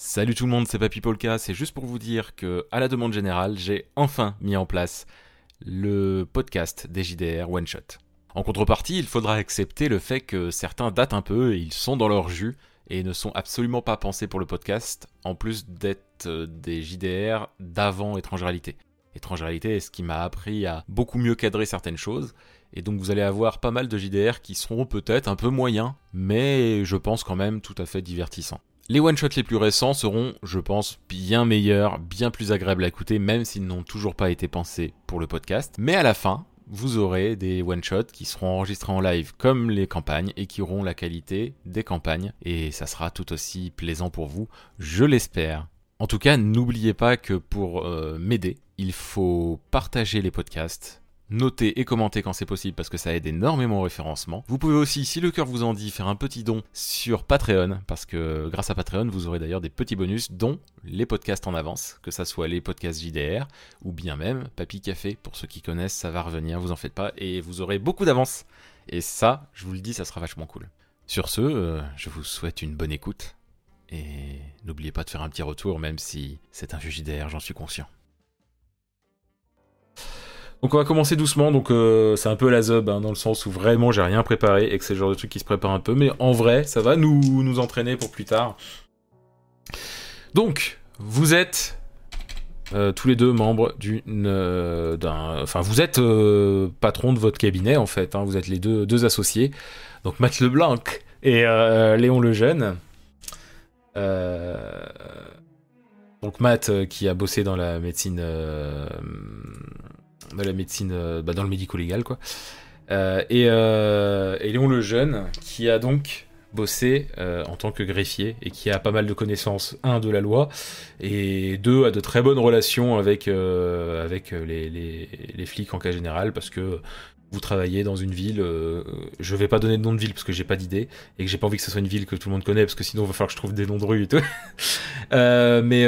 Salut tout le monde, c'est Papy Polka. C'est juste pour vous dire que, à la demande générale, j'ai enfin mis en place le podcast des JDR One Shot. En contrepartie, il faudra accepter le fait que certains datent un peu et ils sont dans leur jus et ne sont absolument pas pensés pour le podcast, en plus d'être euh, des JDR d'avant Étrange Réalité. Étrange Réalité est ce qui m'a appris à beaucoup mieux cadrer certaines choses, et donc vous allez avoir pas mal de JDR qui seront peut-être un peu moyens, mais je pense quand même tout à fait divertissants. Les one-shots les plus récents seront, je pense, bien meilleurs, bien plus agréables à écouter, même s'ils n'ont toujours pas été pensés pour le podcast. Mais à la fin, vous aurez des one-shots qui seront enregistrés en live comme les campagnes et qui auront la qualité des campagnes. Et ça sera tout aussi plaisant pour vous, je l'espère. En tout cas, n'oubliez pas que pour euh, m'aider, il faut partager les podcasts, Notez et commentez quand c'est possible parce que ça aide énormément au référencement. Vous pouvez aussi, si le cœur vous en dit, faire un petit don sur Patreon parce que grâce à Patreon, vous aurez d'ailleurs des petits bonus dont les podcasts en avance, que ça soit les podcasts JDR ou bien même Papy Café. Pour ceux qui connaissent, ça va revenir, vous en faites pas et vous aurez beaucoup d'avance. Et ça, je vous le dis, ça sera vachement cool. Sur ce, euh, je vous souhaite une bonne écoute et n'oubliez pas de faire un petit retour même si c'est un JDR, j'en suis conscient. Donc on va commencer doucement, donc euh, c'est un peu la zub hein, dans le sens où vraiment j'ai rien préparé et que c'est le genre de truc qui se prépare un peu, mais en vrai ça va nous, entraîner pour plus tard. Donc vous êtes euh, tous les deux membres d'une, euh, enfin vous êtes patron de votre cabinet en fait, hein, vous êtes les deux, deux associés, donc Matt Leblanc et Léon Lejeune. donc Matt qui a bossé dans la médecine de la médecine, euh, bah, dans le médico-légal, quoi. Euh, et, euh, et, Léon Lejeune, qui a donc bossé en tant que greffier et qui a pas mal de connaissances, un, de la loi, et deux, a de très bonnes relations avec, avec les, les, les, flics en cas général, parce que vous travaillez dans une ville, je vais pas donner de nom de ville parce que j'ai pas d'idée, et que j'ai pas envie que ce soit une ville que tout le monde connaît, parce que sinon il va falloir que je trouve des noms de rue et tout. mais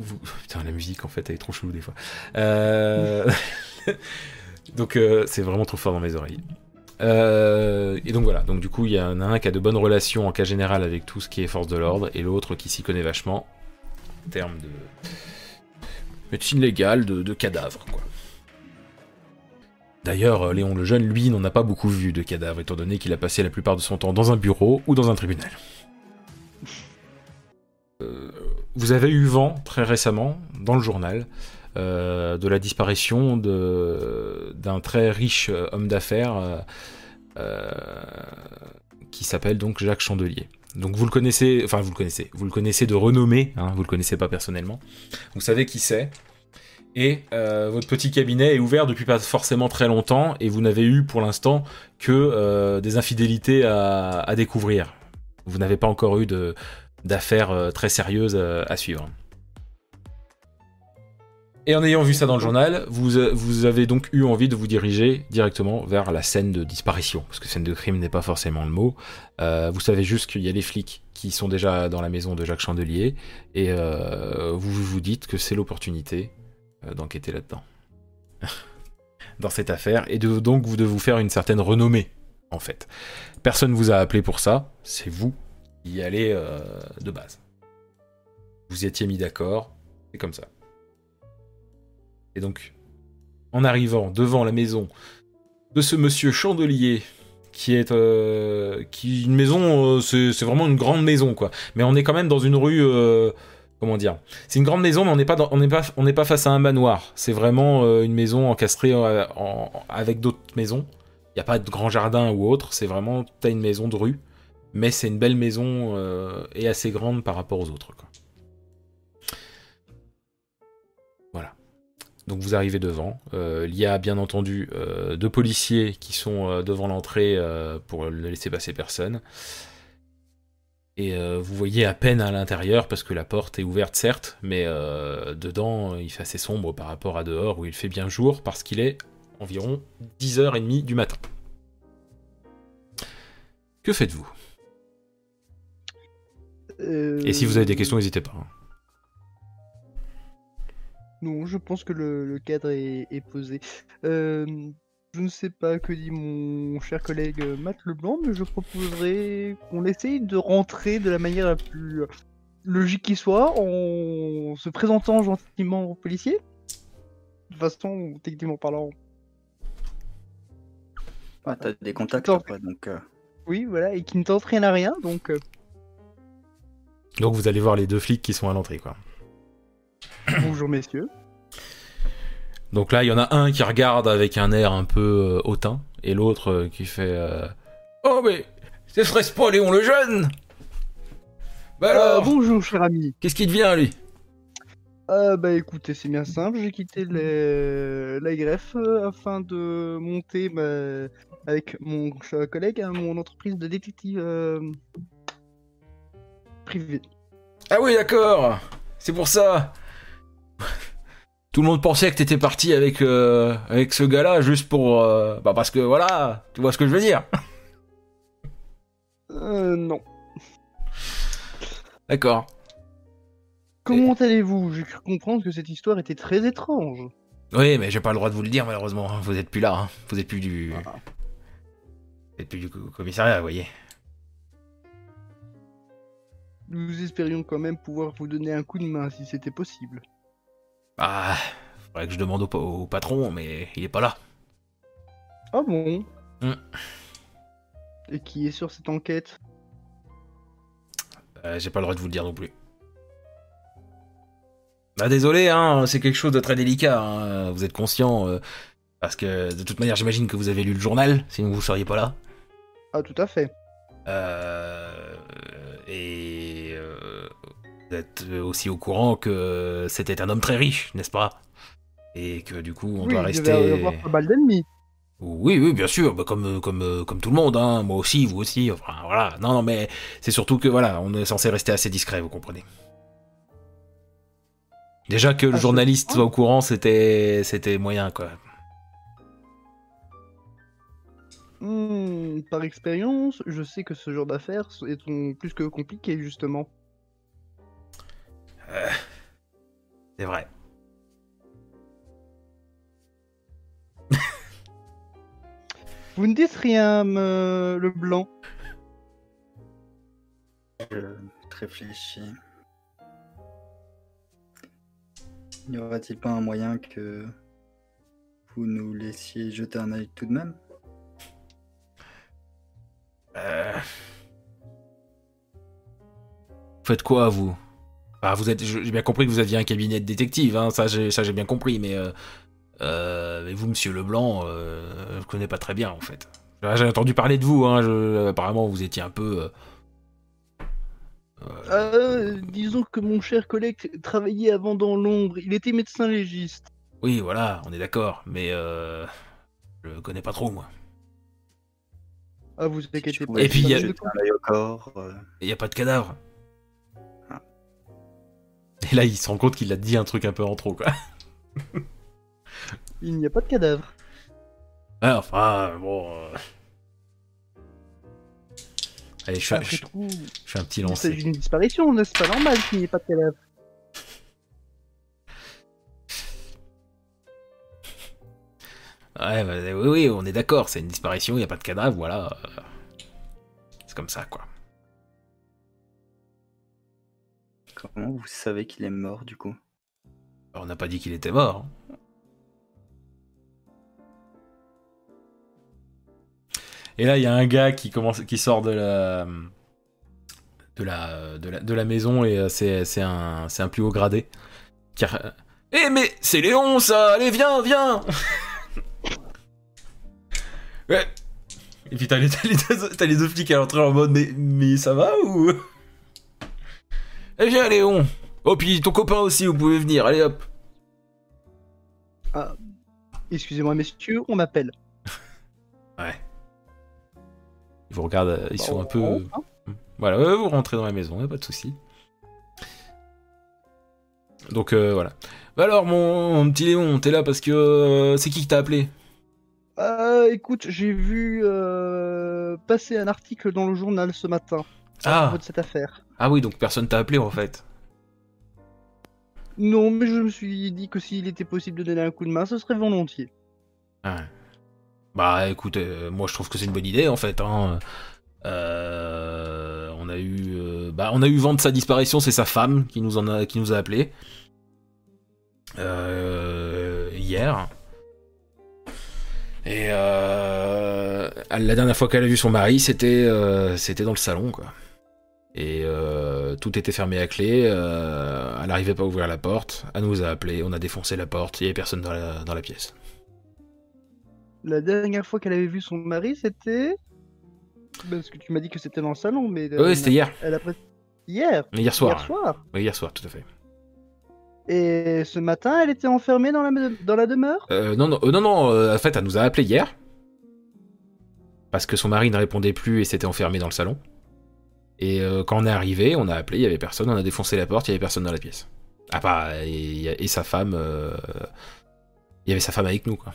Putain, la musique en fait, elle est trop chelou des fois. Euh, donc euh, c'est vraiment trop fort dans mes oreilles. Euh, et donc voilà, donc du coup il y en a un qui a de bonnes relations en cas général avec tout ce qui est force de l'ordre, et l'autre qui s'y connaît vachement en termes de médecine légale, de, cadavres quoi. D'ailleurs, Léon le Jeune, lui, n'en a pas beaucoup vu de cadavres, étant donné qu'il a passé la plupart de son temps dans un bureau ou dans un tribunal. Vous avez eu vent très récemment dans le journal euh, de la disparition d'un très riche euh, homme d'affaires euh, qui s'appelle donc Jacques Chandelier. Donc vous le connaissez, enfin vous le connaissez, vous le connaissez de renommée, hein, vous le connaissez pas personnellement. Vous savez qui c'est. Et votre petit cabinet est ouvert depuis pas forcément très longtemps et vous n'avez eu pour l'instant que des infidélités à, découvrir. Vous n'avez pas encore eu de, d'affaires euh, très sérieuses euh, à suivre. Et en ayant vu ça dans le journal, vous, euh, vous, avez donc eu envie de vous diriger directement vers la scène de disparition, parce que scène de crime n'est pas forcément le mot. vous savez juste qu'il y a des flics qui sont déjà dans la maison de Jacques Chandelier, et vous vous dites que c'est l'opportunité d'enquêter là-dedans. dans cette affaire, et de, donc de vous faire une certaine renommée, en fait. Personne vous a appelé pour ça, c'est vous y aller euh, de base. Vous étiez mis d'accord, c'est comme ça. Et donc, en arrivant devant la maison de ce monsieur Chandelier, qui est euh, qui une maison, euh, c'est vraiment une grande maison quoi. Mais on est quand même dans une rue, comment dire? C'est une grande maison, mais on n'est pas pas face à un manoir. C'est vraiment une maison encastrée avec d'autres maisons. Il n'y a pas de grand jardin ou autre. C'est vraiment t'as une maison de rue mais c'est une belle maison euh, et assez grande par rapport aux autres. Voilà. Donc vous arrivez devant. Euh, il y a bien entendu euh, deux policiers qui sont devant l'entrée pour ne laisser passer personne. Et vous voyez à peine à l'intérieur parce que la porte est ouverte certes, mais dedans il fait assez sombre par rapport à dehors où il fait bien jour parce qu'il est environ 10h30 du matin. Que faites-vous? Et si vous avez des questions, n'hésitez pas. Hein. Non, je pense que le, cadre est, posé. Euh, Je ne sais pas que dit mon cher collègue Matt Leblanc, mais je proposerais qu'on essaye de rentrer de la manière la plus logique qui soit en se présentant gentiment aux policiers. De façon, techniquement parlant. Ah, t'as des contacts après, donc. euh, Oui, voilà, et qui ne tente rien à rien, donc. euh, Donc vous allez voir les deux flics qui sont à l'entrée, quoi. bonjour messieurs. Donc là, il y en a un qui regarde avec un air un peu euh, hautain, et l'autre euh, qui fait euh, Oh, mais ce serait pas Léon le jeune Bah alors, bonjour cher ami. qu'est-ce qui devient, lui? Euh, bah écoutez, c'est bien simple, j'ai quitté les... la greffe euh, afin de monter avec mon collègue hein, mon entreprise de détective euh, privé. Ah oui, d'accord C'est pour ça Tout le monde pensait que t'étais parti avec, euh, avec ce gars-là juste pour... euh, Bah parce que voilà, tu vois ce que je veux dire Euh, non. D'accord. Comment allez-vous? J'ai cru comprendre que cette histoire était très étrange. Oui, mais j'ai pas le droit de vous le dire malheureusement. Vous êtes plus là. hein. Vous êtes plus du. Ah. Vous êtes plus du co- commissariat, vous voyez. Nous espérions quand même pouvoir vous donner un coup de main si c'était possible. Ah, faudrait que je demande au, pa- au patron, mais il est pas là. Ah bon? Hmm. Et qui est sur cette enquête? Euh, j'ai pas le droit de vous le dire non plus. Bah désolé, hein, c'est quelque chose de très délicat. hein, Vous êtes conscient, euh, parce que de toute manière, j'imagine que vous avez lu le journal, sinon vous seriez pas là. Ah tout à fait. Euh, et vous êtes aussi au courant que c'était un homme très riche, n'est-ce pas? Et que du coup, on oui, doit rester. avoir pas mal d'ennemis. Oui, oui, bien sûr, bah, comme, comme, comme tout le monde, hein. moi aussi, vous aussi, enfin voilà. Non, non, mais c'est surtout que voilà, on est censé rester assez discret, vous comprenez. Déjà que le Ah, journaliste soit au courant, c'était, c'était moyen, quoi. Hmm, par expérience, je sais que ce genre d'affaires est plus que compliqué justement. C'est vrai. Vous ne dites rien, me- le blanc. Je réfléchis. N'y aurait-il pas un moyen que vous nous laissiez jeter un œil tout de même? Euh... Vous faites quoi, vous? Bah, vous êtes, je- j'ai bien compris que vous aviez un cabinet de détective, hein, ça j'ai, ça j'ai bien compris, mais, euh, euh, mais vous, Monsieur Leblanc, euh, je connais pas très bien en fait. Ah, J'ai entendu parler de vous, hein, je- apparemment vous étiez un peu. euh, euh, Euh, disons que mon cher collègue travaillait avant dans l'ombre. Il était médecin légiste. Oui, voilà, on est d'accord, mais euh, je connais pas trop moi. Ah, vous inquiétez je pas. Et puis, il y a- Il y a pas de cadavre. Ah. Et là, il se rend compte qu'il a dit un truc un peu en trop, quoi. Il n'y a pas de cadavre. Ouais, enfin, bon. euh. Allez, je fais, Après je, tout, je fais un petit lancer. s'agit d'une disparition, n'est-ce pas normal qu'il n'y ait pas de cadavre Ouais, bah, oui, oui, on est d'accord, c'est une disparition, il n'y a pas de cadavre, voilà. C'est comme ça, quoi. Comment vous savez qu'il est mort du coup? On n'a pas dit qu'il était mort. hein. Et là, il y a un gars qui commence, qui sort de la, de la, de la, maison et euh, c'est, un, un plus haut gradé. Eh mais c'est Léon ça, allez viens, viens. ouais. Et puis t'as les, les deux flics à l'entrée en mode mais, mais ça va ou? Eh viens Léon. Oh puis ton copain aussi, vous pouvez venir, allez hop. Excusez-moi, messieurs, on m'appelle. Ouais. Ils vous regardent, euh, ils Bah, sont on un peu. rentre, hein. Voilà, ouais, vous rentrez dans la maison, pas de souci. Donc euh, voilà. Bah alors, mon, mon petit Léon, t'es là parce que euh, c'est qui qui t'a appelé? Euh, écoute, j'ai vu euh, passer un article dans le journal ce matin à Ah, propos de cette affaire. ah oui, donc personne t'a appelé en fait. Non, mais je me suis dit que s'il était possible de donner un coup de main, ce serait volontiers. Ah. Bah écoute, euh, moi je trouve que c'est une bonne idée en fait. Hein. Euh, on a eu, euh, bah, on a eu vent de sa disparition, c'est sa femme qui nous en a, qui nous a appelé hier. Et la dernière fois qu'elle a vu son mari, c'était, c'était dans le salon quoi. Et tout était fermé à clé. elle n'arrivait pas à ouvrir la porte. Elle nous a appelé, on a défoncé la porte. Il n'y avait personne dans la, dans la pièce. La dernière fois qu'elle avait vu son mari, c'était? Parce que tu m'as dit que c'était dans le salon, mais. Oui, c'était hier. Elle a... Hier? Hier soir. Hier soir Oui, hier soir, tout à fait. Et ce matin, elle était enfermée dans la, dans la demeure? Euh, Non, non, euh, non, non euh, en fait, elle nous a appelé hier. Parce que son mari ne répondait plus et s'était enfermé dans le salon. Et quand on est arrivé, on a appelé, il y avait personne, on a défoncé la porte, il y avait personne dans la pièce. Ah bah, et, et sa femme. Il y avait sa femme avec nous, quoi.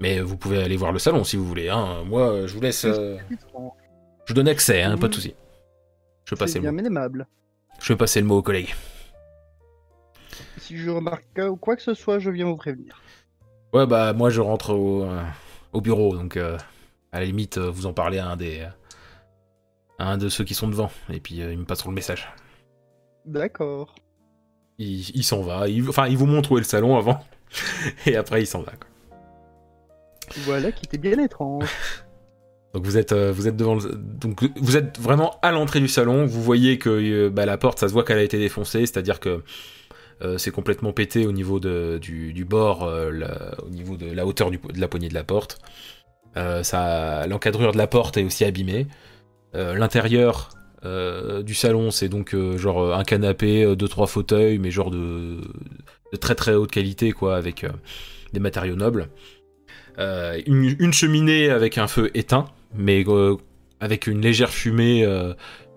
Mais vous pouvez aller voir le salon si vous voulez. Hein. Moi, je vous laisse. Euh, je vous donne accès, hein, pas de souci. Je vais passer le mot. aimable. Je vais passer le mot aux collègues. Si je remarque quoi que ce soit, je viens vous prévenir. Ouais, bah moi je rentre au, euh, bureau, donc euh, à la limite, vous en parlez à un des. À un de ceux qui sont devant, et puis ils me passeront le message. D'accord. Il, s'en va, enfin il vous montre où est le salon avant, et après il s'en va. Quoi. Voilà qui était bien étrange. Donc vous êtes, euh, vous êtes devant, donc vous êtes vraiment à l'entrée du salon. Vous voyez que euh, bah, la porte, ça se voit qu'elle a été défoncée, c'est-à-dire que euh, c'est complètement pété au niveau de, du, bord, au niveau de la hauteur de la poignée de la porte. Ça, l'encadrure de la porte est aussi abîmée. L'intérieur du salon, c'est donc genre un canapé, deux trois fauteuils, mais genre de, très très haute qualité quoi, avec des matériaux nobles. Euh, une, cheminée avec un feu éteint, mais euh, avec une légère fumée euh,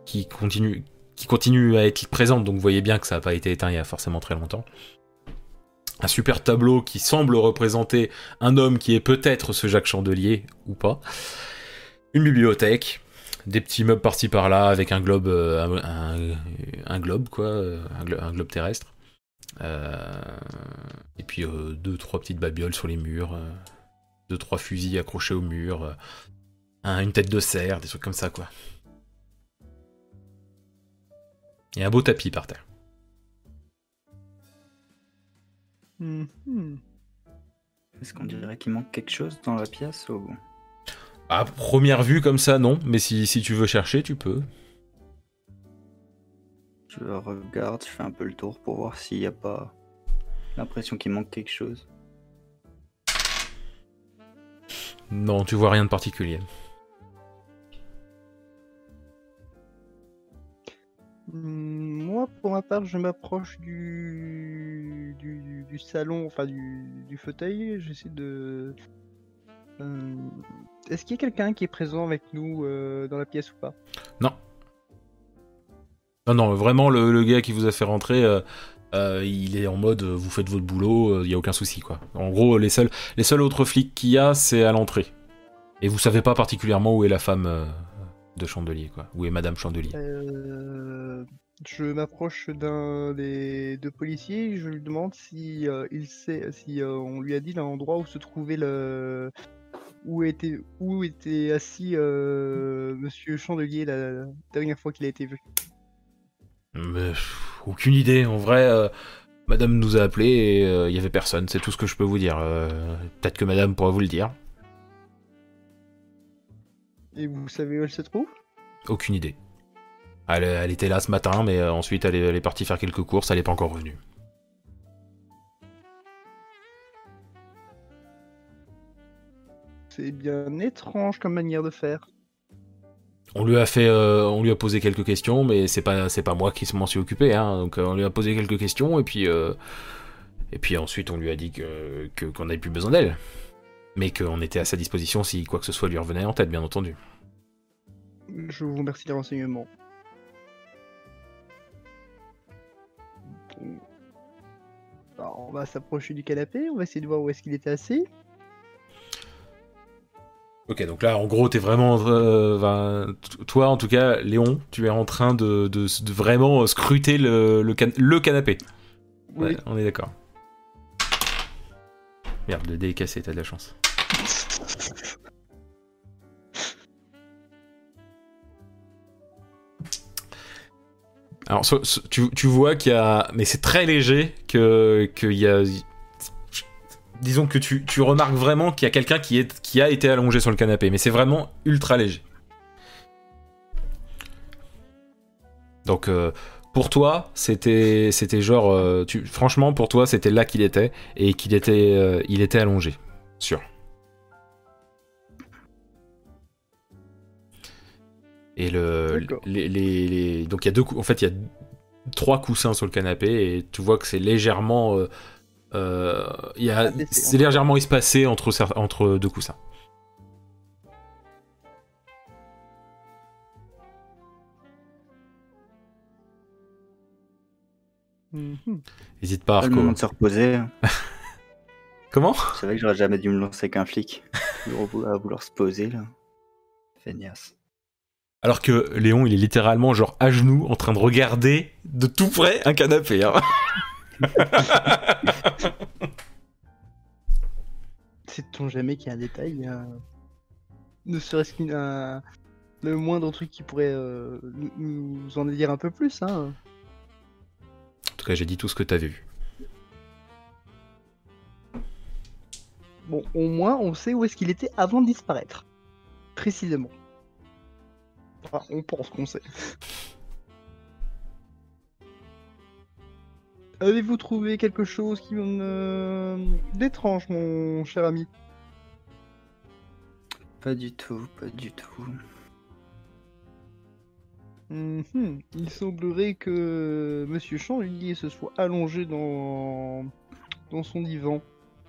qui continue qui continue à être présente, donc vous voyez bien que ça n'a pas été éteint il y a forcément très longtemps. Un super tableau qui semble représenter un homme qui est peut-être ce Jacques Chandelier ou pas. Une bibliothèque, des petits meubles par-ci par-là avec un globe, un, globe quoi, un, globe terrestre. et puis deux, trois petites babioles sur les murs deux trois fusils accrochés au mur, euh, une tête de cerf, des trucs comme ça quoi. Et un beau tapis par terre. Mm-hmm. Est-ce qu'on dirait qu'il manque quelque chose dans la pièce ou... À première vue comme ça, non. Mais si, si tu veux chercher, tu peux. Je regarde, je fais un peu le tour pour voir s'il n'y a pas l'impression qu'il manque quelque chose. Non, tu vois rien de particulier. Moi, pour ma part, je m'approche du... du... salon, enfin du, fauteuil. J'essaie de. Euh, est-ce qu'il y a quelqu'un qui est présent avec nous euh, dans la pièce ou pas? Non. Non, non, vraiment, le, gars qui vous a fait rentrer, euh, il est en mode vous faites votre boulot, il n'y a aucun souci quoi. En gros, les seuls, les seuls autres flics qu'il y a, c'est à l'entrée. Et vous savez pas particulièrement où est la femme de Chandelier quoi, où est Madame Chandelier. je m'approche d'un des deux policiers, je lui demande si il sait, si on lui a dit l'endroit où se trouvait le, où était, où était assis Monsieur Chandelier la dernière fois qu'il a été vu. Mais, aucune idée. En vrai, euh, madame nous a appelé et euh, il y avait personne. C'est tout ce que je peux vous dire. Euh, peut-être que madame pourra vous le dire. Et vous savez où elle se trouve? Aucune idée. Elle, était là ce matin, mais ensuite elle est, partie faire quelques courses, elle n'est pas encore revenue. C'est bien étrange comme manière de faire. On lui a fait, euh, on lui a posé quelques questions, mais c'est pas, c'est pas moi qui m'en suis occupé. Hein. donc euh, on lui a posé quelques questions et puis, euh, et puis ensuite on lui a dit que qu'on n'avait plus besoin d'elle, mais qu'on était à sa disposition si quoi que ce soit lui revenait en tête, bien entendu. Je vous remercie des renseignements. on va s'approcher du canapé, on va essayer de voir où est-ce qu'il était assis. Ok, donc là, en gros, t'es vraiment. Euh, toi, en tout cas, Léon, tu es en train de, de, vraiment scruter le, le, canapé. Oui. on est d'accord. Merde, le dé est cassé, t'as de la chance. Alors, tu, vois qu'il y a. Mais c'est très léger que qu'il y a. Disons que tu, remarques vraiment qu'il y a quelqu'un qui, a été allongé sur le canapé, mais c'est vraiment ultra léger. Donc, euh, pour toi, c'était c'était genre. euh, franchement, pour toi, c'était là qu'il était et qu'il était, euh, était allongé. Sûr. Et le, les, les- les- donc il y a deux, cou- en fait il y a trois coussins sur le canapé et tu vois que c'est légèrement, euh, euh, il y a, Abaissé, c'est légèrement espacé entre entre deux coussins. Mhm. N'hésite pas, Pas le Arco. moment de se reposer. Comment? C'est vrai que j'aurais jamais dû me lancer avec un flic. À vouloir se poser là. Feignasse. Alors que Léon, il est littéralement genre à genoux en train de regarder de tout près un canapé. hein. Sait-on jamais qu'il y a un détail, ne serait-ce qu'un le moindre truc qui pourrait euh, nous- en dire un peu plus, hein. En tout cas, j'ai dit tout ce que t'as vu. Bon, au moins, on sait où est-ce qu'il était avant de disparaître. Précisément. Enfin, on pense qu'on sait. Avez-vous trouvé quelque chose qui euh, d'étrange, mon cher ami? Pas du tout, pas du tout. Mhm. Il semblerait que Monsieur Chandelier se soit allongé dans, dans son divan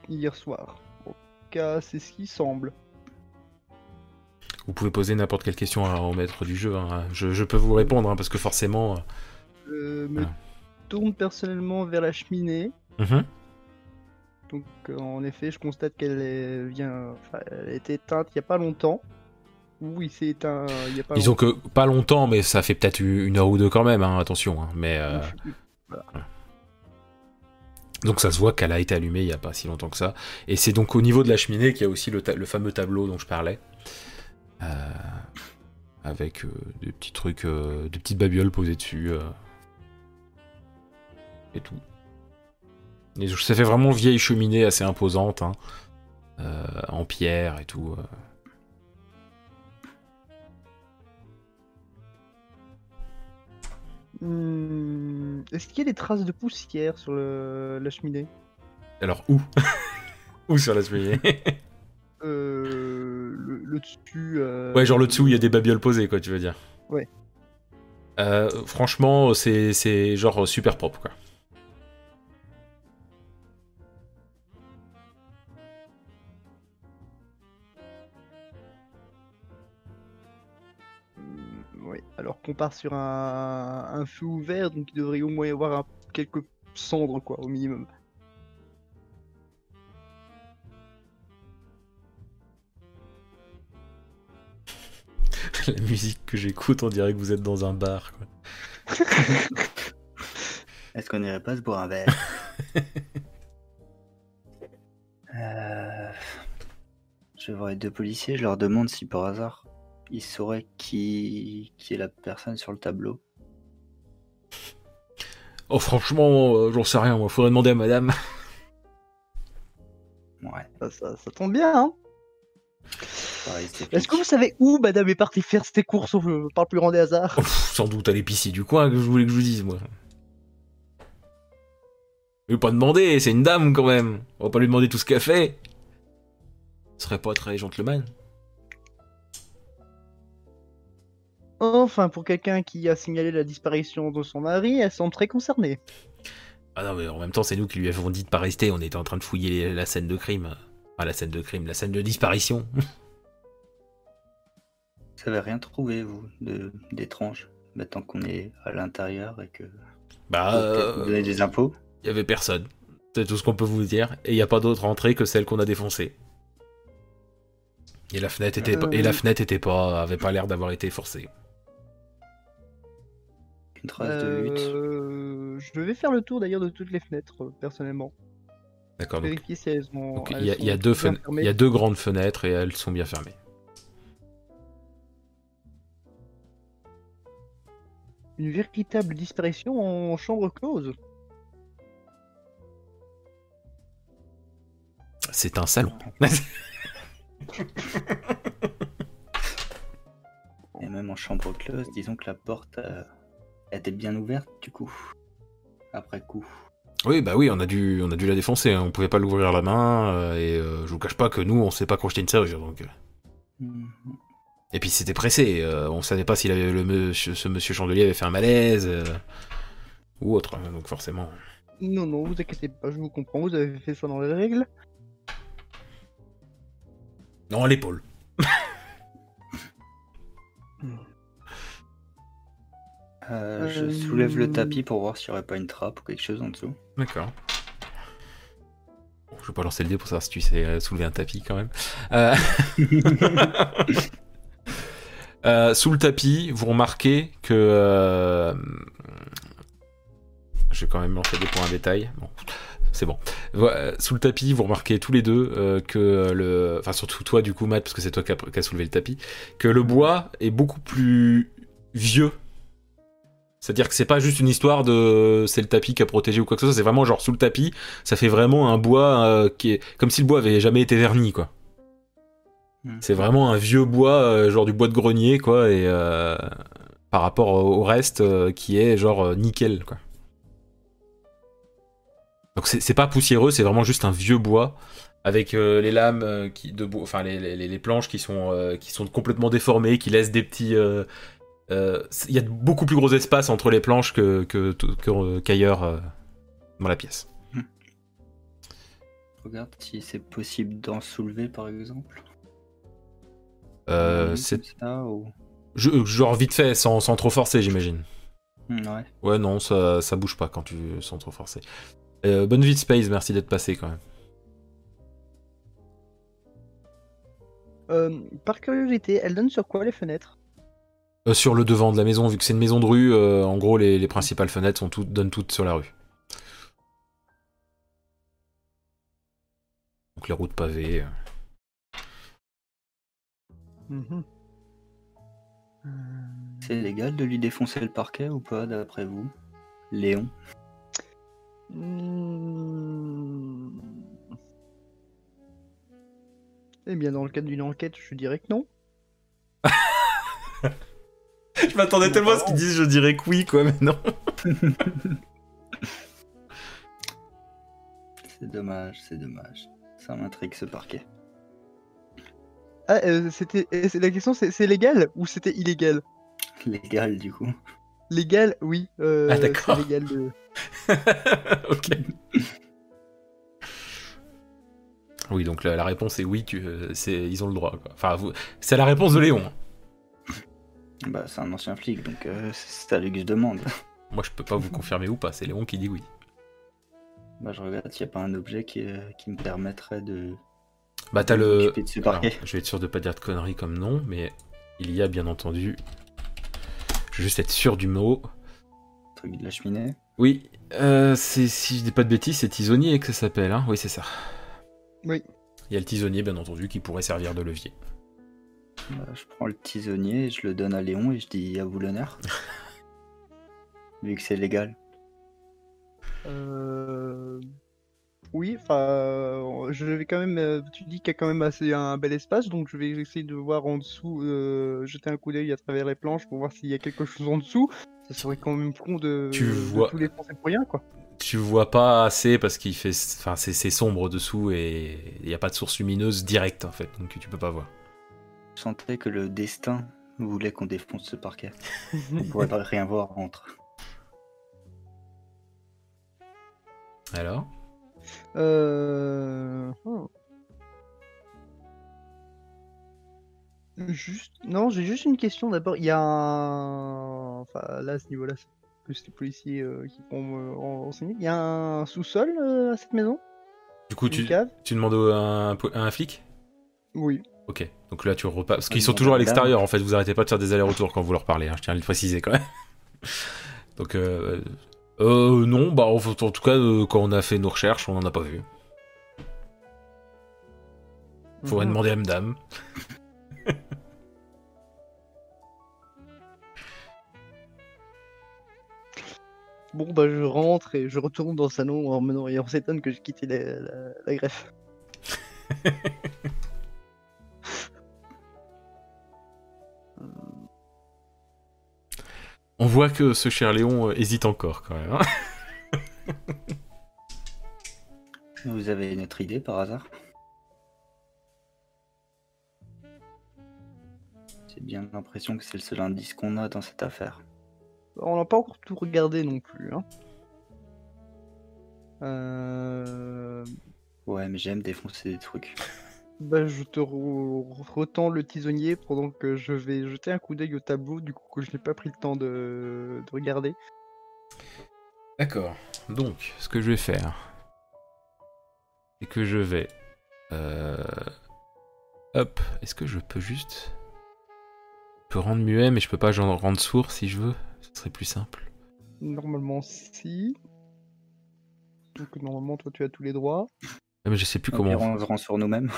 hier soir. En tout cas, c'est ce qui semble. Vous pouvez poser n'importe quelle question à- au maître du jeu. hein. Je, je peux vous répondre hein, parce que forcément. euh, Je me tourne personnellement vers la cheminée. mhm. Donc, euh, en effet, je constate qu'elle est, vient, elle été éteinte il n'y a pas longtemps. Oui, c'est éteint il n'y a pas Disons longtemps. que pas longtemps, mais ça fait peut-être une heure ou deux quand même. hein, attention. Mais euh, donc ça se voit qu'elle a été allumée il y a pas si longtemps que ça. Et c'est donc au niveau de la cheminée qu'il y a aussi le fameux tableau dont je parlais. Euh, avec euh, des petits trucs, euh, des petites babioles posées dessus. et tout. Et ça fait vraiment vieille cheminée assez imposante. hein, en pierre et tout. Hmm, Est-ce qu'il y a des traces de poussière sur le- la cheminée? Alors où? Où sur la cheminée? Euh, le, le dessus. euh, Ouais, genre le dessous, il y a des babioles posées, quoi, tu veux dire. Ouais. Euh, franchement, c'est genre super propre, quoi. Oui, alors qu'on part sur un, un feu ouvert, donc il devrait au moins y avoir un- quelques cendres, quoi, au minimum. La musique que j'écoute, on dirait que vous êtes dans un bar, quoi. Est-ce qu'on irait pas se boire un verre? Euh, Je vais voir les deux policiers, je leur demande si par hasard ils sauraient qui, qui est la personne sur le tableau. Oh, franchement, euh, j'en sais rien, moi. Faudrait demander à madame. Ouais, Ça, ça- ça tombe bien, hein Est-ce que vous savez où Madame est partie faire ses courses par le plus grand des hasards? Oh, sans doute à l'épicier du coin que je voulais que je vous dise, moi. Je vais pas demander, c'est une dame quand même. On va pas lui demander tout ce qu'elle fait. Ce serait pas très gentleman. Enfin, pour quelqu'un qui a signalé la disparition de son mari, elle semble très concernée. Ah non, mais en même temps, c'est nous qui lui avons dit de pas rester. On était en train de fouiller la scène de crime. Enfin, la scène de crime, la scène de disparition. Vous avez rien trouvé, vous, de- d'étrange, maintenant qu'on est à l'intérieur et que Bah, vous donnez euh, des impôts y avait personne. C'est tout ce qu'on peut vous dire. Et y a pas d'autre entrée que celle qu'on a défoncée. Et la fenêtre était, pas- et la Euh. fenêtre était pas, avait pas l'air d'avoir été forcée. Une trace de hutte Euh, Je vais faire le tour d'ailleurs de toutes les fenêtres, personnellement. D'accord. Donc, Vérifier si elles ont. donc elles il y, a, il y a sont deux bien fen- fermées. il y a deux grandes fenêtres et elles sont bien fermées. Une véritable disparition en chambre close. C'est un salon. Et même en chambre close, disons que la porte euh, était bien ouverte du coup. Après coup. Oui, bah oui, on a dû, on a dû la défoncer. hein. On pouvait pas l'ouvrir à la main euh, et euh, je vous cache pas que nous, on sait pas crocheter une serrure. Donc. Mhm. Et puis c'était pressé. euh, on savait pas s'il avait le monsieur, ce monsieur chandelier avait fait un malaise euh, ou autre. hein, donc forcément. Non, non, vous inquiétez pas, je vous comprends, vous avez fait ça dans les règles. Non, à l'épaule. Euh, je Euh, soulève le tapis pour voir s'il n'y aurait pas une trappe ou quelque chose en dessous. D'accord. Bon, je vais pas lancer le dé pour savoir si tu sais soulever un tapis quand même. Euh, sous le tapis, vous remarquez que. euh, Je vais quand même lancer des points en détail. Bon, c'est bon. Euh, Sous le tapis, vous remarquez tous les deux euh, que le. Enfin, surtout toi, du coup, Matt, parce que c'est toi qui as soulevé le tapis. Que le bois est beaucoup plus vieux. C'est-à-dire que c'est pas juste une histoire de c'est le tapis qui a protégé ou quoi que ce soit, c'est vraiment genre sous le tapis, ça fait vraiment un bois qui est comme si le bois avait jamais été verni quoi. Mhm. C'est vraiment un vieux bois, euh, genre du bois de grenier quoi, et euh, par rapport au, reste euh, qui est genre euh, nickel quoi. Donc c'est pas poussiéreux, c'est vraiment juste un vieux bois avec euh, les lames qui de bois, enfin les, les- les planches qui sont euh, qui sont complètement déformées, qui laissent des petits euh, euh, il y a beaucoup plus gros espace entre les planches que que- que- qu'ailleurs euh, dans la pièce. Regarde si c'est possible d'en soulever par exemple. Euh, c'est ou... je- genre vite fait sans, sans trop forcer j'imagine. Hmm, Ouais. Ouais non ça, ça bouge pas quand tu sans trop forcer. Euh, bonne vie de Space, merci d'être passé quand même. Euh, par curiosité, elle donne sur quoi les fenêtres? Euh, sur le devant de la maison, vu que c'est une maison de rue, euh, en gros les, les principales fenêtres sont toutes, donnent toutes sur la rue. Donc les routes pavées. Mhm. Euh, C'est légal de lui défoncer le parquet ou pas d'après vous Léon? Hmm. Eh bien, dans le cadre d'une enquête, je dirais que non. Je m'attendais tellement à ce qu'ils disent je dirais que oui quoi, mais non. C'est dommage, c'est dommage. Ça m'intrigue ce parquet. Ah, euh, c'était. euh, c'est- La question, c'est c'est légal ou c'était illégal? Légal du coup. Légal, oui. euh, Ah, d'accord. Légal de. ok. Oui, donc la, la réponse est oui, tu, euh, c'est, ils ont le droit. Quoi. Enfin, vous- c'est la réponse de Léon. Bah c'est un ancien flic donc euh, c'est à lui que je demande. Moi, je peux pas vous confirmer ou pas. C'est Léon qui dit oui. Bah je regarde s'il n'y a pas un objet qui, euh, qui me permettrait de... Bah, t'as le. Alors, je vais être sûr de pas dire de conneries comme nom, mais il y a bien entendu. Je vais juste être sûr du mot. Truc de la cheminée. Oui, euh, c'est si je dis pas de bêtises, c'est tisonnier que ça s'appelle. Hein oui, c'est ça. Oui. Il y a le tisonnier, bien entendu, qui pourrait servir de levier. Bah, je prends le tisonnier, je le donne à Léon et je dis à vous l'honneur. Vu que c'est légal. Euh... Oui, enfin, euh, je vais quand même. euh, Tu dis qu'il y a quand même assez un bel espace, donc je vais essayer de voir en dessous, euh, jeter un coup d'œil à travers les planches pour voir s'il y a quelque chose en dessous. Ça serait quand même con de, Tu de vois- tous les penser pour rien, quoi. Tu vois pas assez parce qu'il fait, enfin c'est c'est sombre dessous et il n'y a pas de source lumineuse directe en fait, donc tu peux pas voir. Je sentais que le destin voulait qu'on défonce ce parquet. On pourrait pas rien voir entre. Alors? Euh... hmm. Juste... Non, j'ai juste une question d'abord. Il y a un... Enfin, là, à ce niveau-là, c'est plus les policiers euh, qui vont me renseigner. Il y a un sous-sol euh, à cette maison? Du coup, tu, demandes à un, à un flic? Oui. Ok, donc là tu repars. Parce Ah, qu'ils ils sont ont toujours à l'extérieur en fait, vous arrêtez pas de faire des allers-retours quand vous leur parlez, hein, je tiens à le préciser quand même. Donc, euh, euh, non, bah en, en tout cas, euh, quand on a fait nos recherches, on n'en a pas vu. Faudrait mhm. demander à Madame. bon, bah je rentre et je retourne dans le salon en, maintenant et on s'étonne que je quittais la, la, la greffe. On voit que ce cher Léon euh, hésite encore quand même. hein. Vous avez une autre idée par hasard? J'ai bien l'impression que c'est le seul indice qu'on a dans cette affaire. On n'a pas encore tout regardé non plus. Hein. Euh... Ouais, mais j'aime défoncer des trucs. Bah, je te re- retends le tisonnier pendant que je vais jeter un coup d'œil au tableau, du coup que je n'ai pas pris le temps de, de regarder. D'accord. Donc, ce que je vais faire, c'est que je vais. euh, Hop. Est-ce que je peux juste. Je peux rendre muet, mais je peux pas genre rendre sourd si je veux? Ce serait plus simple. Normalement, si. Donc, normalement, toi, tu as tous les droits. Ah, Mais je sais plus comment. on se rend sur nous-mêmes.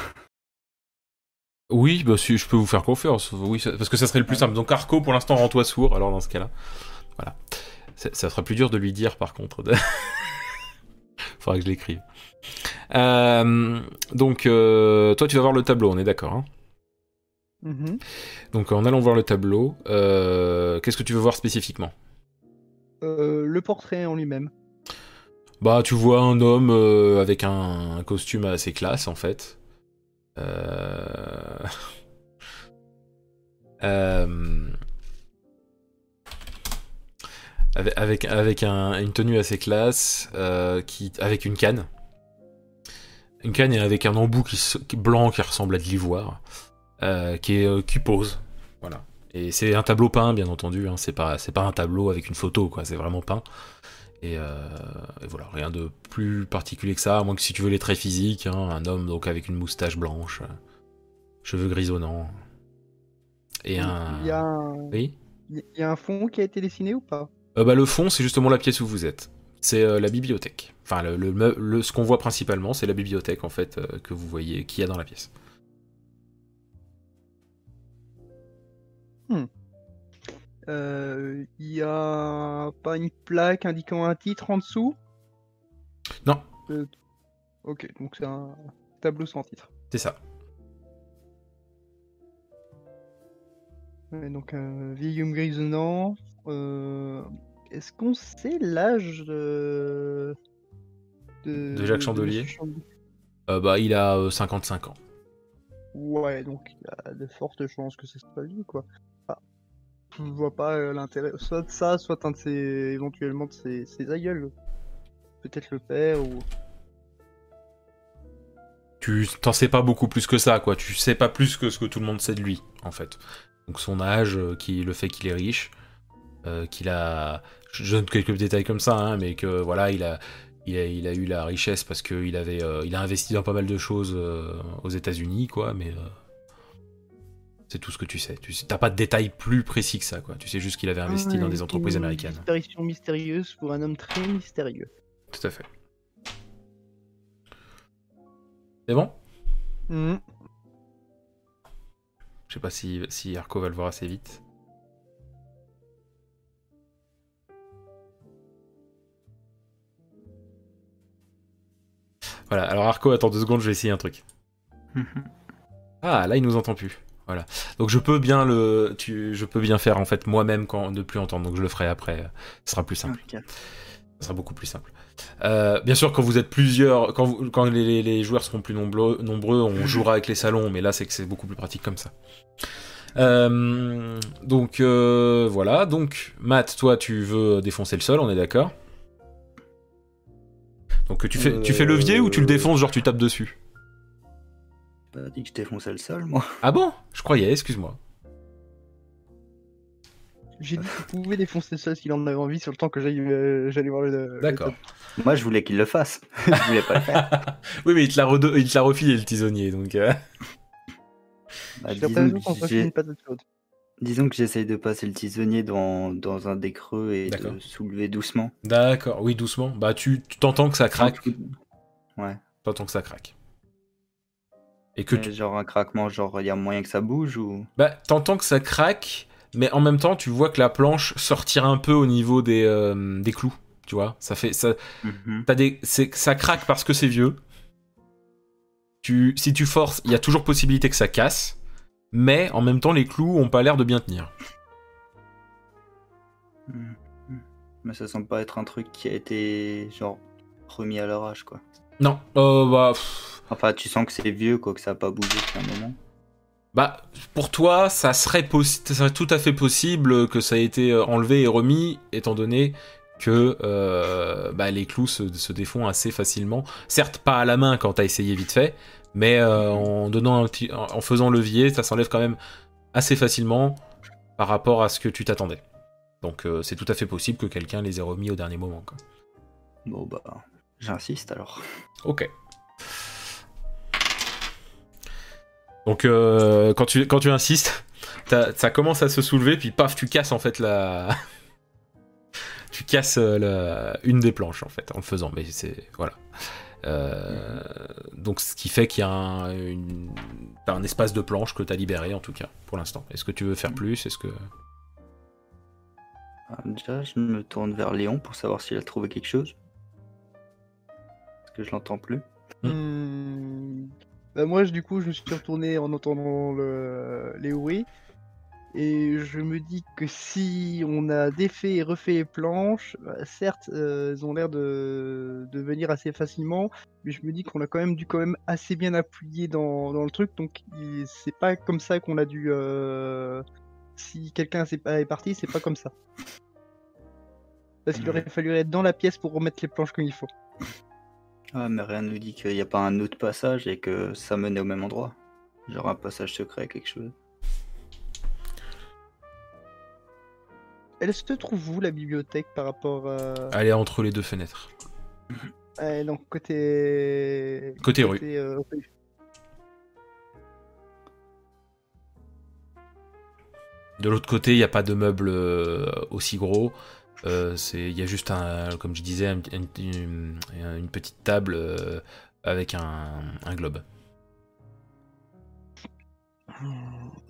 Oui, bah si, je peux vous faire confiance. Oui, ça- parce que ça serait le plus simple. Donc Arco, pour l'instant, rends-toi sourd. Alors dans ce cas-là, voilà. Ça, ça sera plus dur de lui dire, par contre. Faudra que je l'écrive. Euh, donc, euh, toi, tu vas voir le tableau. On est d'accord. hein? Mhm. donc, en allant voir le tableau, euh, qu'est-ce que tu veux voir spécifiquement? Euh, le portrait en lui-même. Bah, tu vois un homme avec un, un costume assez classe, en fait. Euh... euh, Avec, avec, avec un- une tenue assez classe, euh, qui, avec une canne. Une canne et avec un embout qui, blanc qui ressemble à de l'ivoire, qui, pose. Voilà. Et c'est un tableau peint, bien entendu. Hein, c'est pas, pas un tableau avec une photo, quoi. C'est vraiment peint. Et, euh, et voilà, rien de plus particulier que ça, à moins que si tu veux les traits physiques, hein, un homme donc avec une moustache blanche, euh, cheveux grisonnants, et un... Il y, a un... Oui il y a un fond qui a été dessiné ou pas? Euh, bah, Le fond, c'est justement la pièce où vous êtes. C'est euh, la bibliothèque. Enfin, le, le meu- le- ce qu'on voit principalement, c'est la bibliothèque, en fait, que vous voyez, qu'il y a dans la pièce. Euh, Il y a pas une plaque indiquant un titre en dessous? Non. Euh, Ok, donc c'est un tableau sans titre. C'est ça. Donc un vieil homme grisonnant. Euh, Est-ce qu'on sait l'âge de... De Jacques Chandelier? Euh, bah, il a euh, 55 ans. Ouais, donc il y a de fortes chances que ce soit lui, quoi. Je vois pas euh, l'intérêt, soit de ça, soit un de ses, éventuellement de ses, ses aïeuls. Peut-être le père ou. tu t'en sais pas beaucoup plus que ça, quoi. Tu sais pas plus que ce que tout le monde sait de lui, en fait. Donc son âge, euh, qui, le fait qu'il est riche, euh, qu'il a, je donne quelques détails comme ça, hein, mais que voilà, il a, il a, il a eu la richesse parce qu'il avait, il a investi dans pas mal de choses aux États-Unis, quoi. Mais c'est tout ce que tu sais. Tu sais, t'as pas de détails plus précis que ça, quoi. Tu sais juste qu'il avait investi dans Ouais, des entreprises une américaines. Disparition mystérieuse pour un homme très mystérieux. Tout à fait. C'est bon? Mhm. Je sais pas si, si Arco va le voir assez vite. Voilà, alors Arco, attends deux secondes, je vais essayer un truc. Ah, là, il nous entend plus. Voilà. Donc je peux bien le, tu, je peux bien faire en fait moi-même quand ne plus entendre. Donc je le ferai après. Ce sera plus simple. Ce sera beaucoup plus simple. Euh, bien sûr, quand vous êtes plusieurs, quand, vous- quand les, les- les joueurs seront plus nombreux, nombreux, on jouera avec les salons, mais là, c'est que c'est beaucoup plus pratique comme ça. Euh, donc euh, voilà. Donc Matt, toi, tu veux défoncer le sol, on est d'accord? Donc tu fais, tu fais levier ou tu le défonces, genre tu tapes dessus? Pas dit que je défonçais le sol, moi. Ah bon? Je croyais, excuse-moi. J'ai dit qu'il pouvait défoncer le sol s'il en avait envie sur le temps que j'aille, euh, j'allais voir le. D'accord. Moi, je voulais qu'il le fasse. je voulais pas le faire. oui, mais il te l'a rede- il te l'a refilé le tisonnier, donc. euh, Bah, disons, que se j'ai- une patate chaude. disons que j'essaye de passer le tisonnier dans, dans un des creux et de soulever doucement. D'accord, oui, doucement. Bah tu tu t'entends que ça craque. Ouais. T'entends que ça craque. Et que tu... Genre un craquement, genre il y a moyen que ça bouge ou? Bah, t'entends que ça craque, mais en même temps, tu vois que la planche sortir un peu au niveau des, euh, des clous. Tu vois, ça fait ça. Des, c'est- ça craque parce que c'est vieux. Tu, si tu forces, il y a toujours possibilité que ça casse, mais en même temps, les clous ont pas l'air de bien tenir. Mhm. Mais ça semble pas être un truc qui a été genre remis à leur âge quoi. Non, euh, bah, pff, Enfin, tu sens que c'est vieux quoi, que ça a pas bougé depuis un moment. bah, pour toi, ça serait, possi- ça serait tout à fait possible que ça ait été euh, enlevé et remis, étant donné que euh, bah, les clous se, se défont assez facilement. Certes, pas à la main quand t'as essayé vite fait, mais euh, en donnant un petit, en en faisant levier, ça s'enlève quand même assez facilement par rapport à ce que tu t'attendais. Donc euh, c'est tout à fait possible que quelqu'un les ait remis au dernier moment. quoi. Bon bah, j'insiste alors. Ok. Donc euh, quand, tu, quand tu insistes, ça commence à se soulever, puis paf, tu casses en fait la... tu casses euh, la- une des planches en fait en le faisant, mais c'est... Voilà. Euh, donc ce qui fait qu'il y a un, une- t'as un espace de planche que t'as libéré en tout cas pour l'instant. Est-ce que tu veux faire plus? Est-ce que... Ah, déjà, je me tourne vers Léon pour savoir s'il a trouvé quelque chose. Parce que je l'entends plus. Hmm. Bah, moi, je- du coup, je me suis retourné en entendant le... les bruits. Et je me dis que si on a défait et refait les planches, bah, certes, euh, elles ont l'air de... de venir assez facilement, mais je me dis qu'on a quand même dû quand même assez bien appuyer dans, dans le truc, donc c'est pas comme ça qu'on a dû. euh, Si quelqu'un est parti, c'est pas comme ça. Parce qu'il aurait fallu être dans la pièce pour remettre les planches comme il faut. Ah, mais rien ne nous dit qu'il n'y a pas un autre passage et que ça menait au même endroit. Genre un passage secret, quelque chose. Elle se trouve où la bibliothèque par rapport à. Elle est entre les deux fenêtres. Ouais, donc côté. Côté rue. euh, rue. De l'autre côté, il n'y a pas de meubles euh, aussi gros. Euh, c'est- Il y a juste, un, comme je disais, un- un- une, une petite table euh, avec un, un globe.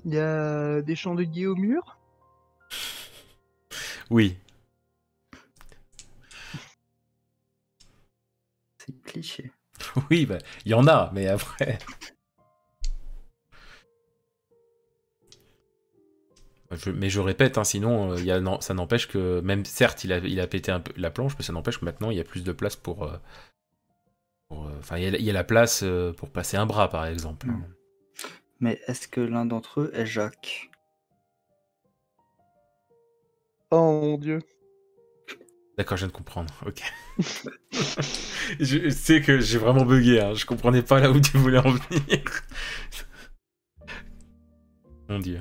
Il y a des chandeliers au mur? Oui, C'est cliché. oui, bah, il y en a, mais après. Je- mais je répète, hein, sinon, euh, il y a, non, ça n'empêche que, même certes, il a, il a pété un peu la planche, mais ça n'empêche que maintenant, il y a plus de place pour. euh, euh, Enfin, il, y a- il y a la place euh, pour passer un bras, par exemple. Mm. Mais est-ce que l'un d'entre eux est Jacques? Oh mon dieu. D'accord, je viens de comprendre. Ok. je sais que j'ai vraiment bugué. Hein. Je comprenais pas là où tu voulais en venir. Mon dieu.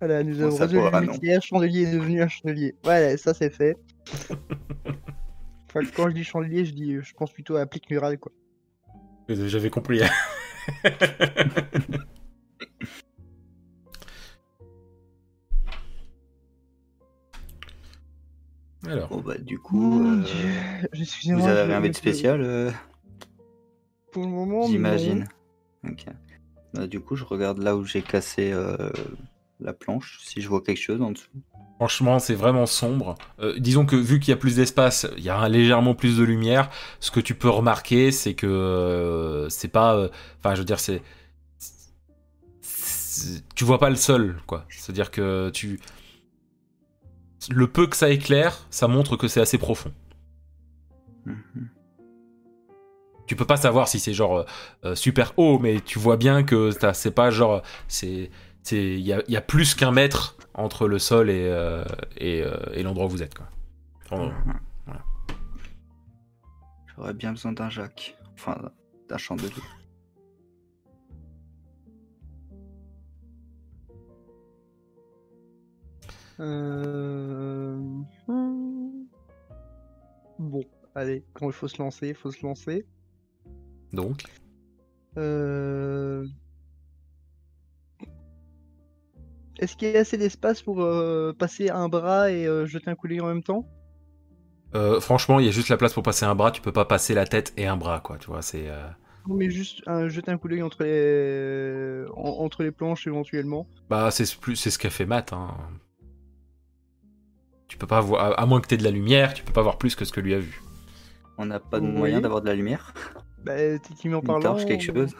Voilà, nous Bon, avons ça résolu le mystère. Chandelier est devenu un chandelier. Voilà, ça c'est fait. Enfin, quand je dis chandelier, je dis, je pense plutôt à applique murale quoi. J'avais compris. Alors, Bon bah du coup, Mon euh, vous avez vu de spécial, euh, Pour le moment, j'imagine. Ok. Bah, du coup, je regarde là où j'ai cassé euh, la planche, si je vois quelque chose en dessous. franchement, c'est vraiment sombre. Euh, disons que vu qu'il y a plus d'espace, il y a légèrement plus de lumière. Ce que tu peux remarquer, c'est que euh, c'est pas. euh, Enfin, je veux dire, c'est. Tu vois pas le sol, quoi. C'est-à-dire que tu. Le peu que ça éclaire, ça montre que c'est assez profond. Mhm. Tu peux pas savoir si c'est genre euh, super haut, mais tu vois bien que c'est pas genre. C'est. C'est- Il y a, il y a plus qu'un mètre entre le sol et, euh, et, euh, et l'endroit où vous êtes, quoi. Voilà. J'aurais bien besoin d'un Jacques. Enfin, d'un chandelier. Euh... Bon, allez, quand il faut se lancer, il faut se lancer. Donc? Euh... Est-ce qu'il y a assez d'espace pour euh, passer un bras et euh, jeter un coup d'œil en même temps? Euh, franchement, il y a juste la place pour passer un bras, tu peux pas passer la tête et un bras, quoi, tu vois, c'est... euh, Non, mais juste un- jeter un coup d'œil entre les... en- entre les planches éventuellement. Bah, c'est plus, c'est ce qu'a fait Matt. Hein. Tu peux pas voir, à à moins que t'aies de la lumière, tu peux pas voir plus que ce que lui a vu. On n'a pas de Oui. moyen d'avoir de la lumière. Bah, techniquement Une parlant. torche, quelque chose.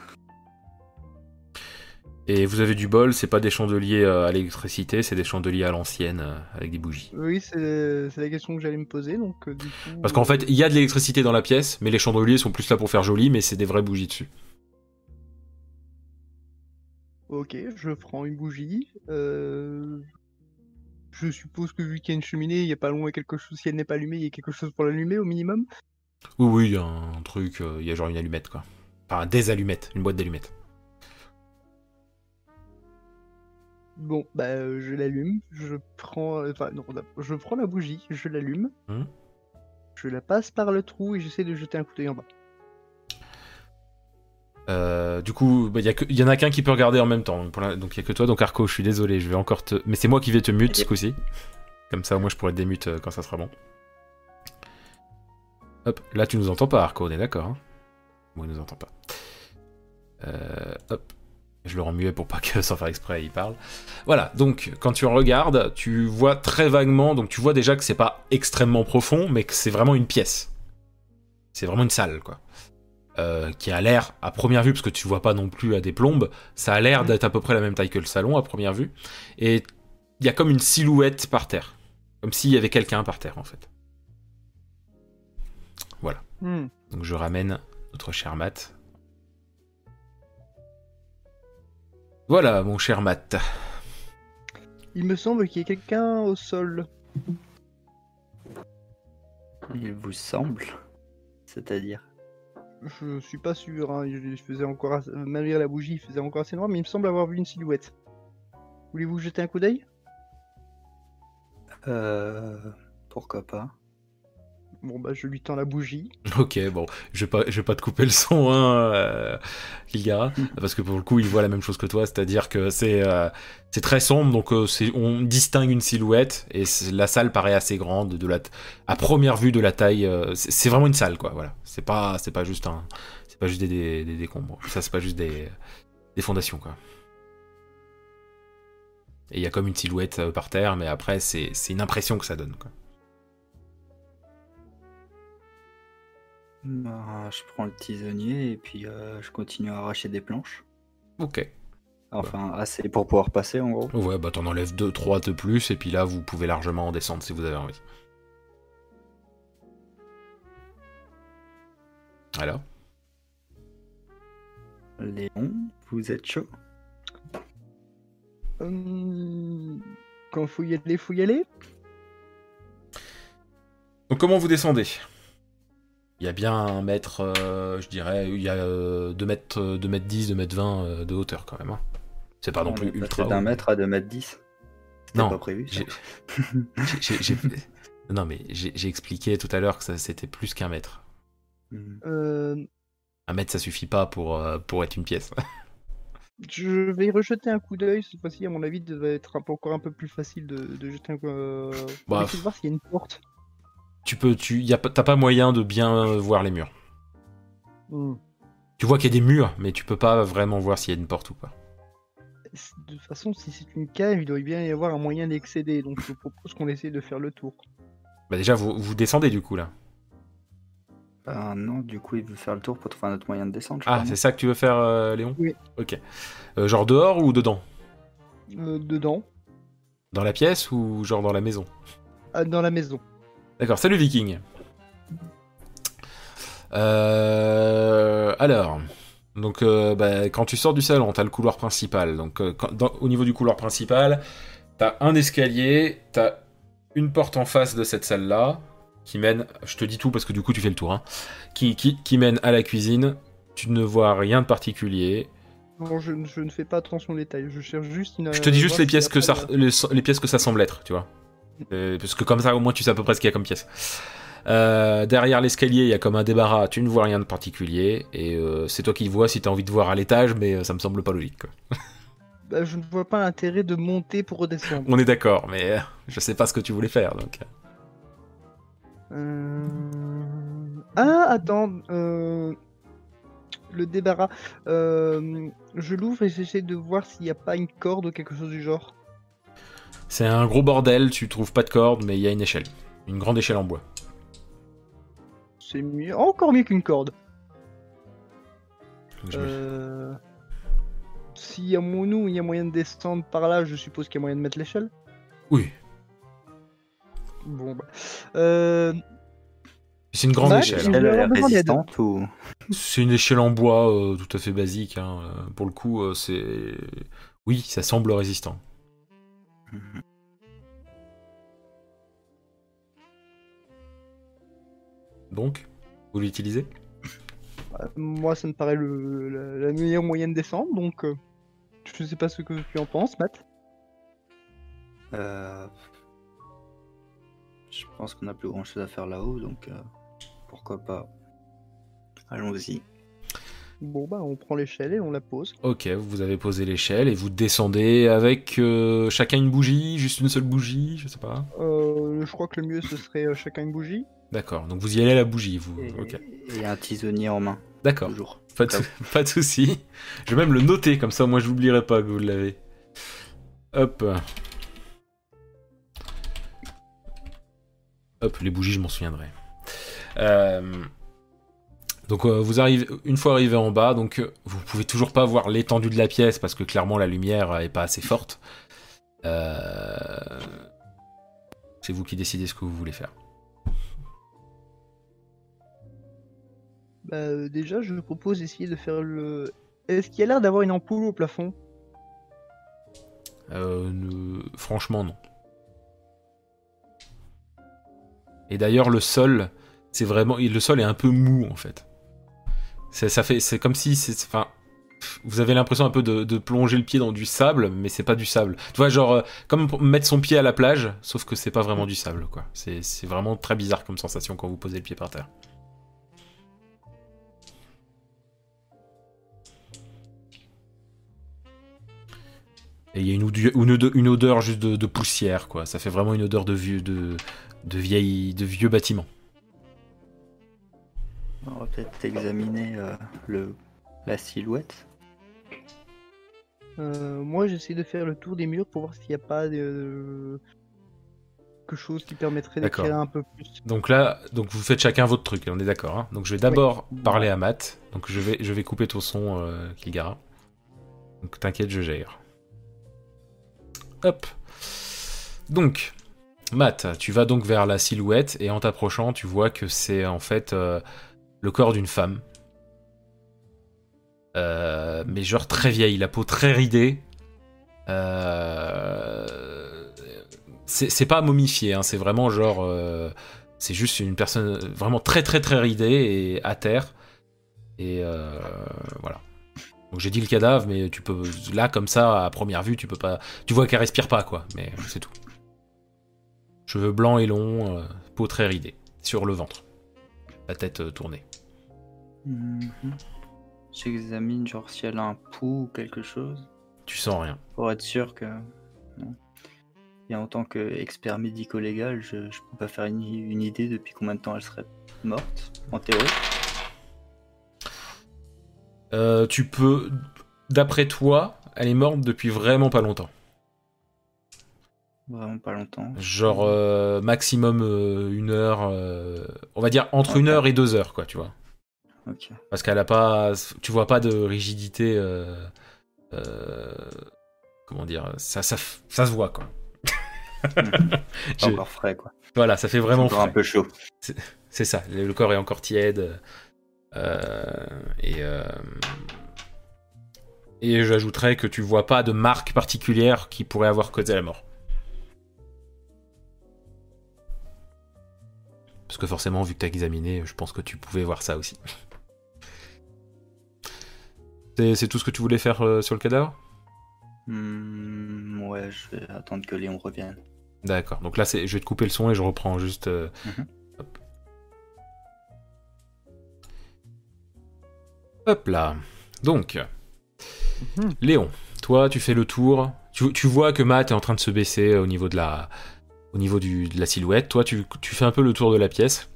Et vous avez du bol, c'est pas des chandeliers euh, à l'électricité, c'est des chandeliers à l'ancienne euh, avec des bougies. Oui, c'est la question que j'allais me poser, donc euh, du coup... Parce qu'en fait, il y a de l'électricité dans la pièce, mais les chandeliers sont plus là pour faire joli, mais c'est des vraies bougies dessus. Ok, je prends une bougie. euh, Je suppose que vu qu'il y a une cheminée, il n'y a pas loin quelque chose, si elle n'est pas allumée, il y a quelque chose pour l'allumer au minimum? Oui, oui, il y a un truc, il y a genre une allumette quoi. Enfin, des allumettes, une boîte d'allumettes. Bon, bah euh, je l'allume, je prends... euh, Enfin non, je prends la bougie, je l'allume. Mhm. Je la passe par le trou et j'essaie de jeter un coup d'œil en bas. Euh, du coup, bah, il y, a que- il y en a qu'un qui peut regarder en même temps. Donc, il y a que toi. Donc Arco, je suis désolé, je vais encore te. Mais c'est moi qui vais te mute ce coup-ci. Comme ça, moi, je pourrais te démute euh, quand ça sera bon. Hop, là, tu nous entends pas, Arco, on est d'accord. Hein? Bon, il nous entend pas. Euh, hop, je le rends muet pour pas que, sans faire exprès, il parle. Voilà, donc quand tu regardes, tu vois très vaguement. Donc tu vois déjà que c'est pas extrêmement profond, mais que c'est vraiment une pièce. C'est vraiment une salle, quoi. Euh, qui a l'air, à première vue, parce que tu vois pas non plus à des plombes, ça a l'air d'être à peu près la même taille que le salon à première vue. Et il y a comme une silhouette par terre. Comme s'il y avait quelqu'un par terre, en fait. Hmm. Donc je ramène notre cher Matt. Voilà, mon cher Matt. Il me semble qu'il y a quelqu'un au sol. Il vous semble C'est-à-dire Je suis pas sûr, hein, il faisait encore assez... malgré la bougie, il faisait encore assez noir, mais il me semble avoir vu une silhouette. Voulez-vous jeter un coup d'œil? Euh. Pourquoi pas? Bon bah je lui tends la bougie. Ok, bon, je vais pas, te couper le son, hein, euh, parce que pour le coup, il voit la même chose que toi, c'est-à-dire que c'est euh, très sombre, donc euh, on distingue une silhouette et la salle paraît assez grande, de la à première vue de la taille, euh, c'est vraiment une salle, quoi. Voilà, c'est pas, pas juste c'est pas juste des, des, décombres, ça c'est pas juste des, des fondations, quoi. Et il y a comme une silhouette par terre, mais après c'est une impression que ça donne, quoi. Bah, Je prends le tisonnier et puis euh, je continue à arracher des planches. Ok. Enfin, assez pour pouvoir passer en gros. Ouais, bah t'en enlèves 2, 3 de plus, et puis là, vous pouvez largement en descendre si vous avez envie. Alors? Léon, vous êtes chaud? Hum, Quand faut y aller, faut y aller? Donc comment vous descendez? Il y a bien un mètre, euh, je dirais, il y a 2 mètres, euh, 2 mètres 10, 2 mètres 20 euh, de hauteur quand même. hein. C'est pas non On plus ultra d'un mètre à deux mètres dix. C'était Non, pas prévu. ça. j'ai- J'ai- j'ai- j'ai- Non mais j'ai expliqué tout à l'heure que ça c'était plus qu'un mètre. Hmm. Euh, Un mètre ça suffit pas pour, euh, pour être une pièce. je vais y rejeter un coup d'œil. Cette fois-ci, à mon avis, ça va être un peu, encore un peu plus facile de, de jeter un coup. Euh... va Bah, voir s'il y a une porte. Tu peux, tu, y a, pas- t'as pas moyen de bien voir les murs. Hmm. Tu vois qu'il y a des murs, mais tu peux pas vraiment voir s'il y a une porte ou pas. De toute façon, si c'est une cave, il doit bien y avoir un moyen d'excéder. Donc je propose qu'on essaie de faire le tour. Bah déjà, vous, vous descendez du coup là. Ah non, du coup, il veut faire le tour pour trouver un autre moyen de descendre. je Ah, crois, c'est ça que tu veux faire, euh, Léon? Oui. Ok. Euh, genre dehors ou dedans? Euh, dedans, Dans la pièce ou genre dans la maison? Ah, dans la maison. D'accord, salut Viking. Euh, alors, donc euh, bah, quand tu sors du salon, t'as le couloir principal. Donc euh, quand- dans- au niveau du couloir principal, t'as un escalier, t'as une porte en face de cette salle-là qui mène. Je te dis tout parce que du coup tu fais le tour. Hein, qui, qui, qui mène à la cuisine. Tu ne vois rien de particulier. Non, je, je ne fais pas attention aux détails. Je cherche juste une. Je te dis juste les pièces que ça, les pièces que ça semble être, tu vois. Euh, parce que comme ça, au moins, tu sais à peu près ce qu'il y a comme pièce. Euh, derrière l'escalier, il y a comme un débarras. Tu ne vois rien de particulier et euh, c'est toi qui vois si t'as envie de voir à l'étage, mais ça me semble pas logique. quoi. Bah, je ne vois pas l'intérêt de monter pour redescendre. On est d'accord, mais je sais pas ce que tu voulais faire. Donc, Euh... Ah, attends. le débarras. Je l'ouvre et j'essaie de voir s'il n'y a pas une corde ou quelque chose du genre. C'est un gros bordel, tu trouves pas de corde, mais il y a une échelle. Une grande échelle en bois. C'est mieux, encore mieux qu'une corde. Euh... S'il y a nous, il y a moyen de descendre par là, je suppose qu'il y a moyen de mettre l'échelle. Oui, Bon bah. Euh... c'est une grande Ouais, échelle. hein. Elle résistante ou C'est une échelle en bois euh, tout à fait basique. hein. Euh, Pour le coup, euh, c'est. Oui, ça semble résistant. Mhm. Donc, vous l'utilisez euh, Moi, ça me paraît le, la, la meilleure moyenne de descendre, donc euh, je sais pas ce que tu en penses, Matt. Euh, Je pense qu'on a plus grand chose à faire là-haut, donc euh, pourquoi pas. Allons-y. Bon bah, on prend l'échelle et on la pose. Ok, vous avez posé l'échelle et vous descendez avec euh, chacun une bougie, juste une seule bougie, je sais pas. Euh, je crois que le mieux ce serait euh, chacun une bougie. D'accord, donc vous y allez à la bougie, vous. Et, Ok, et un tisonnier en main, d'accord, toujours. pas de, pas de souci. Je vais même le noter, comme ça moi je n'oublierai pas que vous l'avez. Hop. Hop, les bougies, je m'en souviendrai. Euh, Donc euh, vous arrivez, une fois arrivé en bas, donc euh, vous pouvez toujours pas voir l'étendue de la pièce parce que clairement la lumière est pas assez forte. Euh, C'est vous qui décidez ce que vous voulez faire. Bah, déjà, je propose d'essayer de faire le. Est-ce qu'il y a l'air d'avoir une ampoule au plafond? Euh, ne- Franchement, non. Et d'ailleurs, le sol, c'est vraiment, le sol est un peu mou en fait. C'est, ça fait, c'est comme si, enfin, vous avez l'impression un peu de, plonger le pied dans du sable, mais c'est pas du sable. Tu vois, genre euh, comme mettre son pied à la plage, sauf que c'est pas vraiment du sable, quoi. C'est, vraiment très bizarre comme sensation quand vous posez le pied par terre. Et il y a une, odeur, une odeur juste de, poussière, quoi. Ça fait vraiment une odeur de vieux, de, vieux bâtiments. On va peut-être examiner euh, le, la silhouette. Euh, Moi, j'essaie de faire le tour des murs pour voir s'il n'y a pas de... quelque chose qui permettrait d'éclairer un peu plus. Donc là, donc vous faites chacun votre truc, on est d'accord. hein donc je vais d'abord parler à Matt. Donc je vais, je vais couper ton son, euh, Kilgara. Donc t'inquiète, je gère. Hop. Donc, Matt, tu vas donc vers la silhouette et en t'approchant, tu vois que c'est en fait euh, le corps d'une femme. Euh, mais genre très vieille, la peau très ridée. Euh, c'est pas momifié, hein, c'est vraiment genre. euh, c'est juste une personne vraiment très très très ridée et à terre. Et voilà. Donc j'ai dit le cadavre, mais tu peux. Là, comme ça, à première vue, tu peux pas. Tu vois qu'elle respire pas, quoi, mais c'est tout. Cheveux blancs et longs, peau très ridée, sur le ventre. La tête tournée. Mhm. J'examine genre si elle a un pouls ou quelque chose Tu sens rien. pour être sûr que. non. Et en tant qu'expert médico-légal, je, je peux pas faire une, une idée depuis combien de temps elle serait morte, en théorie. Euh, tu peux. D'après toi, elle est morte depuis vraiment pas longtemps. Vraiment pas longtemps. Genre euh, maximum euh, une heure. on va dire entre une heure et deux heures, quoi, tu vois. Parce qu'elle a pas. Tu vois pas de rigidité. euh, euh, comment dire ça, ça, ça se voit, quoi. Encore frais quoi. Voilà, ça fait vraiment encore un frais. peu chaud. C'est ça, le le corps est encore tiède. euh, et. euh, et j'ajouterais que tu vois pas de marque particulière qui pourrait avoir causé la mort. Parce que forcément, vu que t'as examiné, je pense que tu pouvais voir ça aussi. C'est c'est tout ce que tu voulais faire euh, sur le cadavre? Hmm, ouais, je vais attendre que Léon revienne. D'accord. Donc là, c'est- je vais te couper le son et je reprends juste. euh, Mhm. hop. Hop là. Donc, Mhm. Léon, toi, tu fais le tour. Tu, tu vois que Matt est en train de se baisser au niveau de la, au niveau du, de la silhouette. Toi, tu, tu fais un peu le tour de la pièce.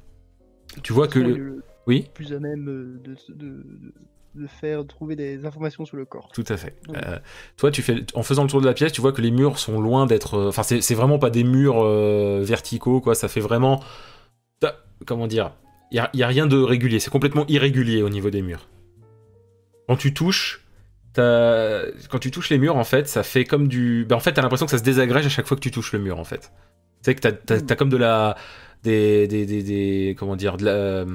Tu vois que. Le- Oui? plus à même euh, de, de- de- de faire trouver des informations sur le corps. Tout à fait. Oui. Euh, toi, tu fais, en faisant le tour de la pièce, tu vois que les murs sont loin d'être. euh, Enfin, c'est c'est vraiment pas des murs euh, verticaux, quoi. Ça fait vraiment. Comment dire Il y a, rien de régulier. C'est complètement irrégulier au niveau des murs. Quand tu touches, quand tu touches les murs, en fait, ça fait comme du. Ben, en fait, t'as l'impression que ça se désagrège à chaque fois que tu touches le mur, en fait. Tu sais que t'as comme de la. Des, des, des, des- Comment dire de la, euh,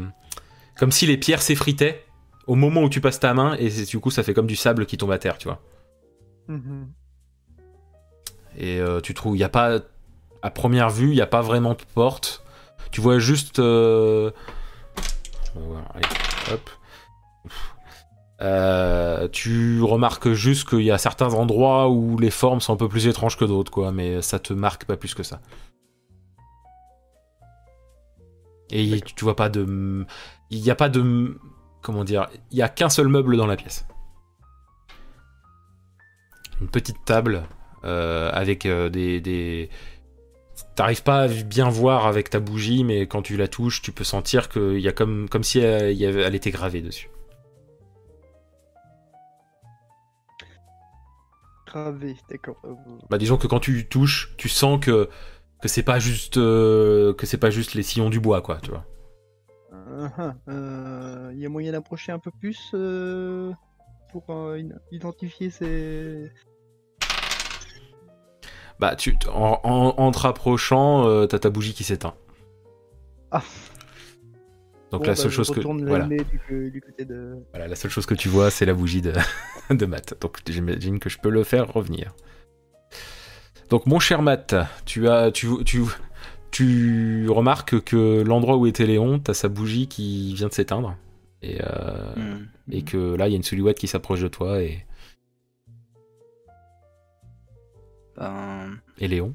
Comme si les pierres s'effritaient au moment où tu passes ta main et du coup ça fait comme du sable qui tombe à terre, tu vois. Mhm. Et euh, tu trouves, il y a pas, à première vue, il n'y a pas vraiment de porte. Tu vois juste. euh, allez, hop. Euh, tu remarques juste qu'il y a certains endroits où les formes sont un peu plus étranges que d'autres, quoi, mais ça te marque pas plus que ça. Et tu vois pas de. Il n'y a pas de. Comment dire Il y a qu'un seul meuble dans la pièce. Une petite table euh, avec euh, des. des... T'arrives pas à bien voir avec ta bougie, mais quand tu la touches, tu peux sentir qu'il y a comme, comme si elle, il y avait- elle était gravée dessus. Gravé, d'accord. Euh, Bah, disons que quand tu touches, tu sens que, que c'est pas juste euh, que c'est pas juste les sillons du bois, quoi, tu vois. Euh, Il y a moyen d'approcher un peu plus euh, pour euh, identifier ces. Bah, tu, en, en, en te rapprochant, euh, t'as ta bougie qui s'éteint. Ah. Donc Bon, la bah, seule chose que voilà, l'allumer du, du côté de. voilà, la seule chose que tu vois, c'est la bougie de, de Matt. Donc j'imagine que je peux le faire revenir. Donc mon cher Matt, tu as tu tu tu remarques que l'endroit où était Léon, t'as sa bougie qui vient de s'éteindre et euh, Hmm. et que là il y a une silhouette qui s'approche de toi et, Ben, et Léon.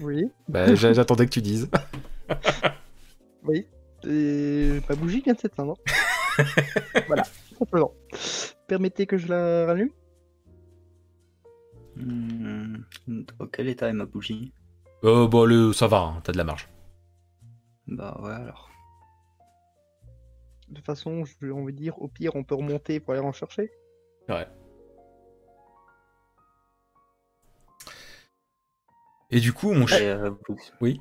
Oui, Bah, j'a- j'attendais que tu dises. oui. Et ma bougie vient de s'éteindre. voilà, tout simplement. Permettez que je la rallume hmm, dans quel état est ma bougie? Euh, bon, le, ça va, hein, t'as de la marge. Bah ouais alors. De toute façon, j'ai envie de dire, au pire, on peut remonter pour aller en chercher. Et du coup, mon cher. Euh, vous, Oui.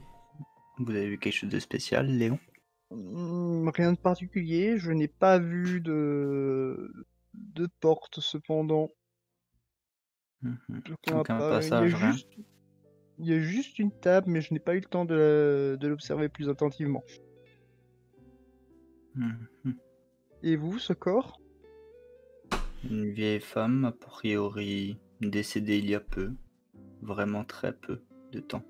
Vous avez vu quelque chose de spécial, Léon? Hmm, Rien de particulier, je n'ai pas vu de, de porte cependant. Mhm. Aucun pas. passage, il, y a rien. juste... il y a juste une table, mais je n'ai pas eu le temps de, l'observer plus attentivement. Mhm. Et vous, ce corps? Une vieille femme, a priori décédée il y a peu. Vraiment très peu de temps.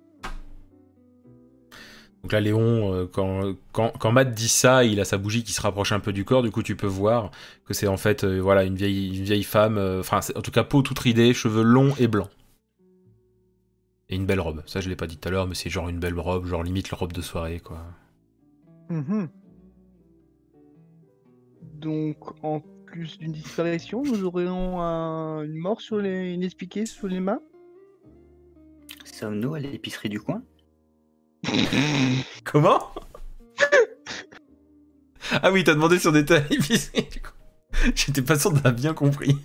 Donc là, Léon, euh, quand, quand, quand Matt dit ça, il a sa bougie qui se rapproche un peu du corps. Du coup, tu peux voir que c'est en fait euh, voilà, une, vieille, une vieille femme. euh, Enfin, en tout cas, peau toute ridée, cheveux longs et blancs. Et une belle robe. Ça, je l'ai pas dit tout à l'heure, mais c'est genre une belle robe, genre limite la robe de soirée, quoi. Mhm. Donc, en plus d'une disparition, nous aurions un- une mort sur les... inexpliquée sur les mains Sommes-nous à l'épicerie du coin? Comment? Ah oui, t'as demandé sur des tailles épicerie, du coup. J'étais pas sûr d'avoir bien compris.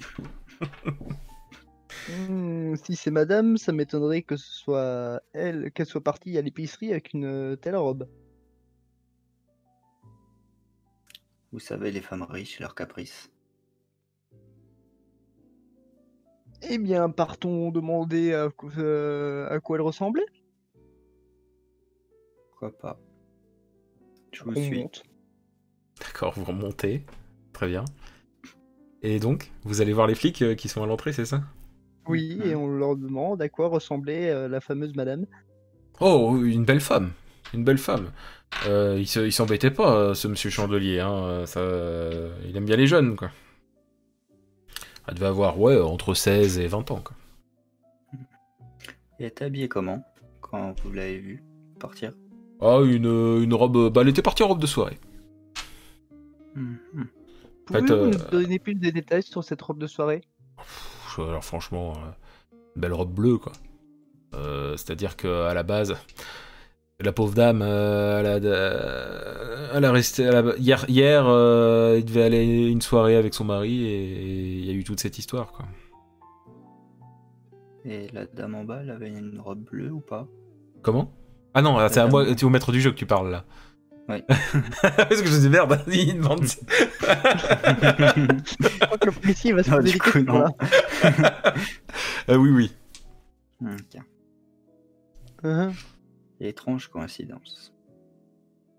Hmm, si c'est madame, ça m'étonnerait que ce soit elle, qu'elle soit partie à l'épicerie avec une euh, telle robe. Vous savez, les femmes riches et leurs caprices. Eh bien, partons demander à, euh, à quoi elle ressemblait. Pourquoi pas Je vous On suis. monte. D'accord, vous remontez. Très bien. Et donc, vous allez voir les flics euh, qui sont à l'entrée, c'est ça? Oui, et on leur demande à quoi ressemblait euh, la fameuse madame. Oh, une belle femme. Une belle femme. Euh, il se- il s'embêtait pas, euh, ce monsieur Chandelier. Hein. Ça, euh, il aime bien les jeunes, quoi. Elle devait avoir, ouais, entre 16 et 20 ans, quoi. Et elle était habillée comment quand vous l'avez vue partir? Ah, une, une robe... Bah, elle était partie en robe de soirée. Mhm. Pouvez-vous euh, nous donner plus de détails sur cette robe de soirée? Alors, franchement, euh, belle robe bleue, quoi. Euh, C'est-à-dire qu'à la base... La pauvre dame, euh, elle, a, elle a resté. elle a- hier, hier euh, il devait aller une soirée avec son mari et il y a eu toute cette histoire, quoi. Et la dame en bas, elle avait une robe bleue ou pas? Comment? Ah non, c'est à moi, tu au maître du jeu que tu parles là. Oui. Parce que je dis merde, il demande. Je crois que le policier va se Non, poser du des coup, non. Euh, oui, oui. Ok. Hein, Étrange coïncidence.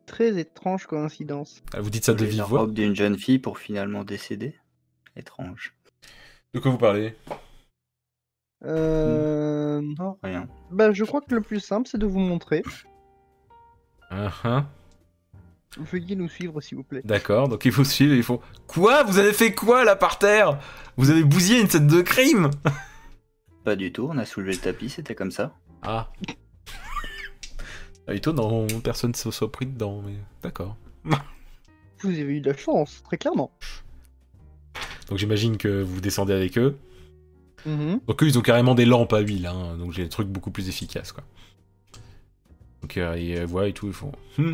Très étrange coïncidence. Ah, Vous dites ça de vive voix. robe d'une jeune fille pour finalement décéder. Étrange. De quoi vous parlez? Euh... Non, rien. Bah, je crois que le plus simple, c'est de vous montrer. Ah, ah. Veuillez nous suivre, s'il vous plaît. D'accord, donc il faut suivre, il faut... Quoi? Vous avez fait quoi là par terre? Vous avez bousillé une scène de crime? Pas du tout, on a soulevé le tapis, c'était comme ça. Ah. Ah, étonnant, personne ne se soit pris dedans, mais d'accord. Vous avez eu de la chance, très clairement. Donc j'imagine que vous descendez avec eux. Mhm. Donc eux, ils ont carrément des lampes à huile, hein, donc j'ai des trucs beaucoup plus efficaces, quoi. Donc euh, ils voient et tout, ils font... Hmm.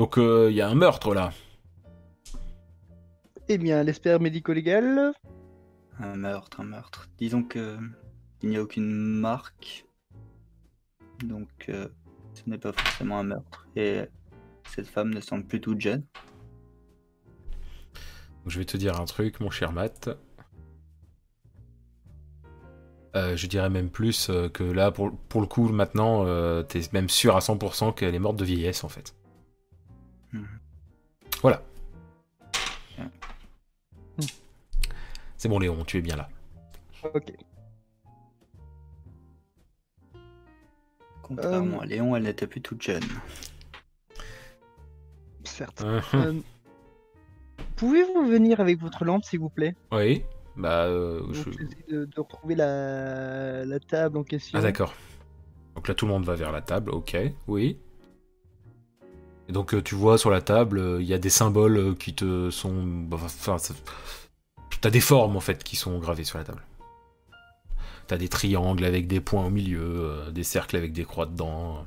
Donc euh, il y a un meurtre, là. Eh bien, l'espère médico-légal. Un meurtre, un meurtre. Disons que il n'y a aucune marque. Donc euh, ce n'est pas forcément un meurtre. Et cette femme ne semble plus toute jeune. Donc, je vais te dire un truc, mon cher Matt. Euh, je dirais même plus euh, que là, pour, pour le coup, maintenant, euh, t'es même sûr à 100% qu'elle est morte de vieillesse, en fait. Voilà. Ouais. C'est bon, Léon, tu es bien là. Ok. Contrairement Euh, à Léon, elle n'était plus toute jeune. Certes. Euh, Pouvez-vous venir avec votre lampe, s'il vous plaît? Oui, bah... euh, Donc, je- de, de retrouver la... la table en question. Ah d'accord. Donc là, tout le monde va vers la table, ok, oui. Et donc euh, tu vois sur la table, euh, il y a des symboles euh, qui te sont... bah, Enfin, t'as des formes en fait qui sont gravées sur la table. T'as des triangles avec des points au milieu, des cercles avec des croix dedans.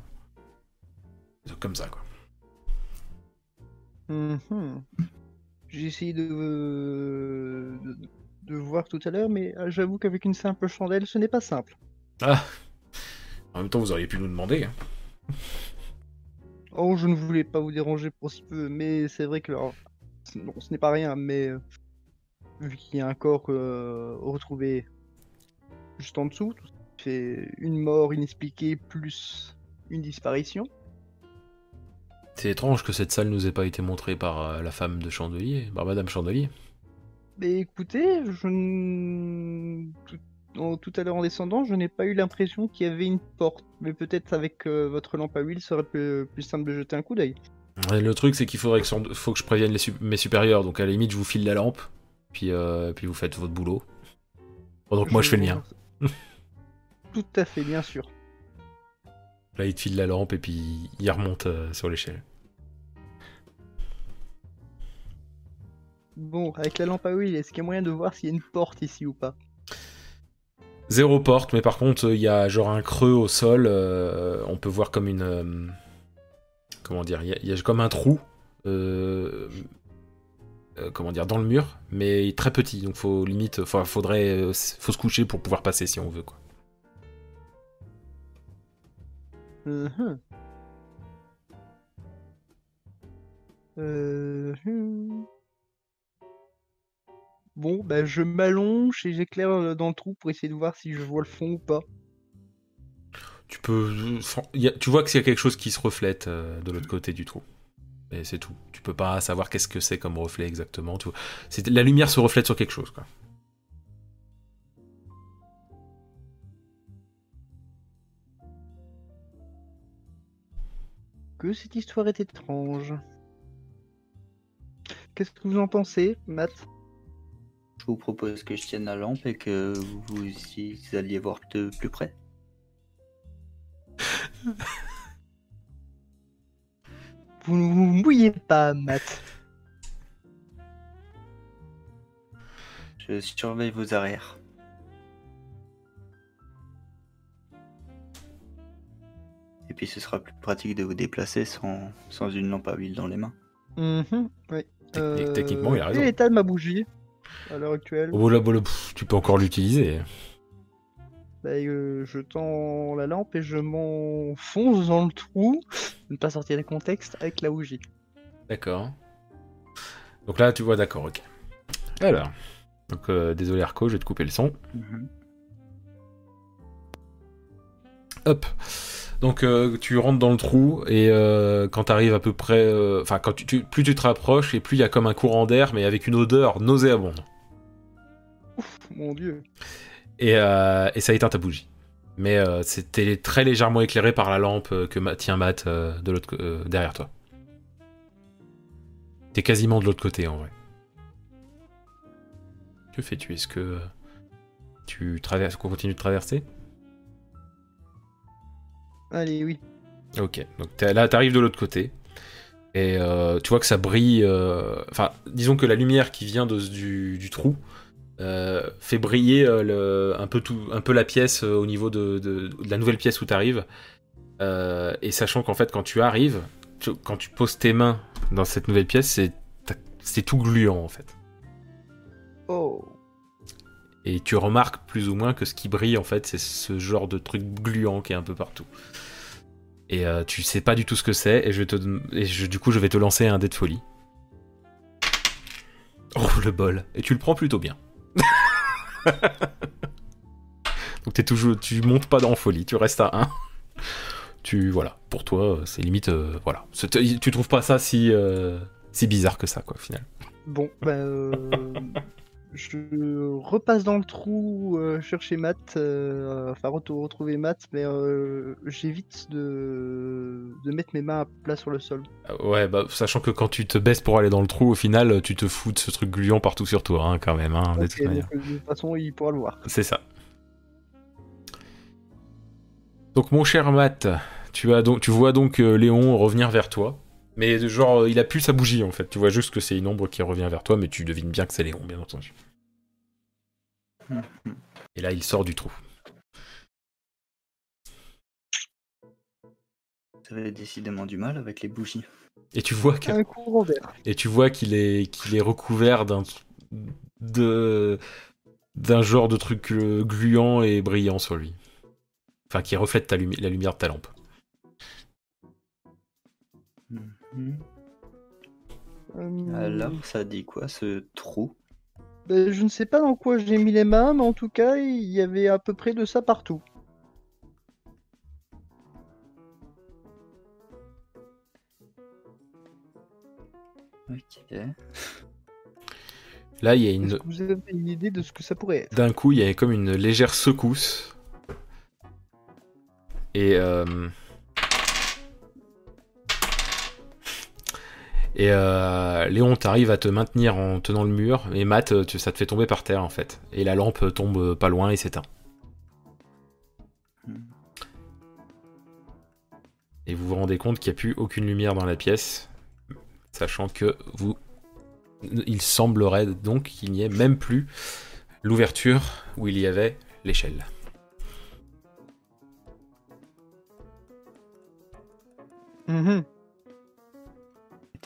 des trucs comme ça quoi. Mhm. J'ai essayé de... de de voir tout à l'heure, mais j'avoue qu'avec une simple chandelle, ce n'est pas simple. Ah En même temps, vous auriez pu nous demander. Oh, je ne voulais pas vous déranger pour si peu, mais c'est vrai que alors, non, ce n'est pas rien, mais euh, vu qu'il y a un corps euh, retrouvé juste en dessous, tout ça fait une mort inexpliquée plus une disparition. C'est étrange que cette salle nous ait pas été montrée par euh, la femme de Chandelier, par Madame Chandelier. Mais écoutez, je tout, à l'heure en descendant, je n'ai pas eu l'impression qu'il y avait une porte, mais peut-être avec euh, votre lampe à huile, serait plus, plus simple de jeter un coup d'œil. Le truc, c'est qu'il faudrait que, faut que je prévienne les sup- mes supérieurs, donc à la limite, je vous file la lampe, puis, euh, puis vous faites votre boulot. Pendant que moi, je fais le mien. Tout à fait, bien sûr. Là, il te file la lampe et puis il remonte euh, sur l'échelle. Bon, avec la lampe à huile, est-ce qu'il y a moyen de voir s'il y a une porte ici ou pas? Zéro porte, mais par contre, il y a genre un creux au sol. euh, on peut voir comme une. euh, comment dire Il y, a- comme un trou. euh, comment dire Dans le mur, mais très petit. Donc, faut limite. Enfin, faudrait. faut se coucher pour pouvoir passer si on veut, quoi. Mhm. Euh, hmm. Bon, bah je m'allonge et j'éclaire euh, dans le trou pour essayer de voir si je vois le fond ou pas. Tu peux. tu vois qu'il y a quelque chose qui se reflète euh, de l'autre côté du trou. Et c'est tout. Tu peux pas savoir qu'est-ce que c'est comme reflet exactement. La lumière se reflète sur quelque chose, quoi. Que cette histoire est étrange. Qu'est-ce que vous en pensez, Matt? Je vous propose que je tienne la lampe et que vous y alliez voir de plus près. Vous ne vous mouillez pas, Matt. Je surveille vos arrières. Et puis ce sera plus pratique de vous déplacer sans, sans une lampe à huile dans les mains. Mhm, oui. Technique- techniquement, il a quel raison. l'état de ma bougie? À l'heure actuelle Oh là, bon, là, pff, tu peux encore l'utiliser. Bah, euh, Je tends la lampe et je m'enfonce dans le trou, ne pas sortir du contexte, avec la bougie. D'accord. Donc là, tu vois, d'accord, ok. Alors. Donc, euh, désolé Arco, je vais te couper le son. Mhm. Hop. Donc euh, tu rentres dans le trou et euh, quand tu arrives à peu près, euh, enfin quand tu, tu- plus tu te rapproches et plus il y a comme un courant d'air mais avec une odeur nauséabonde. Mon dieu. Et, euh, et ça éteint ta bougie. Mais c'était très légèrement éclairé par la lampe que tient Matt de l'autre derrière toi. T'es quasiment de l'autre côté en vrai. Que fais-tu? Est-ce que tu traverses, qu'on continue de traverser? Allez, oui. Ok, donc là t'arrives de l'autre côté et euh, tu vois que ça brille. euh, Enfin, disons que la lumière qui vient de- du, du trou euh, fait briller le- un, peu tout, un peu la pièce au niveau de, de- de la nouvelle pièce où t'arrives. Euh, et sachant qu'en fait, quand tu arrives, tu- quand tu poses tes mains dans cette nouvelle pièce, c'est tout gluant en fait. Oh. Et tu remarques plus ou moins que ce qui brille, en fait, c'est ce genre de truc gluant qui est un peu partout. Et euh, tu sais pas du tout ce que c'est, et, je te, du coup, je vais te lancer un dé de folie. Oh, le bol. Et tu le prends plutôt bien. Donc t'es toujours, tu montes pas dans folie, tu restes à 1. Tu, voilà, pour toi, euh, c'est limite, euh, voilà. Tu trouves pas ça si, euh, si bizarre que ça, quoi, au final. Bon, bah, je repasse dans le trou euh, chercher Matt, euh, enfin retrouver Matt, mais euh, j'évite de... de mettre mes mains à plat sur le sol. Ouais, bah, sachant que quand tu te baisses pour aller dans le trou, au final, tu te fous de ce truc gluant partout sur toi, hein, quand même, hein, de toute de toute façon, il pourra le voir. C'est ça. Donc, mon cher Matt, tu, as donc, tu vois donc Léon revenir vers toi. Mais genre, il a plus sa bougie, en fait. Tu vois juste que c'est une ombre qui revient vers toi, mais tu devines bien que c'est Léon, bien entendu. Et là, il sort du trou. Vous avez décidément du mal avec les bougies. Et tu vois que... Un courant d'air. et tu vois qu'il est qu'il est recouvert d'un de d'un genre de truc euh, gluant et brillant sur lui. Enfin, qui reflète ta lumi- la lumière de ta lampe. Mhm. Euh, Alors, ça dit quoi ce trou? Bah, je ne sais pas dans quoi j'ai mis les mains, mais en tout cas, il y avait à peu près de ça partout. Ok. Là, il y a Est-ce une que vous avez une idée de ce que ça pourrait être? D'un coup, il y avait comme une légère secousse. Et euh, et euh, Léon, t'arrives à te maintenir en tenant le mur, et Matt, tu- ça te fait tomber par terre en fait. Et la lampe tombe pas loin et s'éteint. Hmm. Et vous vous rendez compte qu'il n'y a plus aucune lumière dans la pièce, sachant que vous, il semblerait donc qu'il n'y ait même plus l'ouverture où il y avait l'échelle. Mhm.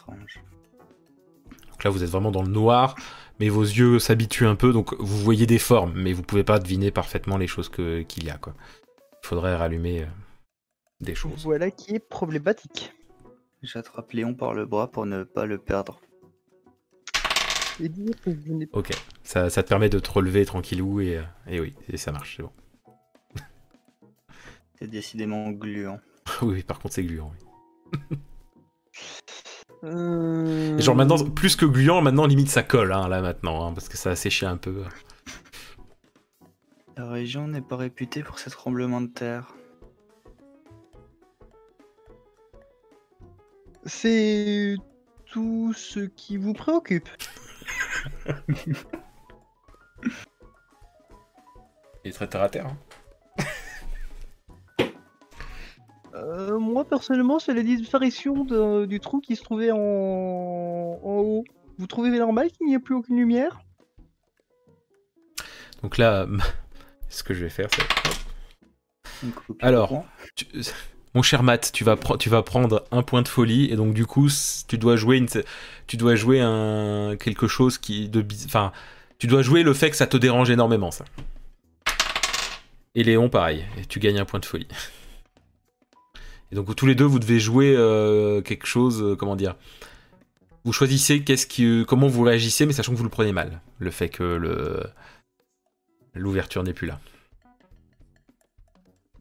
Étrange. Donc là, vous êtes vraiment dans le noir, mais vos yeux s'habituent un peu, donc vous voyez des formes, mais vous pouvez pas deviner parfaitement les choses qu'il y a. Quoi. Il faudrait rallumer euh, des choses. Voilà qui est problématique. J'attrape Léon par le bras pour ne pas le perdre. Et dire que je n'ai Ok, ça, ça te permet de te relever tranquillou, et, euh, et oui, et ça marche, c'est bon. C'est décidément gluant. oui, oui, par contre, c'est gluant. oui. Euh, Et genre maintenant, plus que gluant, maintenant limite ça colle, hein, là maintenant, hein, parce que ça a séché un peu. La région n'est pas réputée pour ses tremblements de terre. C'est tout ce qui vous préoccupe. Il est très terre à terre. hein. Euh, moi personnellement, c'est la disparition de- du trou qui se trouvait en, en haut. Vous trouvez normal qu'il n'y ait plus aucune lumière? Donc là, ce que je vais faire, c'est. Alors. tu- Mon cher Matt, tu vas, tu vas prendre un point de folie et donc du coup, tu dois jouer une, tu dois jouer un quelque chose qui de, enfin, tu dois jouer le fait que ça te dérange énormément, ça. Et Léon, pareil, et tu gagnes un point de folie. Et donc tous les deux, vous devez jouer euh, quelque chose, euh, comment dire Vous choisissez qu'est-ce qui, comment vous réagissez, mais sachant que vous le prenez mal, le fait que le l'ouverture n'est plus là.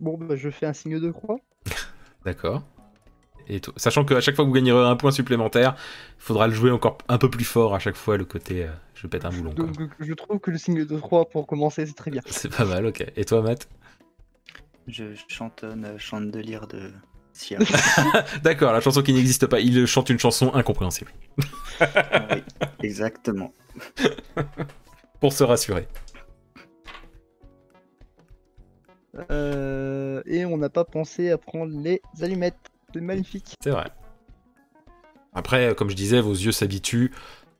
Bon, bah, je fais un signe de croix. D'accord. Et toi- sachant qu'à chaque fois que vous gagnerez un point supplémentaire, il faudra le jouer encore un peu plus fort à chaque fois, le côté euh, je pète un boulon. quoi. Donc, je trouve que le signe de croix pour commencer, c'est très bien. C'est pas mal, ok. Et toi, Matt? Je chantonne euh, Chante de lire de. D'accord, la chanson qui n'existe pas. Il chante une chanson incompréhensible. oui, exactement. Pour se rassurer. Euh, et on n'a pas pensé à prendre les allumettes. C'est magnifique. C'est vrai. Après, euh, comme je disais, vos yeux s'habituent.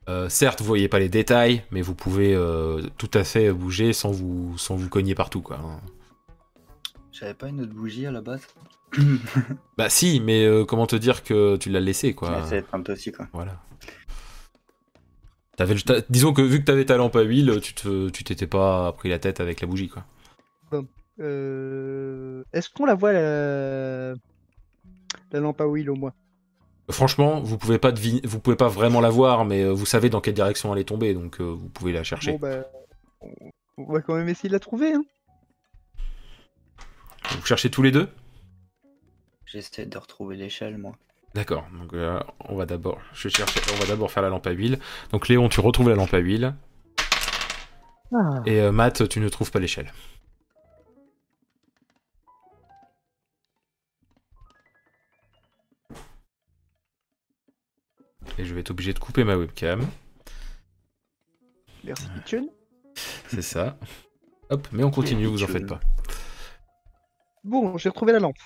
Euh, certes, vous voyez pas les détails, mais vous pouvez euh, tout à fait bouger sans vous, sans vous cogner partout, quoi. J'avais pas une autre bougie à la base. Bah si, mais euh, comment te dire que tu l'as laissé, quoi. C'est un peu aussi quoi. Voilà. Disons que vu que t'avais ta lampe à huile, tu te, tu t'étais pas pris la tête avec la bougie, quoi. Euh, Est-ce qu'on la voit la... la lampe à huile au moins? Franchement, vous pouvez pas deviner, vous pouvez pas vraiment la voir, mais euh, vous savez dans quelle direction elle est tombée, donc euh, vous pouvez la chercher. Bon bah, on- on va quand même essayer de la trouver. Hein. Vous cherchez tous les deux? J'essaie de retrouver l'échelle moi. D'accord. Donc euh, on va d'abord, je cherche, on va d'abord faire la lampe à huile. Donc Léon, tu retrouves la lampe à huile, Ah. et euh, Matt, tu ne trouves pas l'échelle. Et je vais être obligé de couper ma webcam. Merci Kitchen. C'est ça. Hop, mais on continue, vous en faites pas. Bon, j'ai retrouvé la lampe.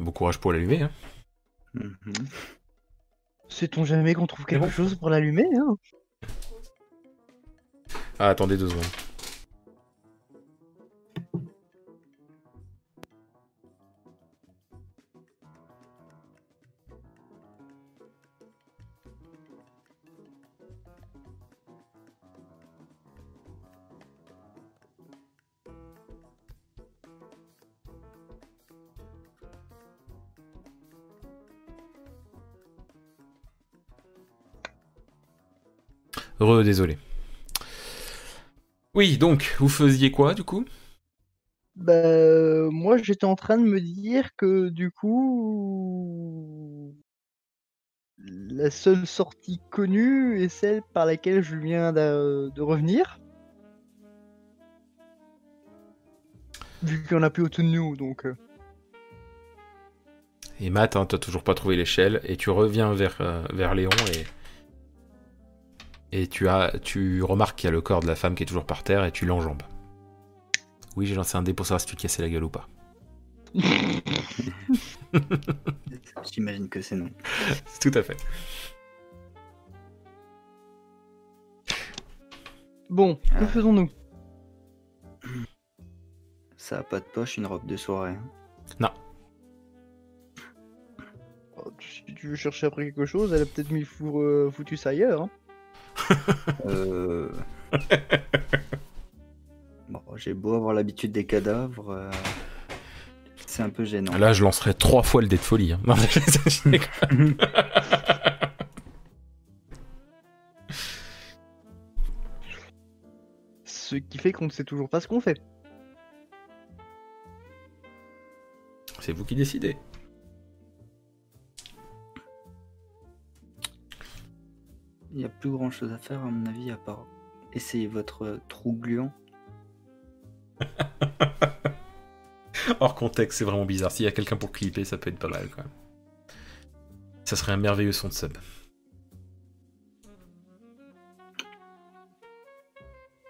Bon courage pour l'allumer. Hein. Mhm. Sait-on jamais qu'on trouve quelque bon chose pour l'allumer hein? Ah, attendez deux secondes. Heureux, désolé. Oui, donc, vous faisiez quoi du coup? Bah, moi j'étais en train de me dire que du coup, la seule sortie connue est celle par laquelle je viens de revenir. Vu qu'il y en a plus autour de nous, donc. euh, Et Matt, hein, t'as toujours pas trouvé l'échelle, et tu reviens vers, euh, vers Léon et. Et tu, as, tu remarques qu'il y a le corps de la femme qui est toujours par terre et tu l'enjambes. Oui, j'ai lancé un dé pour savoir si tu te cassais la gueule ou pas. J'imagine que c'est non. Tout à fait. Bon, que Ah. faisons-nous? Ça a pas de poche, une robe de soirée. hein. Oh, Si tu veux chercher après quelque chose, elle a peut-être mis fou- euh, foutu ça ailleurs. hein. Euh... bon, j'ai beau avoir l'habitude des cadavres, euh, c'est un peu gênant. Là, je lancerai trois fois le dé de folie. hein. Non. Ce qui fait qu'on ne sait toujours pas ce qu'on fait. C'est vous qui décidez. Il n'y a plus grand chose à faire à mon avis à part essayer votre trou gluant. Hors contexte, c'est vraiment bizarre. S'il y a quelqu'un pour clipper, ça peut être pas mal quand même. Ça serait un merveilleux son de sub.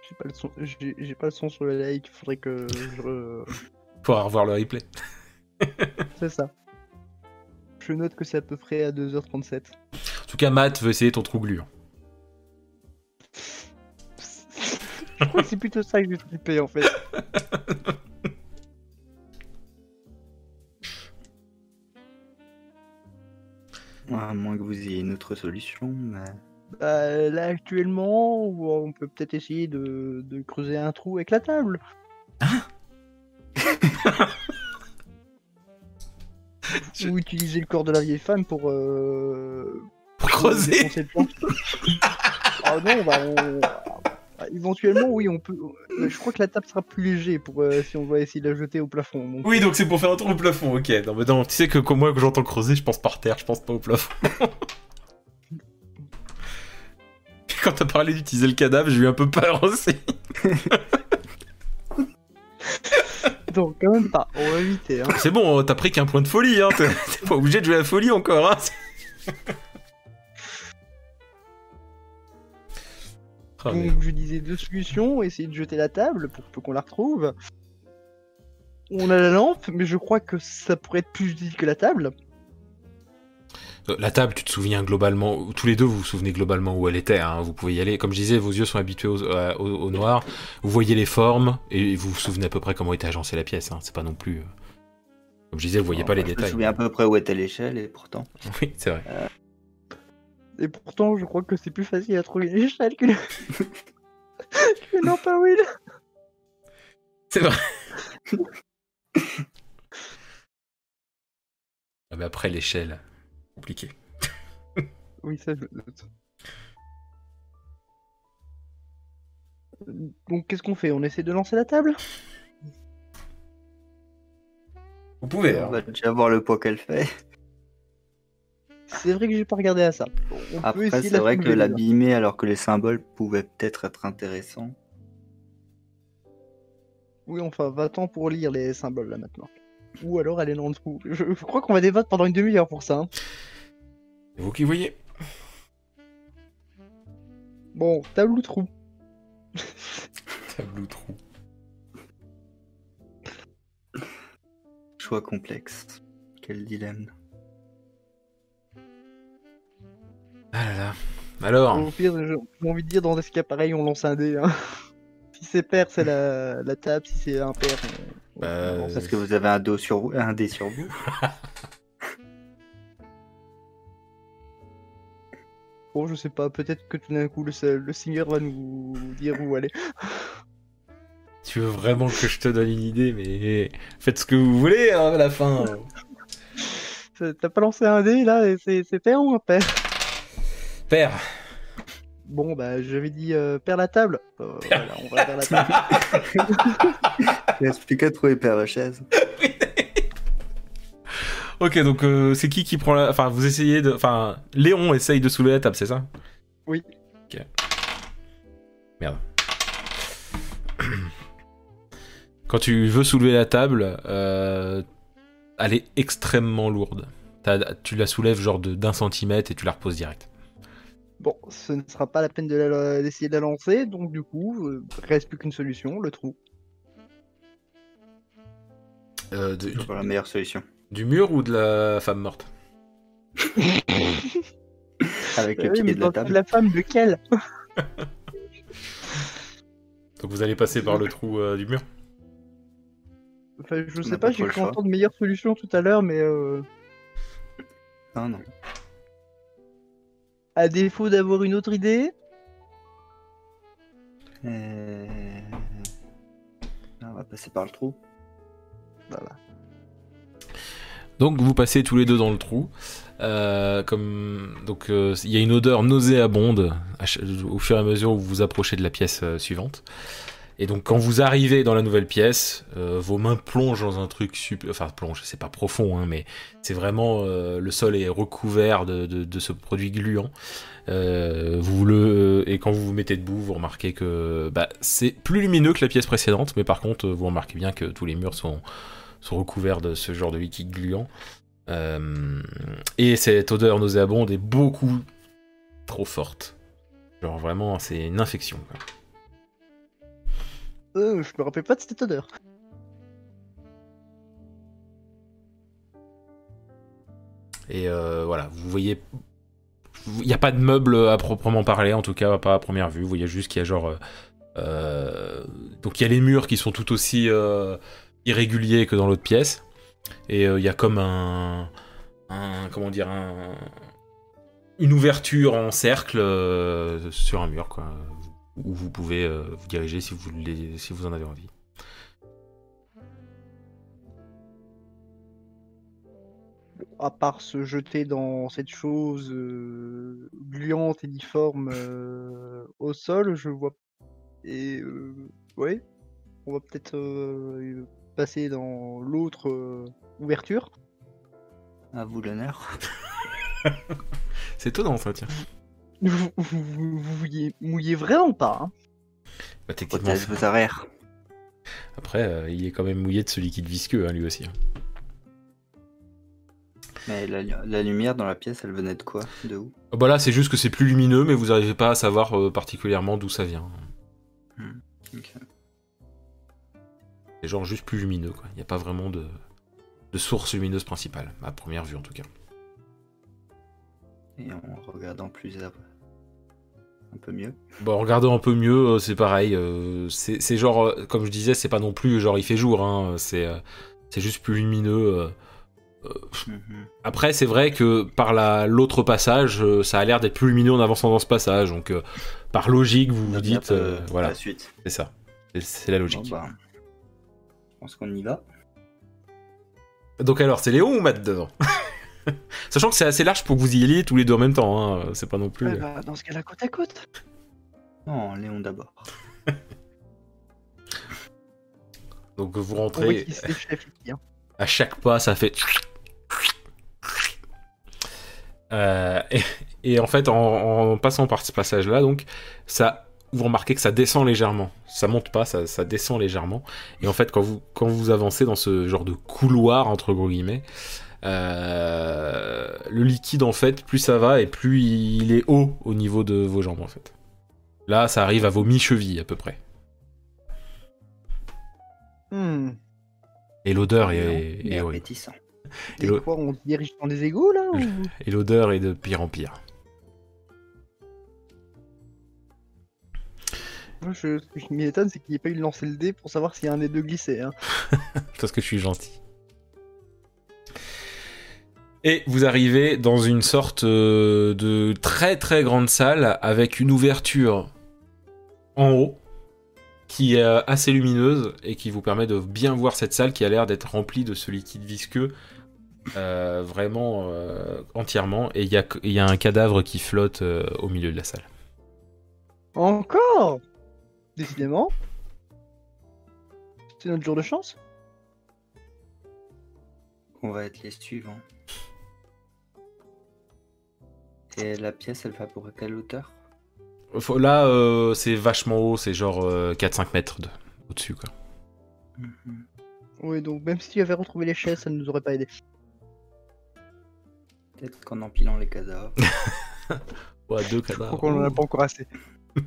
J'ai pas le son, j'ai pas le son sur le like. Faudrait que je. Pour revoir le replay. C'est ça. Je note que c'est à peu près à 2h37. En tout cas, Matt veut essayer ton trou gluant. Je crois que c'est plutôt ça que je vais flipper en fait. À moins que vous ayez une autre solution, mais... Bah, là actuellement, on peut peut-être essayer de, de creuser un trou avec la table. Je- Ou utiliser le corps de la vieille femme pour. Euh... Creuser. Ah non, bah on. Éventuellement, oui, on peut. euh, Je crois que la table sera plus léger pour euh, si on va essayer de la jeter au plafond. donc- Oui, donc c'est pour faire un trou au plafond, ok. Non, mais non, tu sais que comme moi, j'entends creuser, je pense par terre, je pense pas au plafond. quand t'as parlé d'utiliser le cadavre, j'ai eu un peu peur aussi. Non, quand même pas. On va éviter. Hein. C'est bon, t'as pris qu'un point de folie, hein. T'es t'es pas obligé de jouer à la folie encore, hein. Ah, mais- Donc je disais deux solutions, essayer de jeter la table pour peu qu'on la retrouve. On a la lampe, mais je crois que ça pourrait être plus utile que la table. Euh, La table, tu te souviens globalement, tous les deux vous vous souvenez globalement où elle était, hein. vous pouvez y aller. Comme je disais, vos yeux sont habitués au, à- au- au noir, vous voyez les formes, et vous vous souvenez à peu près comment était agencée la pièce, hein. c'est pas non plus... euh, Comme je disais, vous voyez pas les Je me détails. souviens à peu près où était l'échelle, et pourtant... Oui, c'est vrai. Et pourtant, je crois que c'est plus facile à trouver une échelle qu'une qu'une huile. C'est vrai. ah mais après l'échelle, compliqué. Oui, ça je le note. Donc qu'est-ce qu'on fait? On essaie de lancer la table? Vous pouvez, hein. On va déjà voir le poids qu'elle fait. C'est vrai que j'ai pas regardé à ça. On Après, c'est vrai que l'abîmer alors que les symboles pouvaient peut-être être intéressants. Oui, enfin, va-t'en pour lire les symboles là maintenant. Ou alors elle est dans le trou. Je, je crois qu'on va débattre pendant une demi-heure pour ça. hein. C'est vous qui voyez. Bon, table ou trou? Tableau trou. Choix complexe. Quel dilemme. Ah là là. Alors, Au pire, je- j'ai envie de dire dans des cas pareils, on lance un dé. hein. Si c'est pair, c'est la, la table. Si c'est impair, on, on Bah, un Parce que vous avez un, dos sur vous, un dé sur vous. Oh, je sais pas, peut-être que tout d'un coup le, le seigneur va nous dire où aller. tu veux vraiment que je te donne une idée, mais faites ce que vous voulez hein, à la fin. T'as pas lancé un dé là et C'est c'est pair ou impair Père, Bon, bah j'avais dit euh, pair la table. Euh, voilà, on va vers la table. Il reste plus qu'à trouver Père Lachaise. ok, donc euh, c'est qui qui prend la. Enfin, vous essayez de. Enfin, Léon essaye de soulever la table, c'est ça? Oui. Ok. Merde. Quand tu veux soulever la table, euh, elle est extrêmement lourde. Tu la soulèves genre de- d'un centimètre et tu la reposes direct. Bon, ce ne sera pas la peine de la- d'essayer de la lancer, donc du coup, euh, reste plus qu'une solution, le trou. Euh, de- C'est pas la meilleure solution. du mur ou de la femme morte Avec le Euh, oui, pied de la dans table. la femme, lequel? Donc vous allez passer par le trou euh, du mur Enfin, je sais pas, pas j'ai cru entendre meilleure solution tout à l'heure, mais euh, Non, non. À défaut d'avoir une autre idée, Euh... On va passer par le trou. voilà. Donc vous passez tous les deux dans le trou. Euh, comme donc euh, il y a une odeur nauséabonde au fur et à mesure où vous vous approchez de la pièce euh, suivante. Et donc quand vous arrivez dans la nouvelle pièce, euh, vos mains plongent dans un truc super, enfin plonge, c'est pas profond, hein, mais c'est vraiment euh, le sol est recouvert de, de- ce produit gluant. Euh, vous le et quand vous vous mettez debout, vous remarquez que bah, c'est plus lumineux que la pièce précédente, mais par contre vous remarquez bien que tous les murs sont sont recouverts de ce genre de liquide gluant. Et cette odeur nauséabonde est beaucoup trop forte. Genre vraiment, c'est une infection. Euh, je me rappelle pas de cette odeur. Et euh, voilà, vous voyez, il n'y a pas de meubles à proprement parler, en tout cas pas à première vue. Vous voyez juste qu'il y a genre, euh, donc il y a les murs qui sont tout aussi irréguliers que dans l'autre pièce, et il y a comme un, un comment dire un une ouverture en cercle sur un mur, quoi, où vous pouvez euh, vous diriger si vous, si vous en avez envie. À part se jeter dans cette chose euh, gluante et difforme euh, au sol, je vois. Et euh, ouais, on va peut-être euh, passer dans l'autre euh, ouverture. À vous l'honneur. C'est étonnant, ça, tiens. Vous, vous, vous, vous mouillez, mouillez vraiment pas. Hein. Bah, techniquement, Protège vos arrières. après, euh, il est quand même mouillé de ce liquide visqueux, hein, lui aussi. hein. Mais la, la lumière dans la pièce, elle venait de quoi? De où? Ah Bah là, c'est juste que c'est plus lumineux, mais vous n'arrivez pas à savoir euh, particulièrement d'où ça vient. Ok. C'est genre juste plus lumineux, quoi. Il n'y a pas vraiment de, de source lumineuse principale, à première vue en tout cas. Et en regardant plus à- un peu mieux. Bon, regardons un peu mieux, euh, c'est pareil. euh, c'est genre, euh, comme je disais, c'est pas non plus genre il fait jour, hein, c'est juste plus lumineux. Mhm. Après, c'est vrai que par la- l'autre passage, ça a l'air d'être plus lumineux en avançant dans ce passage, donc euh, par logique, vous vous dites, euh, voilà, La suite. c'est ça. C'est- la Bon, logique. bah, je pense qu'on y va. Donc alors, c'est Léon ou Matt devant Sachant que c'est assez large pour que vous y alliez tous les deux en même temps, hein, c'est pas non plus. Ouais, bah, dans ce cas-là, côte à côte. Non, Léon d'abord. Donc vous rentrez. à chaque pas, ça fait. Euh, et, et en fait, en, en passant par ce passage-là, donc, ça, vous remarquez que ça descend légèrement. Ça monte pas, ça, ça descend légèrement. Et en fait, quand vous, quand vous avancez dans ce genre de couloir, entre gros guillemets, euh, le liquide, en fait, plus ça va et plus il est haut au niveau de vos jambes, en fait. Là, ça arrive à vos mi-chevilles, à peu près. Hmm. Et l'odeur est, est. Et quoi, on se dirige dans des égouts là ou... Et l'odeur est de pire en pire. Moi, je, ce qui m'étonne, c'est qu'il n'y ait pas eu de lancer le dé pour savoir s'il y a un des deux glissé. Hein. parce que je suis gentil. Et vous arrivez dans une sorte euh, de très très grande salle avec une ouverture en haut qui est euh, assez lumineuse et qui vous permet de bien voir cette salle qui a l'air d'être remplie de ce liquide visqueux euh, vraiment euh, entièrement. Et il y a, il y a un cadavre qui flotte euh, au milieu de la salle. Encore? Décidément. C'est notre jour de chance? On va être les suivants. Et la pièce, elle va pour quelle hauteur? Faut- Là, euh, c'est vachement haut, c'est genre euh, 4-5 mètres de- au-dessus. quoi. Mhm. Oui, donc même si tu avais retrouvé les chaises, ça ne nous aurait pas aidé. Peut-être qu'en empilant les cadavres. Ouais, deux Je crois cadavres. qu'on en a pas encore assez.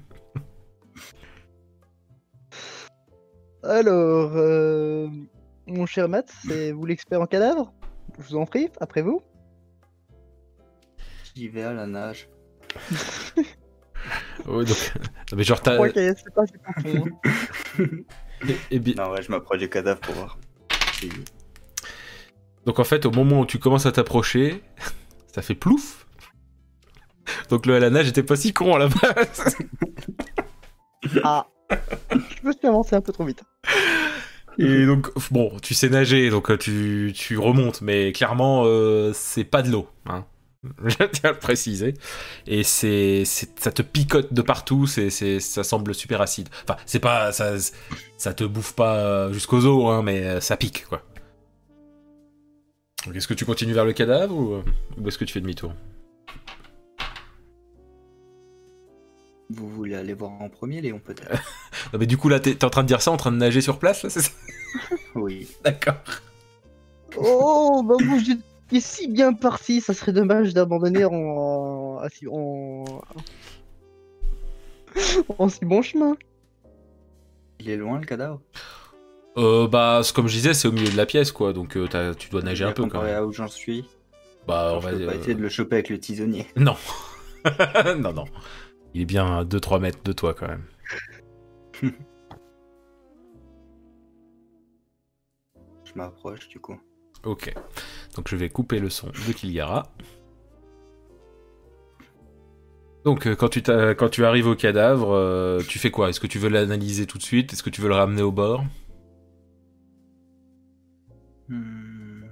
Alors, euh, mon cher Matt, c'est vous l'expert en cadavres? Je vous en prie, après vous. J'y vais à la nage. Ouais, donc- Non, mais genre, Je t'as. c'est pas profond. hein. et- et bi- Non, ouais, je m'approche du cadavre pour voir. Donc en fait, au moment où tu commences à t'approcher, ça fait plouf. Donc le à la nage était pas si con à la base. Ah Je me suis avancé un peu trop vite. Et donc, bon, tu sais nager, donc euh, tu, tu remontes, mais clairement, euh, c'est pas de l'eau. Hein. Je tiens à le préciser. Et c'est, c'est- ça te picote de partout, c'est, c'est, ça semble super acide. Enfin, c'est pas, ça, ça te bouffe pas euh, jusqu'aux os, hein, mais euh, ça pique, quoi. Donc, est-ce que tu continues vers le cadavre ou, euh, ou est-ce que tu fais demi-tour? Vous voulez aller voir en premier, Léon, peut-être? Non, mais du coup, là, t'es, t'es en train de dire ça, en train de nager sur place, là, c'est ça? Oui. D'accord. Oh, bah vous j'étais si bien parti, ça serait dommage d'abandonner en... en... si- en... en si bon chemin. Il est loin, le cadavre? Euh, bah, comme je disais, c'est au milieu de la pièce, quoi, donc euh, t'as- tu dois nager un peu quand Comparé même. à où j'en suis. Bah, on je va peux pas euh, essayer de le choper avec le tisonnier. Non. non, non. Il est bien à 2-3 mètres de toi quand même. Je m'approche, du coup. Ok. Donc je vais couper le son de Kilgara. Donc euh, quand tu, quand tu arrives au cadavre, euh, tu fais quoi? Est-ce que tu veux l'analyser tout de suite? Est-ce que tu veux le ramener au bord? Hmm.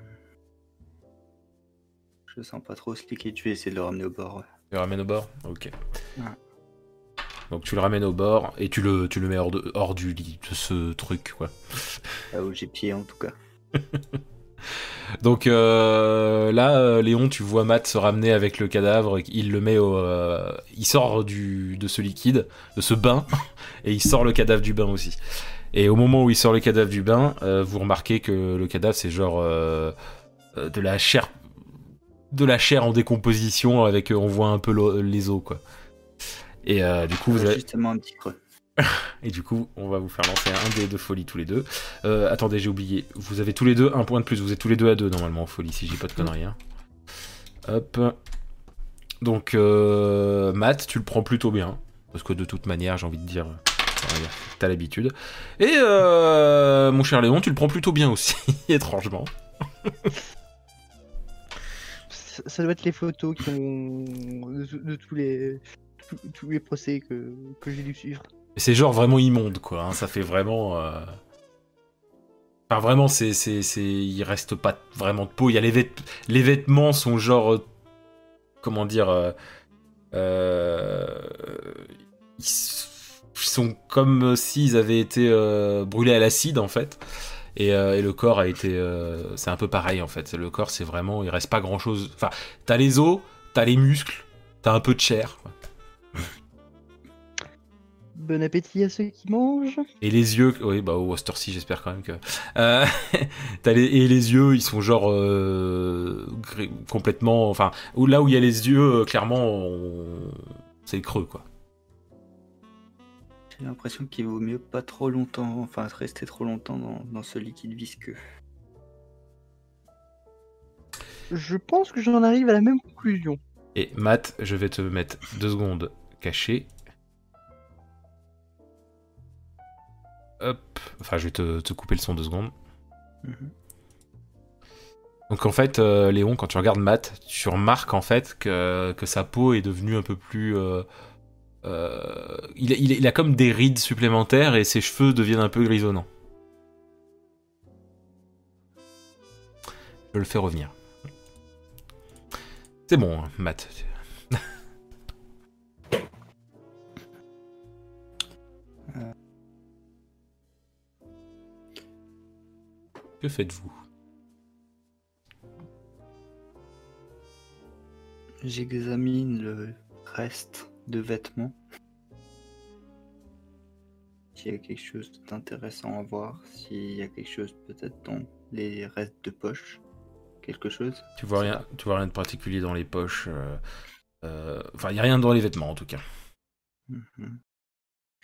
Je sens pas trop ce liquide, je vais essayer de le ramener au bord. ouais. Tu le ramènes au bord? Ok. Ouais. Donc tu le ramènes au bord et tu le, tu le mets hors, de, hors du lit, de ce truc, quoi. Là où j'ai pied en tout cas. Donc euh, là, euh, Léon, tu vois Matt se ramener avec le cadavre, il le met au... euh, il sort du, de ce liquide, de ce bain, et il sort le cadavre du bain aussi. Et au moment où il sort le cadavre du bain, euh, vous remarquez que le cadavre, c'est genre de la chair de la chair en décomposition avec on voit un peu les os quoi. Et euh, du coup vous Ouais, avez, Justement un petit creux. Et du coup, on va vous faire lancer un dé de folie tous les deux. Euh, attendez, j'ai oublié. Vous avez tous les deux un point de plus. Vous êtes tous les deux à deux normalement en folie, si j'ai pas de conneries. hein. Hop. Donc, euh, Matt, tu le prends plutôt bien. Parce que de toute manière, j'ai envie de dire, dire, t'as l'habitude. Et euh, mon cher Léon, tu le prends plutôt bien aussi, étrangement. Ça, doit être les photos qui ont de, de tous les tous les procès que, que j'ai dû suivre. C'est genre vraiment immonde, quoi. hein. Ça fait vraiment. euh, Enfin, vraiment, c'est, c'est, c'est, il reste pas vraiment de peau. Il y a les, vêt- les vêtements sont genre, euh, comment dire, euh, ils sont comme s'ils avaient été brûlés à l'acide en fait. Et, le corps a été, c'est un peu pareil en fait. Le corps, c'est vraiment, il reste pas grand chose. Enfin, t'as les os, t'as les muscles, t'as un peu de chair. Bon appétit à ceux qui mangent. Et les yeux, oui, bah au Worcester j'espère quand même que. Euh, t'as les, et les yeux, ils sont genre euh, complètement. Enfin, là où il y a les yeux, euh, clairement, on- c'est creux quoi. J'ai l'impression qu'il vaut mieux pas trop longtemps, enfin rester trop longtemps dans, dans ce liquide visqueux. Je pense que j'en arrive à la même conclusion. Et Matt, je vais te mettre deux secondes caché. Hop, enfin, je vais te, te couper le son deux secondes. Mhm. Donc en fait, euh, Léon, quand tu regardes Matt, tu remarques en fait que, que sa peau est devenue un peu plus... euh, euh, il a comme des rides supplémentaires et ses cheveux deviennent un peu grisonnants. Je le fais revenir. C'est bon, hein, Matt. Que faites-vous? J'examine le reste de vêtements. S'il y a quelque chose d'intéressant à voir, s'il y a quelque chose peut-être dans les restes de poche, quelque chose. Tu vois rien, tu vois rien de particulier dans les poches. euh, euh, Enfin, il y a rien dans les vêtements en tout cas. Mhm.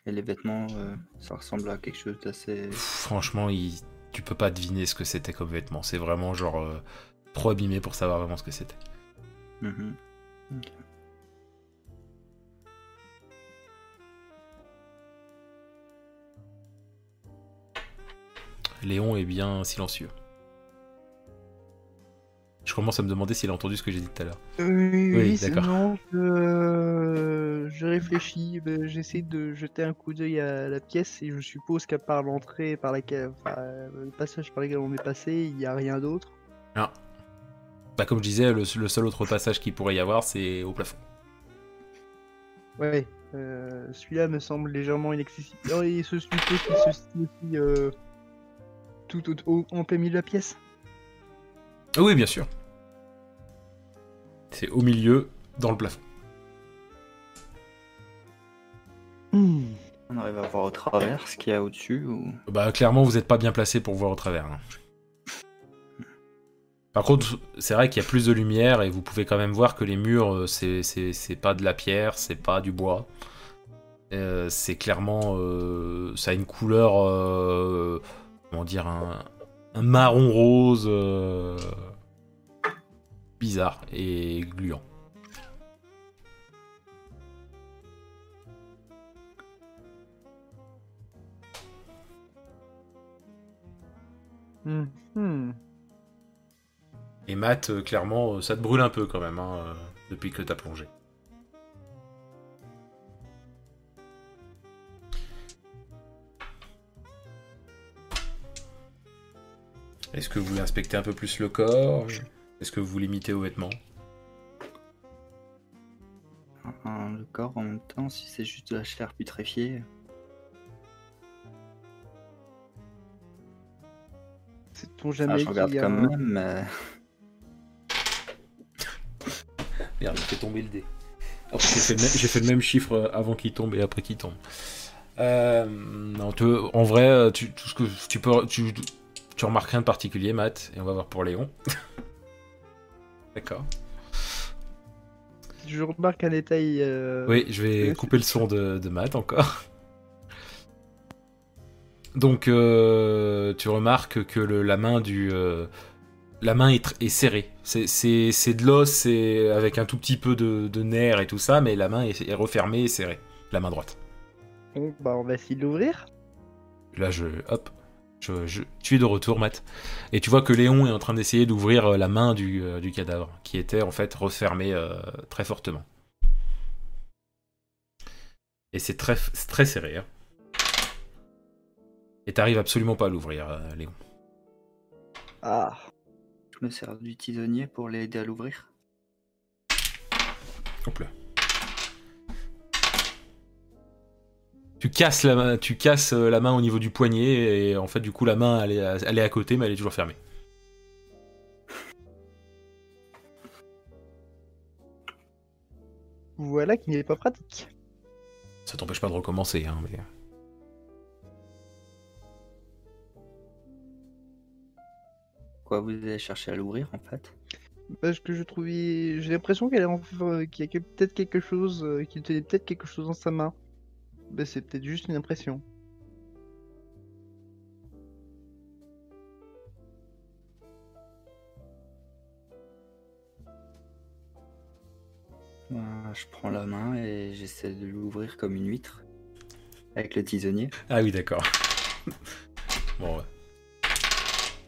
Et les vêtements, euh, ça ressemble à quelque chose d'assez. Franchement, il- tu peux pas deviner ce que c'était comme vêtements. C'est vraiment genre euh, trop abîmé pour savoir vraiment ce que c'était. Mhm. Léon est bien silencieux. Je commence à me demander s'il a entendu ce que j'ai dit tout à l'heure. Oui, Oui, oui, d'accord. non, je, euh, je réfléchis, ben, j'essaie de jeter un coup d'œil à la pièce et je suppose qu'à part l'entrée par laquelle, enfin, euh, le passage par lequel on est passé, il n'y a rien d'autre. Bah, comme je disais, le, le seul autre passage qu'il pourrait y avoir, c'est au plafond. Ouais, euh, celui-là me semble légèrement inaccessible. Oh, et ce suppose qu'il se situe euh, tout au, en plein milieu de la pièce. Ah Oui, bien sûr. C'est au milieu, dans le plafond. On arrive à voir au travers ce qu'il y a au-dessus ou? Bah, clairement, vous n'êtes pas bien placé pour voir au travers. hein. Par contre, c'est vrai qu'il y a plus de lumière et vous pouvez quand même voir que les murs, euh, c'est- pas de la pierre, c'est pas du bois. Euh, c'est clairement. euh, ça a une couleur. euh, comment dire Un, un marron rose bizarre et gluant. Hmm, hmm. Et Matt, euh, clairement, euh, ça te brûle un peu quand même, hein, euh, depuis que t'as plongé. Est-ce que vous voulez inspecter un peu plus le corps? Est-ce que vous vous limitez aux vêtements? Un- le corps en même temps, si c'est juste de la chair putréfiée. C'est ton Ah, jamais je regarde a quand un- même, mais Merde, j'ai fait tomber le dé. j'ai, fait le même, j'ai fait le même chiffre avant qu'il tombe et après qu'il tombe. Euh, non, tu- en vrai, euh, tu, tout ce que tu peux, tu, tu remarques rien de particulier, Matt, et on va voir pour Léon. D'accord. Je remarque un détail. euh, Oui, je vais couper le son de, de Matt encore. Donc, euh, tu remarques que le- la main du, euh, la main est, est serrée. C'est- C'est c'est de l'os, c'est avec un tout petit peu de, de nerfs et tout ça, mais la main est, est refermée et serrée. La main droite. Bon, bah, on va essayer de l'ouvrir. Là, je, hop, je, je- tu es de retour, Matt. Et tu vois que Léon est en train d'essayer d'ouvrir euh, la main du, euh, du cadavre, qui était en fait refermée euh, très fortement. Et c'est très, serré. hein. Et t'arrives absolument pas à l'ouvrir, euh, Léon. Ah. je me sers du tisonnier pour l'aider à l'ouvrir. Hop là. Tu casses la main, tu casses euh, la main au niveau du poignet et en fait du coup la main elle est, à- elle est à côté mais elle est toujours fermée. Voilà qui n'est pas pratique. Ça t'empêche pas de recommencer, hein, mais. Quoi, vous allez chercher à l'ouvrir en fait? Parce que je trouvais. J'ai l'impression qu'elle en... euh, qu'il y a peut-être quelque chose. euh, qu'il tenait peut-être quelque chose dans sa main. Bah, c'est peut-être juste une impression. Euh, Je prends la main et j'essaie de l'ouvrir comme une huître. Avec le tisonnier. Ah oui, d'accord. bon, ouais.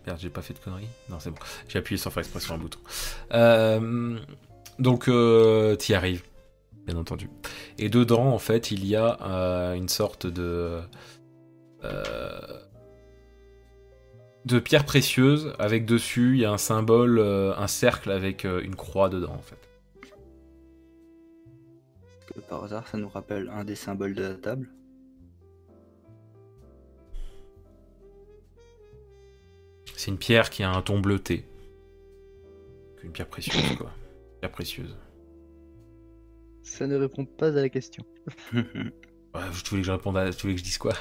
Merde, j'ai pas fait de conneries Non, c'est bon. J'ai appuyé sans faire exprès sur un bouton. Euh, donc, euh, t'y arrives, bien entendu. Et dedans, en fait, il y a euh, une sorte de. euh, de pierre précieuse avec dessus, il y a un symbole, euh, un cercle avec une croix dedans, en fait. Que par hasard, ça nous rappelle un des symboles de la table. C'est une pierre qui a un ton bleuté. Une pierre précieuse, quoi. Pierre précieuse. Ça ne répond pas à la question. Ouais, tu voulais que je réponde à... Tu voulais que je dise quoi?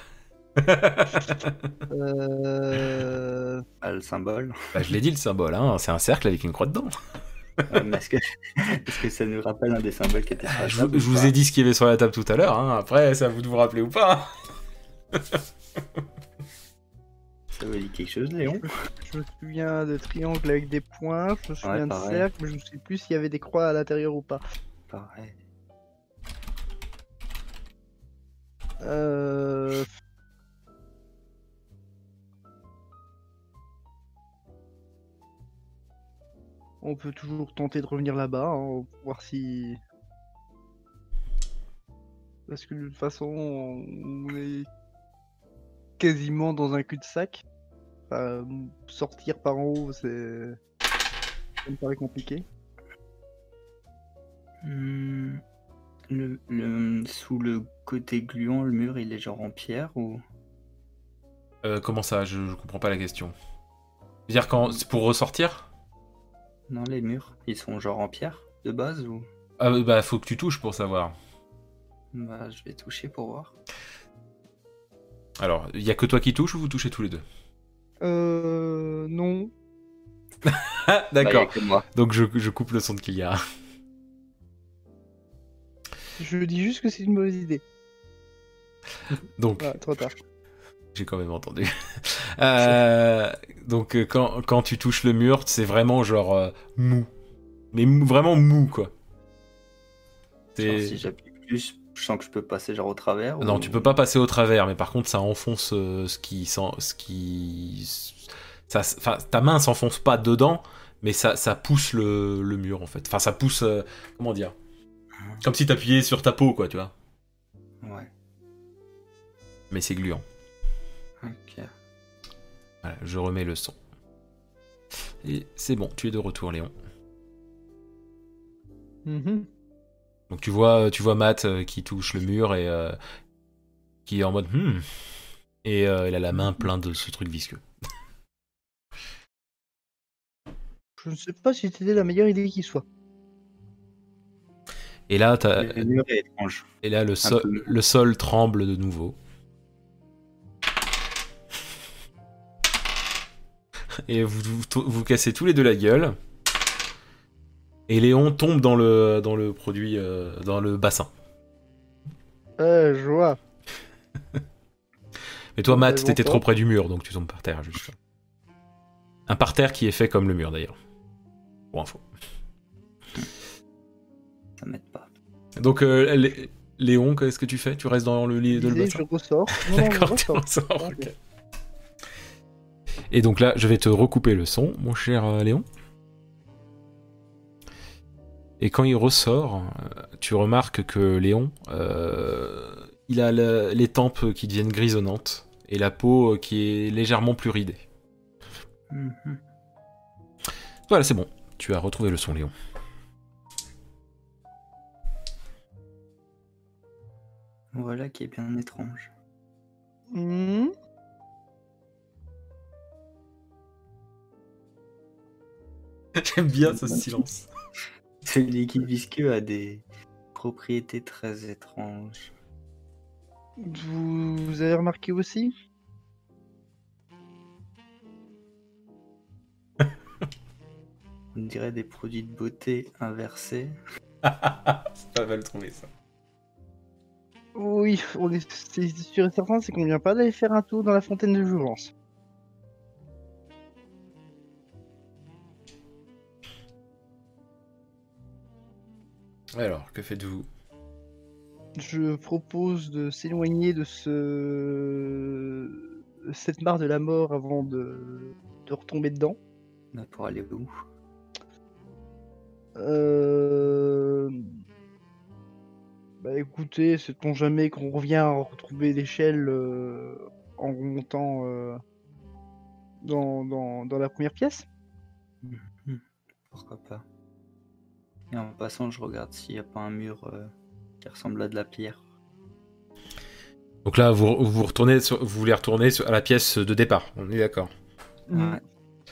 Euh... Ah, le symbole. Bah, je l'ai dit le symbole, hein. c'est un cercle avec une croix dedans. Euh, mais est-ce que... ça nous rappelle un des symboles qui était sur la Ah, Je, table vous- je ou vous ai dit ce qu'il y avait sur la table tout à l'heure, hein. après c'est à vous de vous rappeler ou pas. hein. Ça vous dit quelque chose, Léon? Je me souviens de triangle avec des points, je me souviens de cercle, mais je ne sais plus s'il y avait des croix à l'intérieur ou pas. Pareil. Euh... On peut toujours tenter de revenir là-bas, hein, voir si... Parce que de toute façon, on est quasiment dans un cul-de-sac. Enfin, sortir par en haut, c'est... Ça me paraît compliqué. Hmm, Le, le- sous le côté gluant, le mur, il est genre en pierre ou? Euh, comment ça? Je, je comprends pas la question. dire quand c'est pour ressortir? Non, les murs, ils sont genre en pierre de base ou? Ah bah faut que tu touches pour savoir. Bah, je vais toucher pour voir. Alors, il y a que toi qui touches ou vous touchez tous les deux? Euh... Non. Bah, d'accord. moi. Donc je, je coupe le son de Kilia. Je dis juste que c'est une mauvaise idée. Donc Voilà, trop tard. J'ai quand même entendu. Euh, donc euh, quand, quand tu touches le mur, c'est vraiment genre euh, mou. Mais mou- vraiment mou quoi. Genre, si j'appuie plus, je sens que je peux passer genre au travers. Non, ou- tu peux pas passer au travers, mais par contre ça enfonce euh, ce qui... sent- Ce qui... Ça, enfin, ta main s'enfonce pas dedans, mais ça, ça pousse le, le mur en fait. Enfin, ça pousse... euh, comment dire? Comme si t'appuyais sur ta peau quoi, tu vois. Ouais. Mais c'est gluant. Ok. Voilà, je remets le son. Et c'est bon, tu es de retour, Léon. Mhm. Donc tu vois, tu vois Matt euh, qui touche le mur et euh, qui est en mode hmm. Et euh, il a la main plein de ce truc visqueux. Je ne sais pas si c'était la meilleure idée qui soit. Et là, Le et là sol, peu. le sol tremble de nouveau. Et vous, vous, vous cassez tous les deux la gueule. Et Léon tombe dans le, dans le produit, euh, dans le bassin. Euh, je vois. Mais toi, Matt, t'étais trop près du mur, donc tu tombes par terre, juste. Un parterre qui est fait comme le mur, d'ailleurs. Pour info. Ça m'aide pas. Donc, euh, Lé- Léon, qu'est-ce que tu fais? Tu restes dans le lit de le je ressors. D'accord, tu ressors. Et donc là, je vais te recouper le son, mon cher euh, Léon. Et quand il ressort, euh, tu remarques que Léon, euh, il a le- les tempes qui deviennent grisonnantes et la peau qui est légèrement plus ridée. Mhm. Voilà, c'est bon. Tu as retrouvé le son, Léon. Voilà qui est bien étrange. Mhm. J'aime bien ce silence. Ce liquide visqueux a des propriétés très étranges. Vous, vous avez remarqué aussi? On dirait des produits de beauté inversés. c'est pas mal trouvé ça. Oui, on est c'est sûr et certain, c'est qu'on vient pas d'aller faire un tour dans la fontaine de jouvence. Alors, que faites-vous? Je propose de s'éloigner de ce cette mare de la mort avant de, de retomber dedans. Pour aller où? Euh... Bah écoutez, sait-on jamais qu'on revient à retrouver l'échelle euh, en remontant euh, dans, dans, dans la première pièce? Pourquoi pas Et en passant, je regarde s'il n'y a pas un mur euh, qui ressemble à de la pierre. Donc là, vous, vous retournez, sur- vous voulez retourner sur- à la pièce de départ. On est d'accord. Ouais.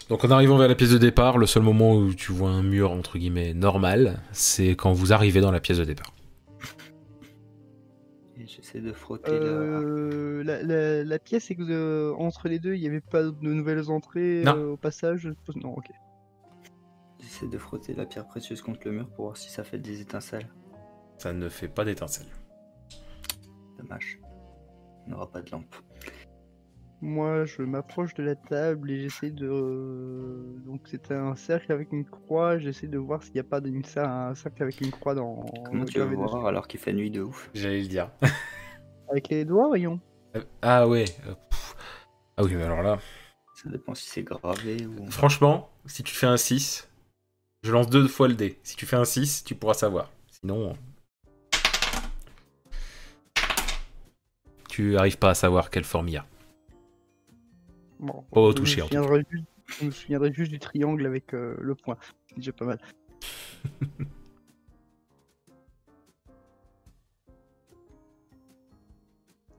Donc en arrivant vers la pièce de départ, le seul moment où tu vois un mur entre guillemets normal, c'est quand vous arrivez dans la pièce de départ. J'essaie de frotter la... Euh, la, la, la pièce, c'est que euh, entre les deux, il n'y avait pas de nouvelles entrées Non. euh, au passage Non, ok. J'essaie de frotter la pierre précieuse contre le mur pour voir si ça fait des étincelles. Ça ne fait pas d'étincelle. Dommage. On n'aura pas de lampe. Moi, je m'approche de la table et j'essaie de. euh, Donc, c'est un cercle avec une croix. J'essaie de voir s'il n'y a pas d'une- un cercle avec une croix dans. Comment tu gravé voir dessus. alors qu'il fait nuit de ouf J'allais le dire. Avec les doigts, voyons. ah ouais. euh. Ah oui, mais alors là, Ça dépend si c'est gravé ou... franchement, si tu fais un 6, je lance deux fois le dé. Si tu fais un 6, tu pourras savoir. Sinon, tu arrives pas à savoir quelle forme il y a. Bon, Pas au je me toucher, Je me souviendrai juste du triangle avec euh, le point. C'est déjà pas mal.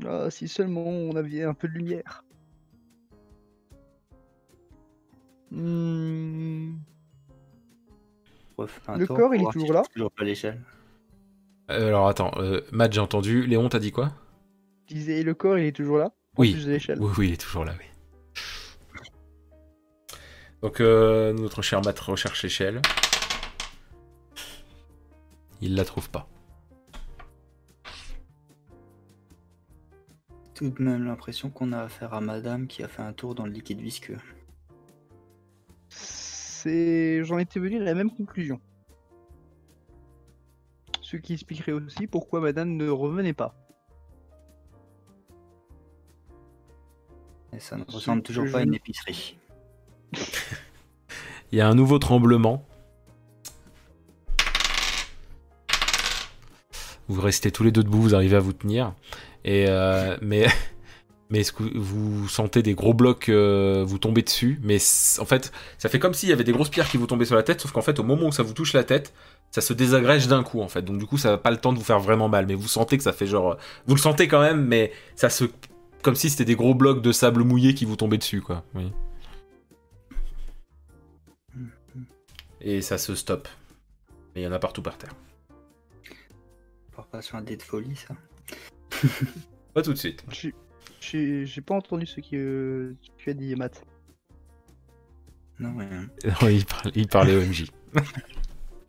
Ah, si seulement on avait un peu de lumière. Hmm, Le corps, il est toujours là trouve Toujours pas l'échelle. Euh, alors attends, euh, Matt, j'ai entendu. Léon, t'as dit quoi? Je disais, le corps, il est toujours là En Oui. plus de l'échelle. Oui, oui, il est toujours là, oui. Donc, euh, notre cher Matt recherche l'échelle. Il la trouve pas. Tout de même l'impression qu'on a affaire à madame qui a fait un tour dans le liquide visqueux. C'est... J'en étais venu à la même conclusion. Ce qui expliquerait aussi pourquoi madame ne revenait pas. Et ça ne ressemble toujours pas à une ne- épicerie. Il y a un nouveau tremblement. Vous restez tous les deux debout, vous arrivez à vous tenir. Et euh, mais mais vous sentez des gros blocs euh, vous tomber dessus? Mais en fait, ça fait comme s'il y avait des grosses pierres qui vous tombaient sur la tête, sauf qu'en fait, au moment où ça vous touche la tête, ça se désagrège d'un coup, en fait. Donc du coup, ça n'a pas le temps de vous faire vraiment mal, mais vous sentez que ça fait genre... Vous le sentez quand même, mais ça se... Comme si c'était des gros blocs de sable mouillé qui vous tombaient dessus, quoi. Oui. Et ça se stoppe. Mais il y en a partout par terre. On pas sur un dé de folie, ça Pas tout de suite. J'ai pas entendu ce que tu as dit, Matt. Non, rien. il, parlait, il parlait OMJ.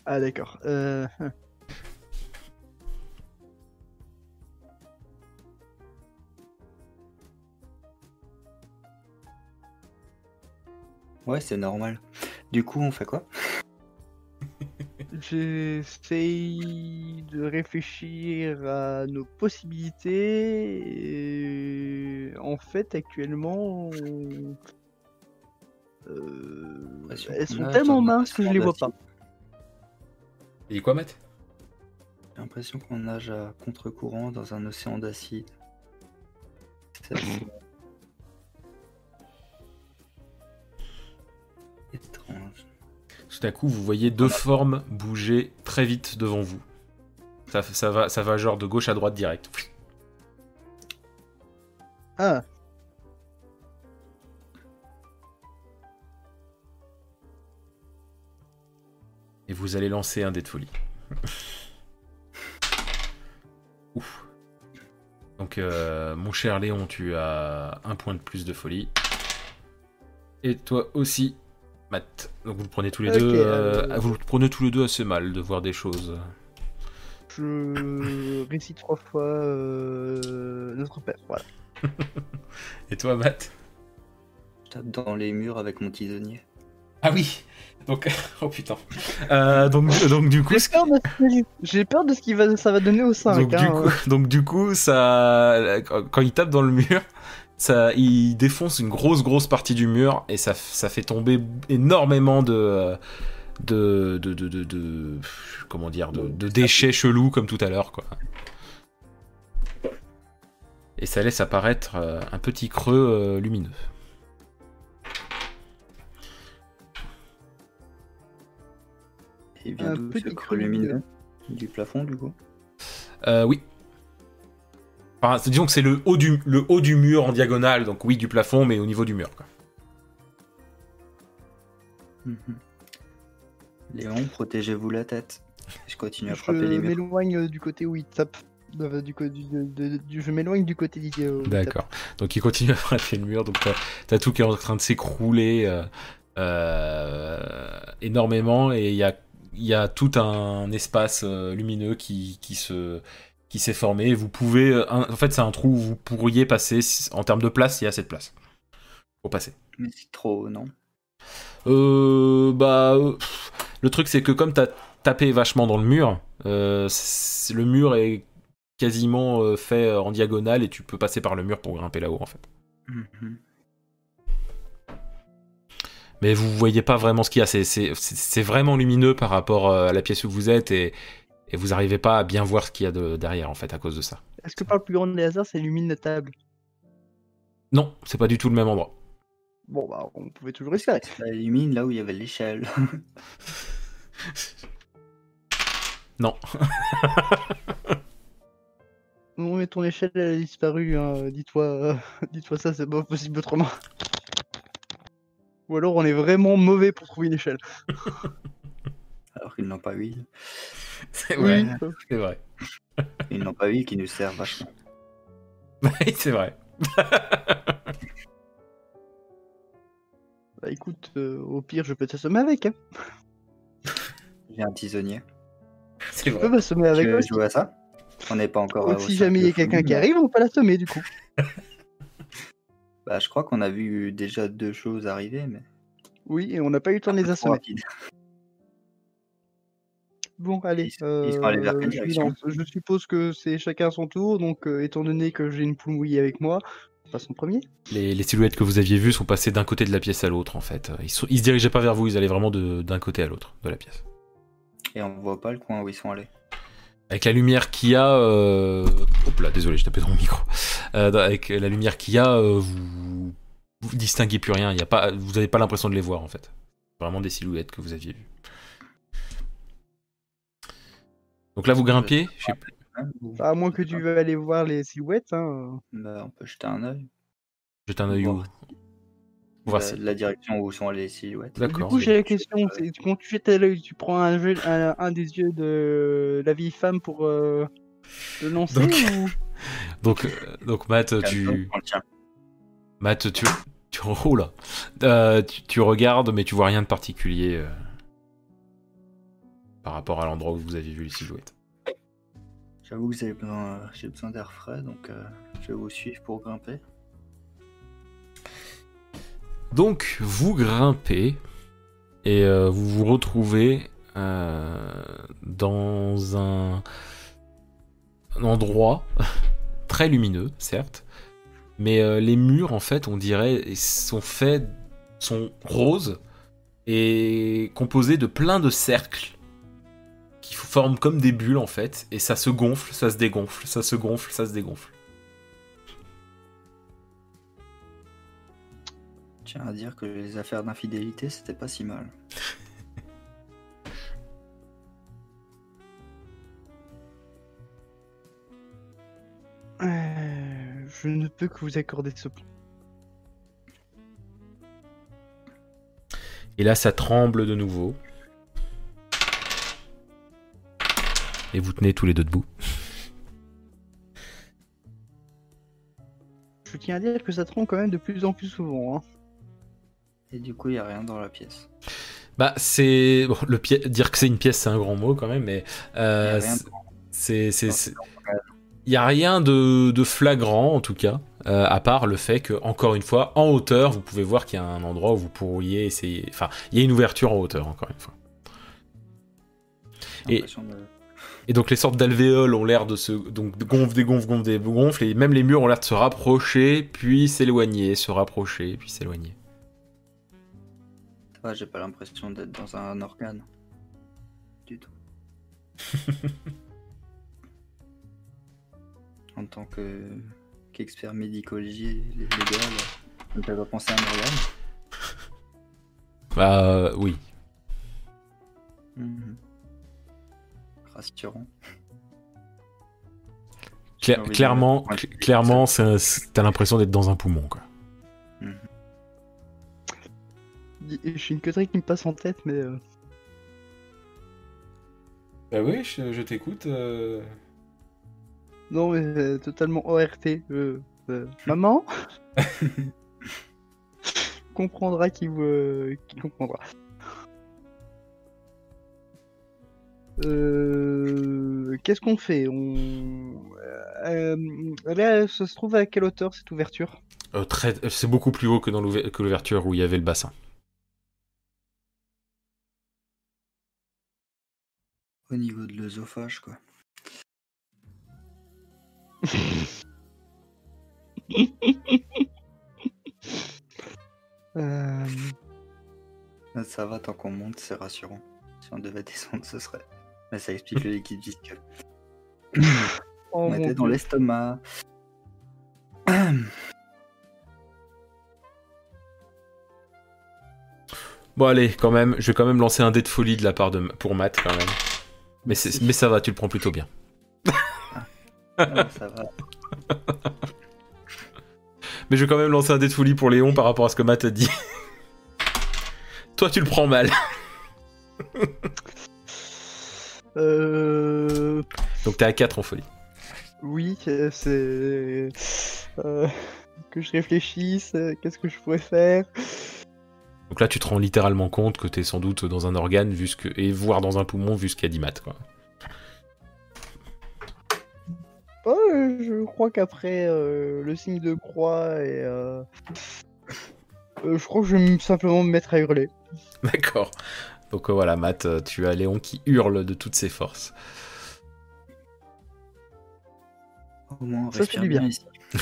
ah, d'accord. Euh... Ouais, c'est normal. Du coup, on fait quoi? J'essaye de réfléchir à nos possibilités. Et en fait, actuellement, euh, elles sont tellement minces que je les vois pas. Et quoi, Matt? J'ai l'impression qu'on nage à contre-courant dans un océan d'acide. C'est Tout à coup, vous voyez deux formes bouger très vite devant vous. Ça, ça, va, ça va genre de gauche à droite direct. Ah. Et vous allez lancer un dé de folie. Ouf. Donc, euh, mon cher Léon, tu as un point de plus de folie. Et toi aussi, Matt. Donc vous le prenez tous les deux. Euh, euh, vous le prenez tous les deux assez mal de voir des choses. Je récite trois fois euh, notre père. Voilà. Et toi, Matt? Je tape dans les murs avec mon tisonnier. Ah oui. Donc, oh putain. donc, donc du coup, j'ai peur, de ce qu'il va, ça va donner au 5. Donc, du hein. coup, donc du coup, ça, quand il tape dans le mur, ça, il défonce une grosse grosse partie du mur et ça, ça fait tomber énormément de de, de, de, de, comment dire de, déchets chelous comme tout à l'heure quoi. Et ça laisse apparaître euh, un petit creux euh, lumineux. Et vient d'où ce creux lumineux? Du plafond du coup? Euh, Oui, disons que c'est le haut, du, le haut du mur en diagonale, donc oui, du plafond, mais au niveau du mur. Quoi. Mhm. Léon, protégez-vous la tête. Je continue à frapper les murs. Je m'éloigne euh, du côté où il tape. Du, du, je m'éloigne du côté d'idée. D'accord. Donc il continue à frapper le mur. Donc t'as tout qui est en train de s'écrouler euh, euh, énormément et il y a, y a, tout un espace lumineux qui, qui se qui s'est formé. Vous pouvez, euh, en fait, c'est un trou où vous pourriez passer. En termes de place, il y a assez de place pour passer. Mais c'est trop, non? Euh, Bah, euh, le truc c'est que comme t'as tapé vachement dans le mur, euh, le mur est quasiment fait en diagonale et tu peux passer par le mur pour grimper là-haut en fait. Mhm. Mais vous voyez pas vraiment ce qu'il y a. C'est vraiment lumineux par rapport à la pièce où vous êtes et, et vous n'arrivez pas à bien voir ce qu'il y a de, derrière en fait à cause de ça. Est-ce que par le plus grand des hasards, c'est illumine la table? Non, c'est pas du tout le même endroit. Bon bah on pouvait toujours espérer. Ça illumine là où il y avait l'échelle. non. non mais ton échelle elle a disparu, hein. dis-toi euh, dis-toi ça, c'est pas possible autrement. Ou alors on est vraiment mauvais pour trouver une échelle. Alors qu'ils n'ont pas huile. C'est vrai, c'est vrai. Ils n'ont pas huile qui nous sert vachement. Oui, c'est vrai. bah écoute, euh, au pire, je peux t'assommer avec. Hein. J'ai un tisonnier. C'est vrai. Tu peux m'assommer avec. Tu veux jouer à ça On n'est pas encore. Donc, si jamais il y a quelqu'un qui arrive, on peut l'assommer du coup. bah, je crois qu'on a vu déjà deux choses arriver, mais. Oui, et on n'a pas eu le temps de les assommer. Bon, allez. Euh, je, suppose que c'est chacun son tour, donc euh, étant donné que j'ai une poule mouillée avec moi, passe en premier. Les, silhouettes que vous aviez vues sont passées d'un côté de la pièce à l'autre, en fait. Ils, se dirigeaient pas vers vous, ils allaient vraiment d'un côté à l'autre de la pièce. Et on voit pas le coin où ils sont allés. Avec la lumière qu'il y a. Euh... Hop là, désolé, j'ai tapé dans mon micro. euh, avec la lumière qu'il y a, euh, vous, vous distinguez plus rien. Il y a pas, vous n'avez pas l'impression de les voir en fait. Vraiment des silhouettes que vous aviez vues. Donc là, vous grimpiez. Je sais plus. Hein, ou- À moins que tu veuilles aller voir les silhouettes. Hein. Bah, on peut jeter un œil. Jetez un œil où? La, si- la direction où sont les silhouettes. Du D'accord. coup, j'ai la question c'est quand tu jettes à l'œil, tu prends un, jeu- un, un des yeux de la vieille femme pour euh, le lancer Donc- ou... Donc, euh, donc Matt, tu, Calme-toi, prends le tien. Matt, tu, tu, oh là. Euh, tu, tu regardes, mais tu vois rien de particulier euh, par rapport à l'endroit où vous avez vu les silhouettes. J'avoue que j'ai besoin, euh, j'ai besoin d'air frais, donc euh, je vais vous suivre pour grimper. Donc, vous grimpez et euh, vous vous retrouvez euh, dans un, un endroit très lumineux, certes, mais euh, les murs, en fait, on dirait, sont faits, sont roses et composés de plein de cercles qui forment comme des bulles, en fait, et ça se gonfle, ça se dégonfle, ça se gonfle, ça se dégonfle. Tiens à dire que les affaires d'infidélité, c'était pas si mal. Euh, Je ne peux que vous accorder ce point. Et là, ça tremble de nouveau. Et vous tenez tous les deux debout. Je tiens à dire que ça trompe quand même de plus en plus souvent. Hein. Et du coup, il y a rien dans la pièce. Bah, c'est. Bon, le pi- dire que c'est une pièce, c'est un grand mot quand même, mais. Euh, c'est. c'est- Il n'y a rien de, de flagrant, en tout cas, euh, à part le fait que, encore une fois, en hauteur, vous pouvez voir qu'il y a un endroit où vous pourriez essayer. Enfin, il y a une ouverture en hauteur, encore une fois. Et- de- Et donc les sortes d'alvéoles ont l'air de se donc gonfle, dégonfle, gonfle, dégonfle, et même les murs ont l'air de se rapprocher, puis s'éloigner, se rapprocher, puis s'éloigner. Ouais, j'ai pas l'impression d'être dans un organe. Du tout. en tant que qu'expert médicologie légal, on peut pas penser à un organe. Bah euh, oui. Mhm. Rassurant. Cla- de- clairement, cl- clairement, t'as l'impression d'être dans un poumon, quoi. Y- J'ai une connerie qui me passe en tête, mais euh, Bah oui, je, t'écoute. non, mais euh, totalement ORT. euh, euh, Maman comprendra qui vous, euh, qui comprendra. Euh, Qu'est-ce qu'on fait On euh, là, ça se trouve à quelle hauteur cette ouverture? Euh, très, c'est beaucoup plus haut que dans l'ouverture où il y avait le bassin. Au niveau de l'œsophage, quoi. Euh, Ça va, tant qu'on monte, c'est rassurant. Si on devait descendre, ce serait. Mais ça explique le liquide visqueux. Oh on était dans l'estomac. Bon allez, quand même, je vais quand même lancer un dé de folie de la part de pour Matt quand même. Mais, c'est- mais ça va, tu le prends plutôt bien. Ah, ça va. Mais je vais quand même lancer un dé de folie pour Léon par rapport à ce que Matt a dit. Toi, tu le prends mal. Euh, Donc t'es à 4 en folie. oui, c'est euh, que je réfléchisse. Qu'est-ce que je pourrais faire? Donc là, tu te rends littéralement compte que t'es sans doute dans un organe, vu ce que... et voire dans un poumon, vu ce qu'a dit Matt, quoi. Oh, je crois qu'après euh, le signe de croix et euh, je crois que je vais simplement me mettre à hurler. D'accord. Donc euh, voilà, Matt, euh, tu as Léon qui hurle de toutes ses forces. Au moins, on Ça fait respire du bien. bien ici.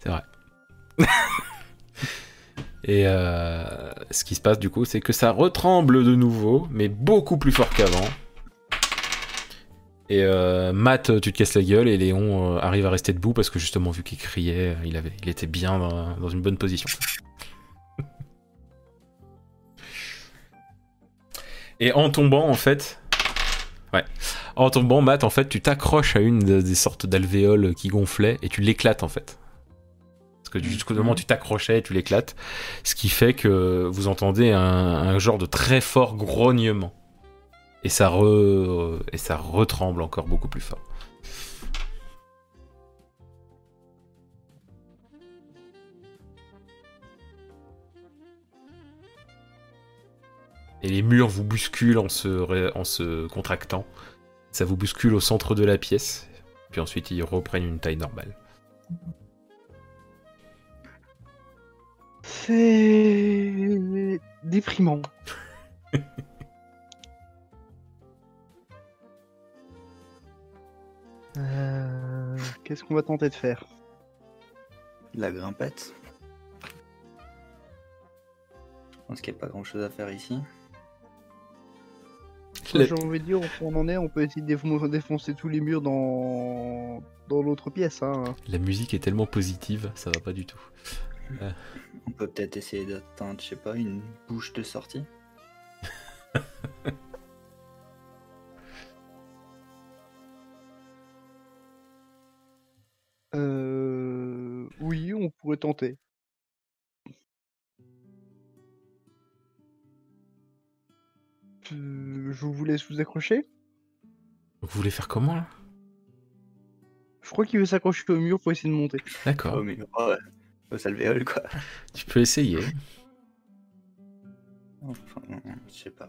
C'est vrai. Et euh, ce qui se passe du coup, c'est que ça retremble de nouveau, mais beaucoup plus fort qu'avant. Et euh, Matt, tu te casses la gueule et Léon euh, arrive à rester debout parce que justement, vu qu'il criait, il, avait, il était bien dans, dans une bonne position. Et en tombant, en fait. Ouais. En tombant, Matt, en fait, tu t'accroches à une de- des sortes d'alvéoles qui gonflaient et tu l'éclates, en fait. Parce que jusqu'au moment où tu t'accrochais, tu l'éclates. Ce qui fait que vous entendez un, un genre de très fort grognement. Et ça, re, et ça retremble encore beaucoup plus fort. Et les murs vous bousculent en se, ré- en se contractant. Ça vous bouscule au centre de la pièce. Puis ensuite, ils reprennent une taille normale. C'est déprimant. Euh, Qu'est-ce qu'on va tenter de faire? La grimpette. Je pense qu'il n'y a pas grand chose à faire ici. J'ai envie de dire, on en est, on peut essayer de défon- défoncer tous les murs dans dans l'autre pièce. Hein. La musique est tellement positive, ça va pas du tout. On peut peut-être essayer d'atteindre, je sais pas, une bouche de sortie. Euh... Oui, on pourrait tenter. Euh, Je vous laisse vous accrocher. Vous voulez faire comment là? Je crois qu'il veut s'accrocher au mur pour essayer de monter. D'accord, Oh, mais ouais, au salvéole quoi. tu peux essayer. Enfin, je sais pas.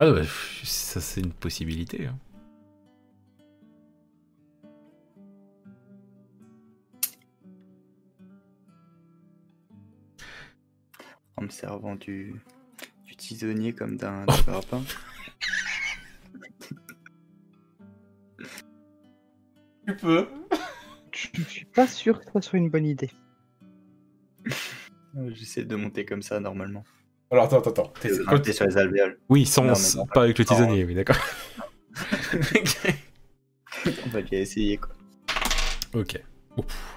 Ah bah, ça c'est une possibilité. hein. En me servant du tisonnier comme d'un grappin. Tu peux. Je suis pas sûr que ça soit une bonne idée. J'essaie de monter comme ça normalement. Alors attends, attends, attends. Grimper sur les alvéoles. Oui, sans, Non, mais non, pas avec le tisonnier, oui, d'accord. On va bien essayer quoi. ok. Ouf.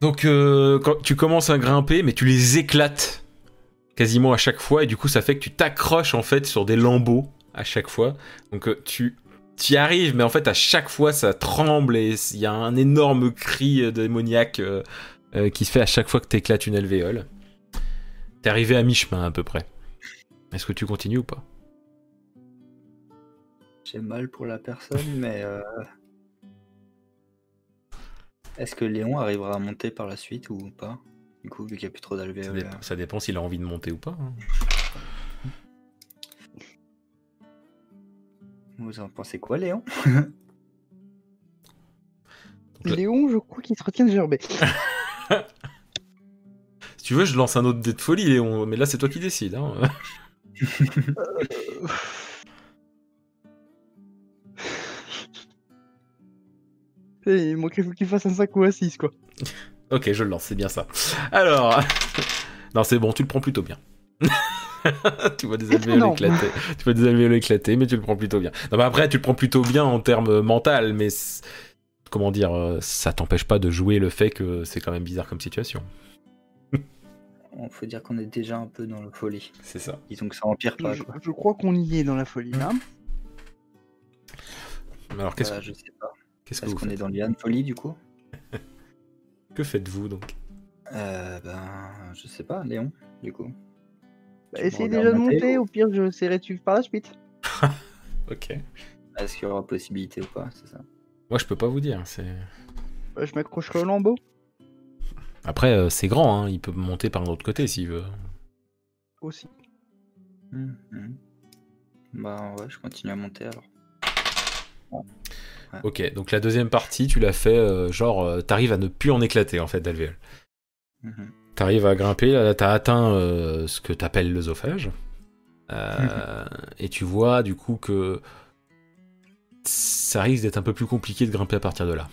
Donc, euh, quand tu commences à grimper, mais tu les éclates quasiment à chaque fois, et du coup, ça fait que tu t'accroches en fait sur des lambeaux à chaque fois. Donc, euh, tu y arrives, mais en fait, à chaque fois, ça tremble et il y a un énorme cri euh, démoniaque euh, qui se fait à chaque fois que tu éclates une alvéole. T'es arrivé à mi-chemin à peu près. Est-ce que tu continues ou pas? J'ai mal pour la personne, mais. Est-ce que Léon arrivera à monter par la suite ou pas? Du coup, vu qu'il n'y a plus trop d'alvéoles. dépend, ça dépend s'il a envie de monter ou pas. hein. Vous en pensez quoi, Léon? Léon, je crois qu'il se retient de gerber. Si tu veux, je lance un autre dé de folie, Léon, mais là c'est toi qui décides. Hein. Eh, Il manquerait qu'il fasse un 5 ou un 6 quoi. Ok, je le lance, c'est bien ça. Alors. non, c'est bon, tu le prends plutôt bien. tu vois des alvéoles éclater. Tu vois des alvéoles éclater, mais tu le prends plutôt bien. Non, mais après, tu le prends plutôt bien en termes mental, mais. Comment dire, euh, ça t'empêche pas de jouer le fait que c'est quand même bizarre comme situation. On faut dire qu'on est déjà un peu dans la folie. C'est ça. Disons que ça empire pas. Je, Quoi. je crois qu'on y est dans la folie là. Alors, qu'est-ce Voilà, je sais pas. qu'est-ce que qu'on est dans l'Ian folie du coup Que faites-vous donc euh, Ben, je sais pas, Léon, du coup. Bah, Tu essayez déjà de monter ou- au pire je de suivre par la suite. Ok. Est-ce qu'il y aura possibilité ou pas C'est ça? Moi, je peux pas vous dire. C'est. Bah, je m'accrocherai au lambeau. Après, euh, c'est grand, hein, il peut monter par un autre côté s'il veut. Aussi. Hum, hum. Bah ouais, je continue à monter alors. Ok, donc la deuxième partie, tu l'as fait, euh, genre, euh, t'arrives à ne plus en éclater en fait d'alvéole. Mhm. T'arrives à grimper, là t'as atteint euh, ce que t'appelles l'œsophage. Euh, et tu vois du coup que ça risque d'être un peu plus compliqué de grimper à partir de là.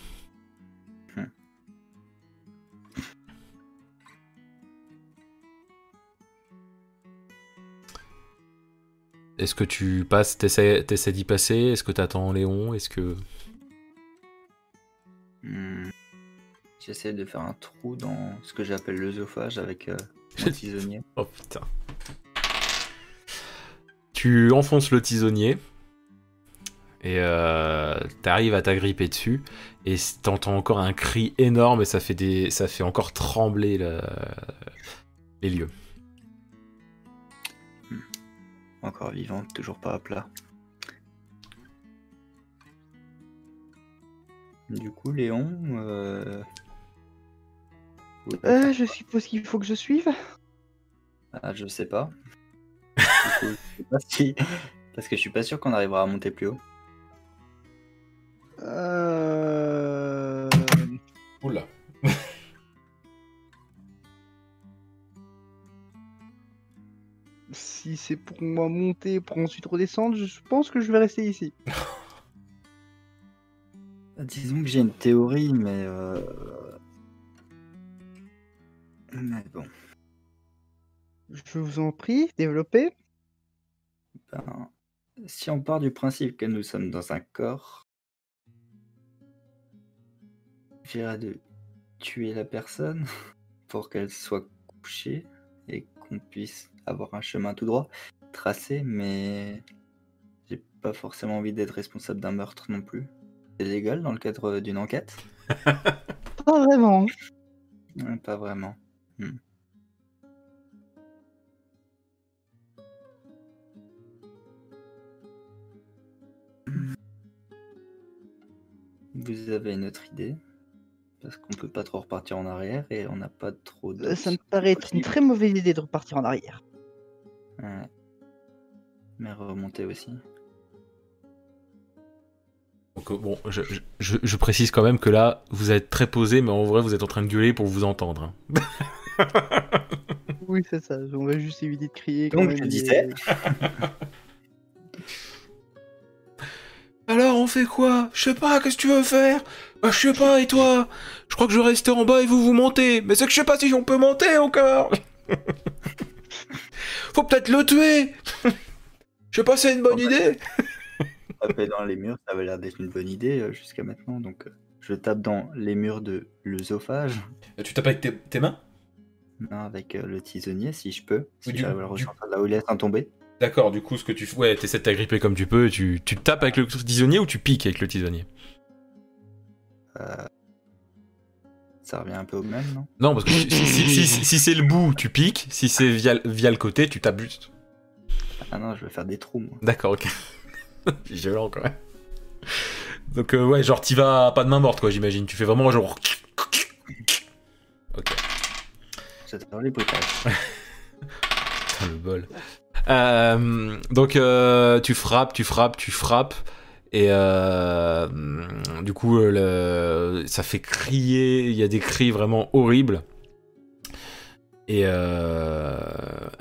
Hmm. Est-ce que tu passes, t'essaies d'y passer? Est-ce que t'attends Léon? Est-ce que Hmm. J'essaie de faire un trou dans ce que j'appelle l'œsophage avec euh, mon tisonnier. Oh putain. Tu enfonces le tisonnier et euh, t'arrives à t'agripper dessus et t'entends encore un cri énorme et ça fait des, ça fait encore trembler le- les lieux. Encore vivante, toujours pas à plat. Du coup, Léon, euh... Euh, je suppose qu'il faut que je suive. Ah, je sais pas. Du coup, je sais pas si- Parce que je suis pas sûr qu'on arrivera à monter plus haut. Euh... Oula. Si c'est pour moi monter pour ensuite redescendre, je pense que je vais rester ici. Disons que j'ai une théorie, mais... euh, Mais bon, Je vous en prie, développez. ben, si on part du principe que nous sommes dans un corps, j'irais de tuer la personne pour qu'elle soit couchée et qu'on puisse avoir un chemin tout droit tracé, mais j'ai pas forcément envie d'être responsable d'un meurtre non plus. C'est légal dans le cadre d'une enquête Pas vraiment. Pas vraiment. Hmm. Vous avez une autre idée? Parce qu'on peut pas trop repartir en arrière et on n'a pas trop de. Euh, Ça me paraît être une très mauvaise idée de repartir en arrière. Ouais. Mais remonter aussi. Donc euh, bon, je, je- je- précise quand même que là, vous êtes très posé, mais en vrai, vous êtes en train de gueuler pour vous entendre. hein. Oui, c'est ça. On va juste éviter de crier. quand Donc, même, je disais. Alors, on fait quoi? Je sais pas, qu'est-ce que tu veux faire? Bah, je sais pas, et toi? Je crois que je vais rester en bas et vous vous montez. Mais c'est que je sais pas si on peut monter encore. Faut peut-être le tuer. Je sais pas, c'est une bonne idée. Taper dans les murs, ça avait l'air d'être une bonne idée euh, jusqu'à maintenant. Donc, euh, je tape dans les murs de l'œsophage. Tu tapes avec tes, tes mains? Non, avec euh, le tisonnier, si je peux. Si Oui, du- j'arrive à le du- là où il est sans tomber. D'accord, du coup, ce que tu fais, ouais, t'essaies de t'agripper comme tu peux, tu, tu tapes avec le tisonnier ou tu piques avec le tisonnier? Euh, Ça revient un peu au même, non? Non, parce que si, si- si- si- si c'est le bout, tu piques, si c'est via, via le côté, tu tapes juste. Ah non, je vais faire des trous, moi. D'accord, ok. Violent quand même. Donc, euh, ouais, genre, t'y vas pas de main morte, quoi, j'imagine. Tu fais vraiment genre. Ok, J'adore les bruitages. putain, le bol. Euh, donc, euh, tu frappes, tu frappes, tu frappes. Et euh, du coup, le- ça fait crier. Il y a des cris vraiment horribles. Et euh,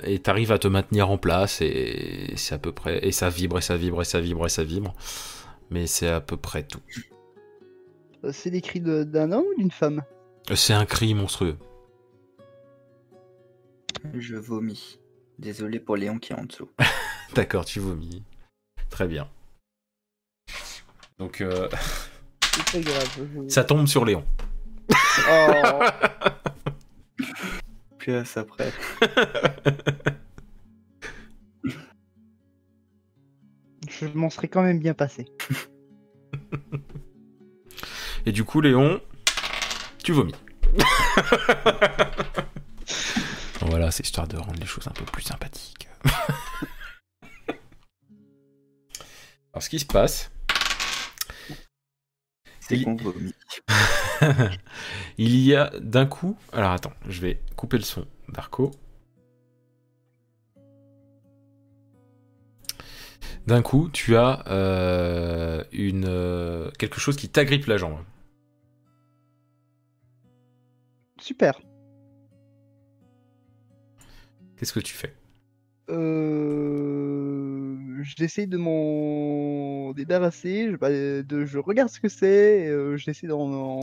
et t'arrives à te maintenir en place. Et c'est à peu près. Et ça vibre, et ça vibre, et ça vibre, et ça vibre. Mais c'est à peu près tout. Euh, C'est des cris d'un homme ou d'une femme? C'est un cri monstrueux. Je vomis. Désolé pour Léon qui est en dessous. D'accord, tu vomis. Très bien. Donc, euh, grave. je- ça tombe sur Léon. Oh. Après. Je m'en serais quand même bien passé. Et du coup, Léon, tu vomis. voilà, c'est histoire de rendre les choses un peu plus sympathiques. Alors, ce qui se passe, C'est Il- il y a d'un coup. Alors, attends, je vais couper le son d'Arco. D'un coup, tu as euh, une euh, quelque chose qui t'agrippe la jambe. Super. Qu'est-ce que tu fais? Euh... J'essaie de m'en débarrasser. Je, bah, de... je regarde ce que c'est. euh, J'essaie d'en en...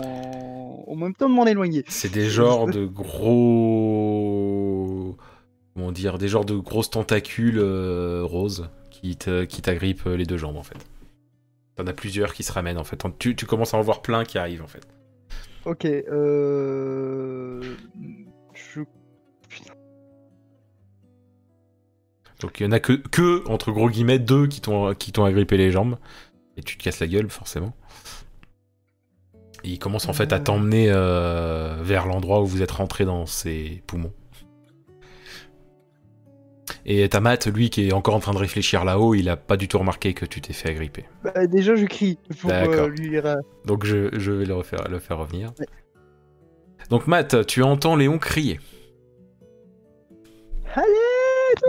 en même temps de m'en éloigner. C'est des genres de gros. Comment dire Des genres de grosses tentacules euh, roses qui qui te- qui t'agrippent les deux jambes en fait. T'en as plusieurs qui se ramènent en fait. Tu, tu commences à en voir plein qui arrivent en fait. Ok, euh... Donc il y en a que, que entre gros guillemets, deux qui t'ont qui t'ont agrippé les jambes. Et tu te casses la gueule forcément. Et il commence en fait à Euh. t'emmener euh, vers l'endroit où vous êtes rentré dans ses poumons. Et t'as Matt, lui, qui est encore en train de réfléchir là-haut, il a pas du tout remarqué que tu t'es fait agripper. Bah, déjà, je crie pour euh, lui Donc je, je vais le, refaire, le faire revenir. Ouais. Donc Matt, tu entends Léon crier. Allez,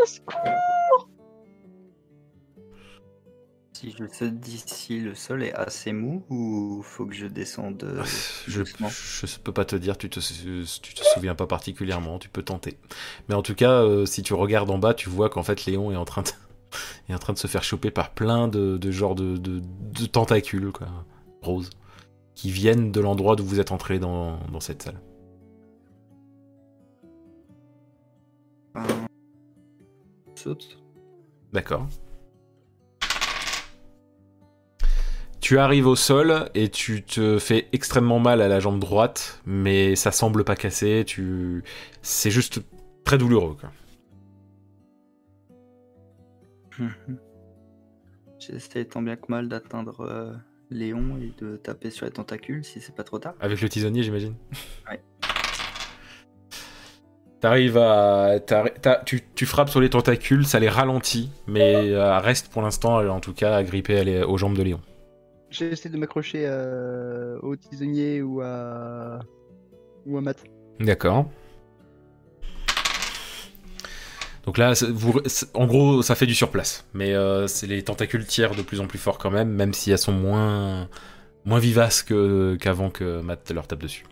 au secours Si je saute d'ici, le sol est assez mou ou faut que je descende euh, Je, doucement? je peux pas te dire, tu te, tu te souviens pas particulièrement, tu peux tenter. Mais en tout cas, euh, si tu regardes en bas, tu vois qu'en fait Léon est en train de, est en train de se faire choper par plein de, de genres de, de, de tentacules, quoi, roses, qui viennent de l'endroit d'où vous êtes entré dans, dans cette salle. Saute. D'accord. Tu arrives au sol et tu te fais extrêmement mal à la jambe droite, mais ça semble pas casser. Tu, c'est juste très douloureux. Quoi. J'essaie tant bien que mal d'atteindre euh, Léon et de taper sur les tentacules si c'est pas trop tard. Avec le tisonnier, j'imagine. Ouais. T'arrives à, tu, tu frappes sur les tentacules, ça les ralentit, mais euh, reste pour l'instant, en tout cas, agrippé à les- aux jambes de Léon. J'essaie de m'accrocher euh, au tisonnier ou à... ou à Matt. D'accord. Donc là, vous- en gros, ça fait du surplace. Mais euh, c'est les tentacules tirent de plus en plus fort quand même, même si elles sont moins, moins vivaces qu'avant que Matt leur tape dessus.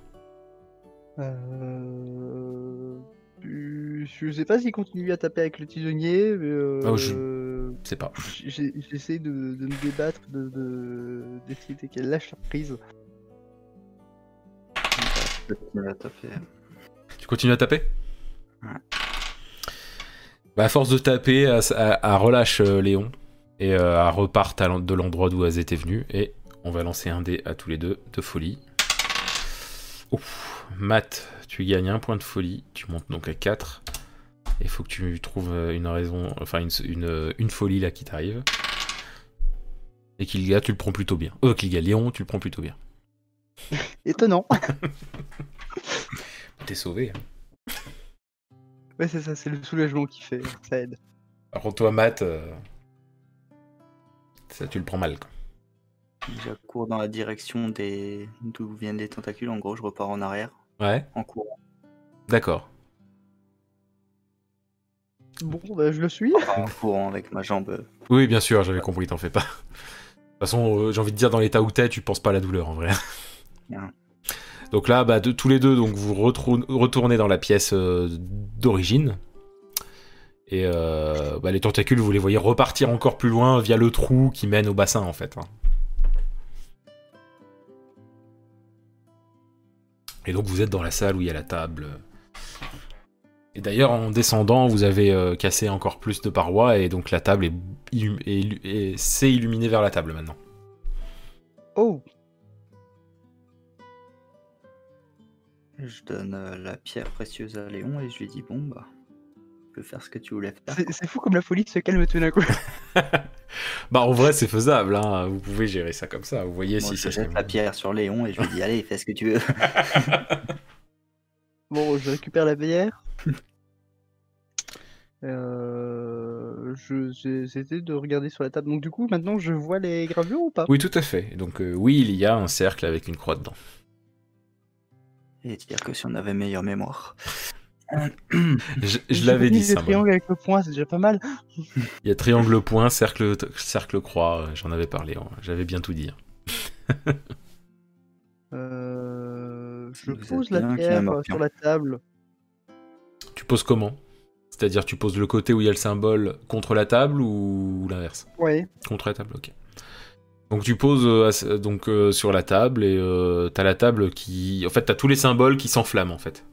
Euh... Je sais pas s'il continue à taper avec le tisonnier, mais euh, Oh, je- C'est pas. j'essaie de, de me débattre, de, de- d'essayer qu'elle lâche la prise. Je continue à taper. Tu continues à taper? Ouais. Bah, à force de taper, elle relâche euh, Léon et euh, elle repart à l'en- de l'endroit d'où elles étaient venues. Et on va lancer un dé à tous les deux de folie. Ouf. Matt, tu gagnes un point de folie. Tu montes donc à 4. Il faut que tu trouves euh, une raison, enfin une, une, une folie là qui t'arrive. Et Kilga, tu le prends plutôt bien. Euh, Kilga, Léon, tu le prends plutôt bien. Étonnant. T'es sauvé. hein. ouais, c'est ça, c'est le soulagement qui fait, ça aide. Par contre, toi, Matt, euh, ça, tu le prends mal. Quoi. Je cours dans la direction des d'où viennent les tentacules. En gros, je repars en arrière Ouais, en courant. d'accord. Bon, bah, je le suis. En courant avec ma jambe. Oui, bien sûr, j'avais compris, t'en fais pas. De toute façon, euh, j'ai envie de dire, dans l'état où t'es, tu penses pas à la douleur en vrai. Bien. Donc là, bah, de, tous les deux, donc vous retournez dans la pièce euh, d'origine. Et euh, bah, les tentacules, vous les voyez repartir encore plus loin via le trou qui mène au bassin en fait. hein. Et donc vous êtes dans la salle où il y a la table. Et d'ailleurs, en descendant, vous avez euh, cassé encore plus de parois et donc la table illum- s'est illuminée vers la table maintenant. Oh, Je donne euh, la pierre précieuse à Léon et je lui dis bon bah, tu peux faire ce que tu voulais faire. c'est fou comme la folie se calme tout d'un coup. Bah en vrai, c'est faisable, hein. vous pouvez gérer ça comme ça. Vous voyez Moi, si je ça jette la pierre sur Léon et je lui dis allez, fais ce que tu veux. Bon, je récupère la bière. Euh, j'essaie de regarder sur la table. Donc du coup, maintenant, je vois les gravures ou pas? Oui, tout à fait. Donc euh, oui, il y a un cercle avec une croix dedans. Et dire que si on avait meilleure mémoire. Je, l'avais dit ça. moi. triangles avec le point, c'est déjà pas mal. Il y a triangle point, cercle, cercle croix. euh, J'en avais parlé. hein. J'avais bien tout dit. hein. Euh, je Vous pose la pierre sur la table. Tu poses comment? C'est-à-dire tu poses le côté où il y a le symbole contre la table ou l'inverse? Ouais. Contre la table, ok. Donc tu poses euh, donc euh, sur la table et euh, t'as la table qui, en fait, t'as tous les symboles qui s'enflamment en fait.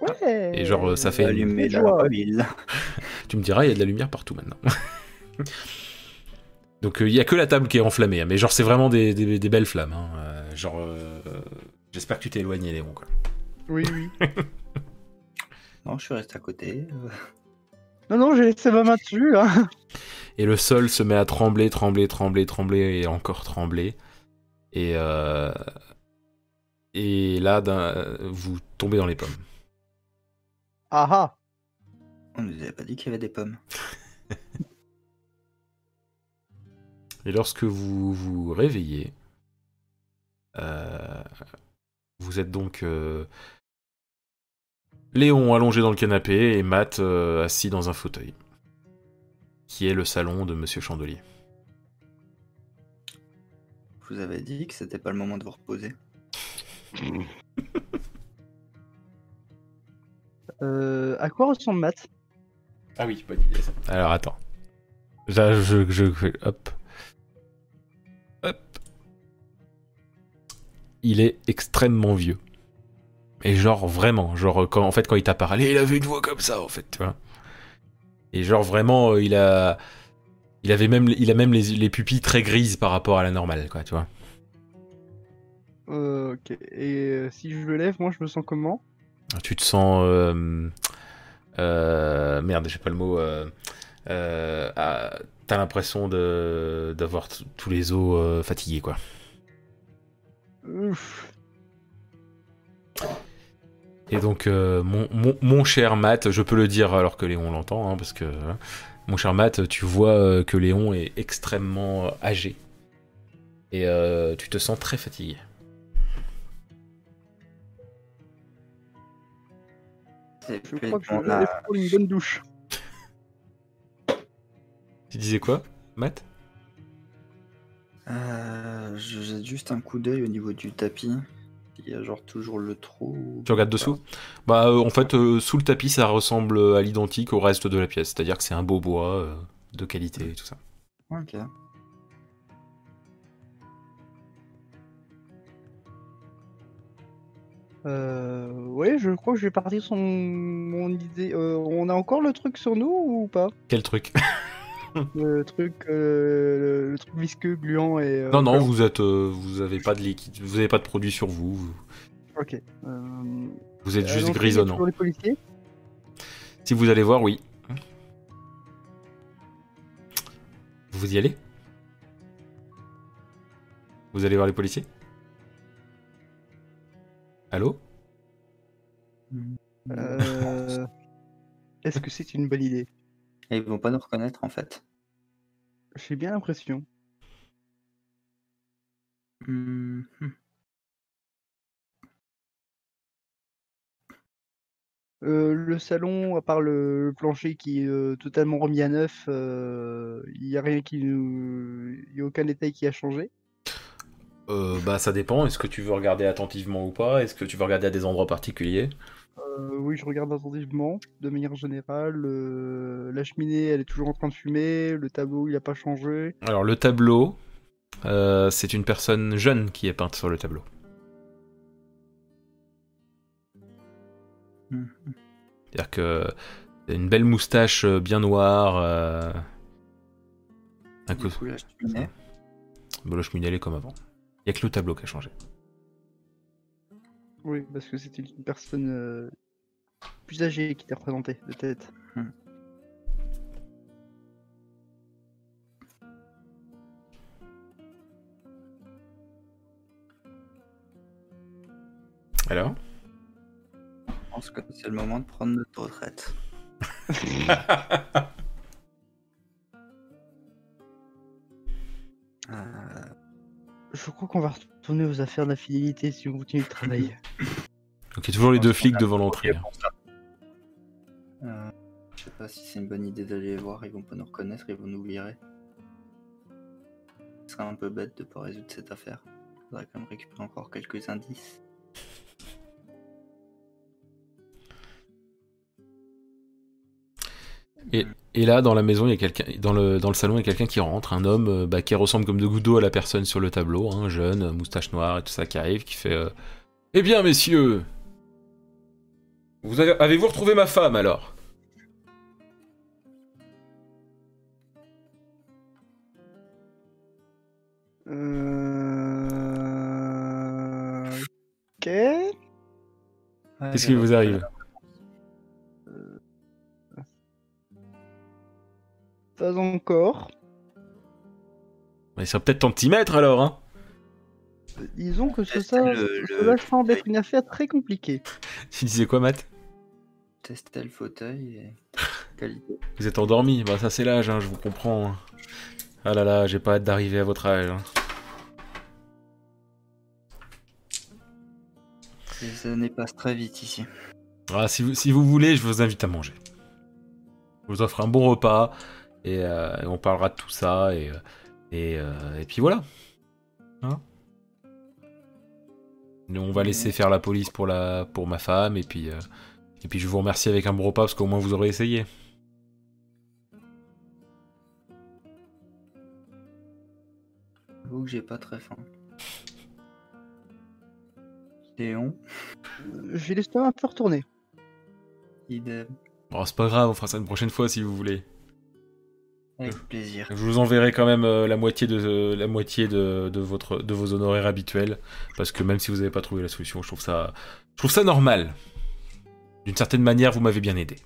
Ouais. Et genre, ça fait une- Allumer la. Tu me diras, il y a de la lumière partout maintenant. Donc il y a que la table qui est enflammée, hein, mais genre c'est vraiment des, des- des belles flammes. hein, euh, genre, euh, j'espère que tu t'es éloigné, Léon. Quoi. Oui, oui. Non, je suis resté à côté. non, non, j'ai laissé ma main dessus. Hein. Et le sol se met à trembler, trembler, trembler, trembler et encore trembler. Et euh, et là, d'un- vous tombez dans les pommes. Ah ah. On nous avait pas dit qu'il y avait des pommes. Et lorsque vous vous réveillez, euh, vous êtes donc euh, Léon allongé dans le canapé et Matt euh, assis dans un fauteuil, qui est le salon de Monsieur Chandelier. Je vous avais dit que c'était pas le moment de vous reposer. Euh, à quoi ressemble Matt? Ah oui, bonne idée ça. Alors attends. Là, je, je, hop. Hop. Il est extrêmement vieux. Et genre vraiment, genre quand en fait quand il t'a parlé, il avait une voix comme ça en fait, tu vois. Et genre vraiment, euh, il a, il avait même, il a même les, les pupilles très grises par rapport à la normale, quoi, tu vois. euh, Ok. Et euh, si je le lève, moi, je me sens comment? Tu te sens, euh, merde, j'ai pas le mot. Ah, T'as l'impression de d'avoir tous les os fatigués, quoi. Ouf. Et donc, euh, mon, mon, mon cher Matt, je peux le dire alors que Léon l'entend, hein, parce que hein, mon cher Matt, tu vois euh, que Léon est extrêmement euh, âgé. Et euh, tu te sens très fatigué. Je crois que je on vais a- aller prendre une bonne douche. Tu disais quoi, Matt? Euh, je jette juste un coup d'œil au niveau du tapis. Il y a genre toujours le trou. ou- Tu regardes dessous Bah, euh, en fait, euh, sous le tapis, ça ressemble à l'identique au reste de la pièce. C'est-à-dire que c'est un beau bois euh, de qualité et tout ça. Ok. Euh, ouais, je crois que je vais partir sur mon idée. Euh, on a encore le truc sur nous ou pas? Quel truc? Le truc, euh, le, truc visqueux, gluant et. euh, Non, non, vous êtes, euh, vous avez pas de liquide, vous avez pas de produit sur vous. Vous, Ok. Vous êtes juste grisonnant. les policiers. Si vous allez voir, oui. Vous y allez Vous allez voir les policiers Allô Euh, Est-ce que c'est une bonne idée? Et ils vont pas nous reconnaître en fait. J'ai bien l'impression. Hmm. Euh, le salon, à part le, le plancher qui est euh, totalement remis à neuf, euh, il n'y a rien qui nous. Il n'y a aucun détail qui a changé? euh, Bah ça dépend, est-ce que tu veux regarder attentivement ou pas? Est-ce que tu veux regarder à des endroits particuliers? Euh, oui, je regarde attentivement, de manière générale. euh, la cheminée, elle est toujours en train de fumer. Le tableau, il n'a pas changé. Alors le tableau, euh, c'est une personne jeune qui est peinte sur le tableau. C'est-à-dire que c'est une belle moustache euh, bien noire. Euh... Un coup, coup, la cheminée. Bah, le cheminée, elle est comme avant. Il y a que le tableau qui a changé. Oui, parce que c'était une personne euh, plus âgée qui était représentée de tête. Alors? Je pense que c'est le moment de prendre notre retraite. Je crois qu'on va retourner aux affaires de la fidélité si on continue de travailler. Donc il y a toujours les deux flics devant le l'entrée. ça. Euh, je sais pas si c'est une bonne idée d'aller les voir, ils vont pas nous reconnaître, ils vont nous virer. Ce serait un peu bête de pas résoudre cette affaire. Faudrait quand même récupérer encore quelques indices. Et et là, dans la maison, il y a quelqu'un, dans le, dans le salon, il y a quelqu'un qui rentre, un homme euh, bah, qui ressemble comme de gouttes d'eau à la personne sur le tableau, un jeune, euh, moustache noire et tout ça, qui arrive, qui fait euh, Eh bien, messieurs, vous avez, avez-vous retrouvé ma femme alors? Euh... Ok. Qu'est-ce qui vous arrive? Pas encore. Mais il serait peut-être temps de t'y mettre alors, hein Disons que ce ça, le- cela le semble être une affaire très compliquée. Tu disais quoi, Matt? Tester le fauteuil et qualité. Vous êtes endormi Bah ça c'est l'âge, hein, je vous comprends. hein. Ah là là, j'ai pas hâte d'arriver à votre âge. hein. Les années passent très vite ici. Ah, si, vous, si vous voulez, je vous invite à manger. Je vous offre un bon repas et, euh, et on parlera de tout ça et, euh, et, euh, et puis voilà. Hein Nous, on va laisser faire la police pour, la, pour ma femme et puis, euh, et puis je vous remercie avec un bon repas parce qu'au moins vous aurez essayé. J'avoue que j'ai pas très faim. Léon, J'ai l'estomac un peu retourné. idem. Bon, c'est pas grave, on fera ça une prochaine fois si vous voulez. Avec plaisir. Je vous enverrai quand même euh, la moitié de la moitié de, de votre de vos honoraires habituels parce que même si vous n'avez pas trouvé la solution, je trouve ça je trouve ça normal. D'une certaine manière, vous m'avez bien aidé.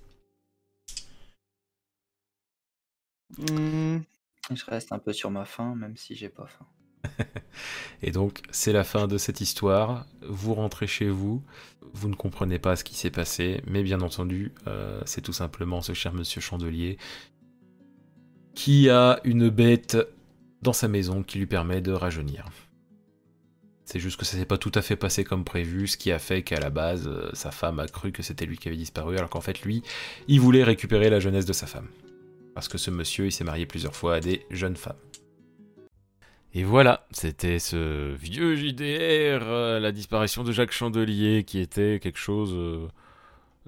Hmm, Je reste un peu sur ma faim, même si j'ai pas faim. Et donc, c'est la fin de cette histoire. Vous rentrez chez vous. Vous ne comprenez pas ce qui s'est passé, mais bien entendu, euh, c'est tout simplement ce cher monsieur Chandelier qui a une bête dans sa maison qui lui permet de rajeunir. C'est juste que ça s'est pas tout à fait passé comme prévu, ce qui a fait qu'à la base, euh, sa femme a cru que c'était lui qui avait disparu, alors qu'en fait, lui, il voulait récupérer la jeunesse de sa femme. Parce que ce monsieur, il s'est marié plusieurs fois à des jeunes femmes. Et voilà, c'était ce vieux JDR, euh, la disparition de Jacques Chandelier, qui était quelque chose euh,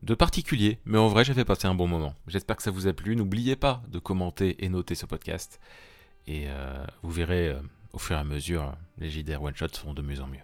de particulier. Mais en vrai, j'avais passé un bon moment. J'espère que ça vous a plu. N'oubliez pas de commenter et noter ce podcast. Et euh, vous verrez, euh, au fur et à mesure, les JDR One Shot seront de mieux en mieux.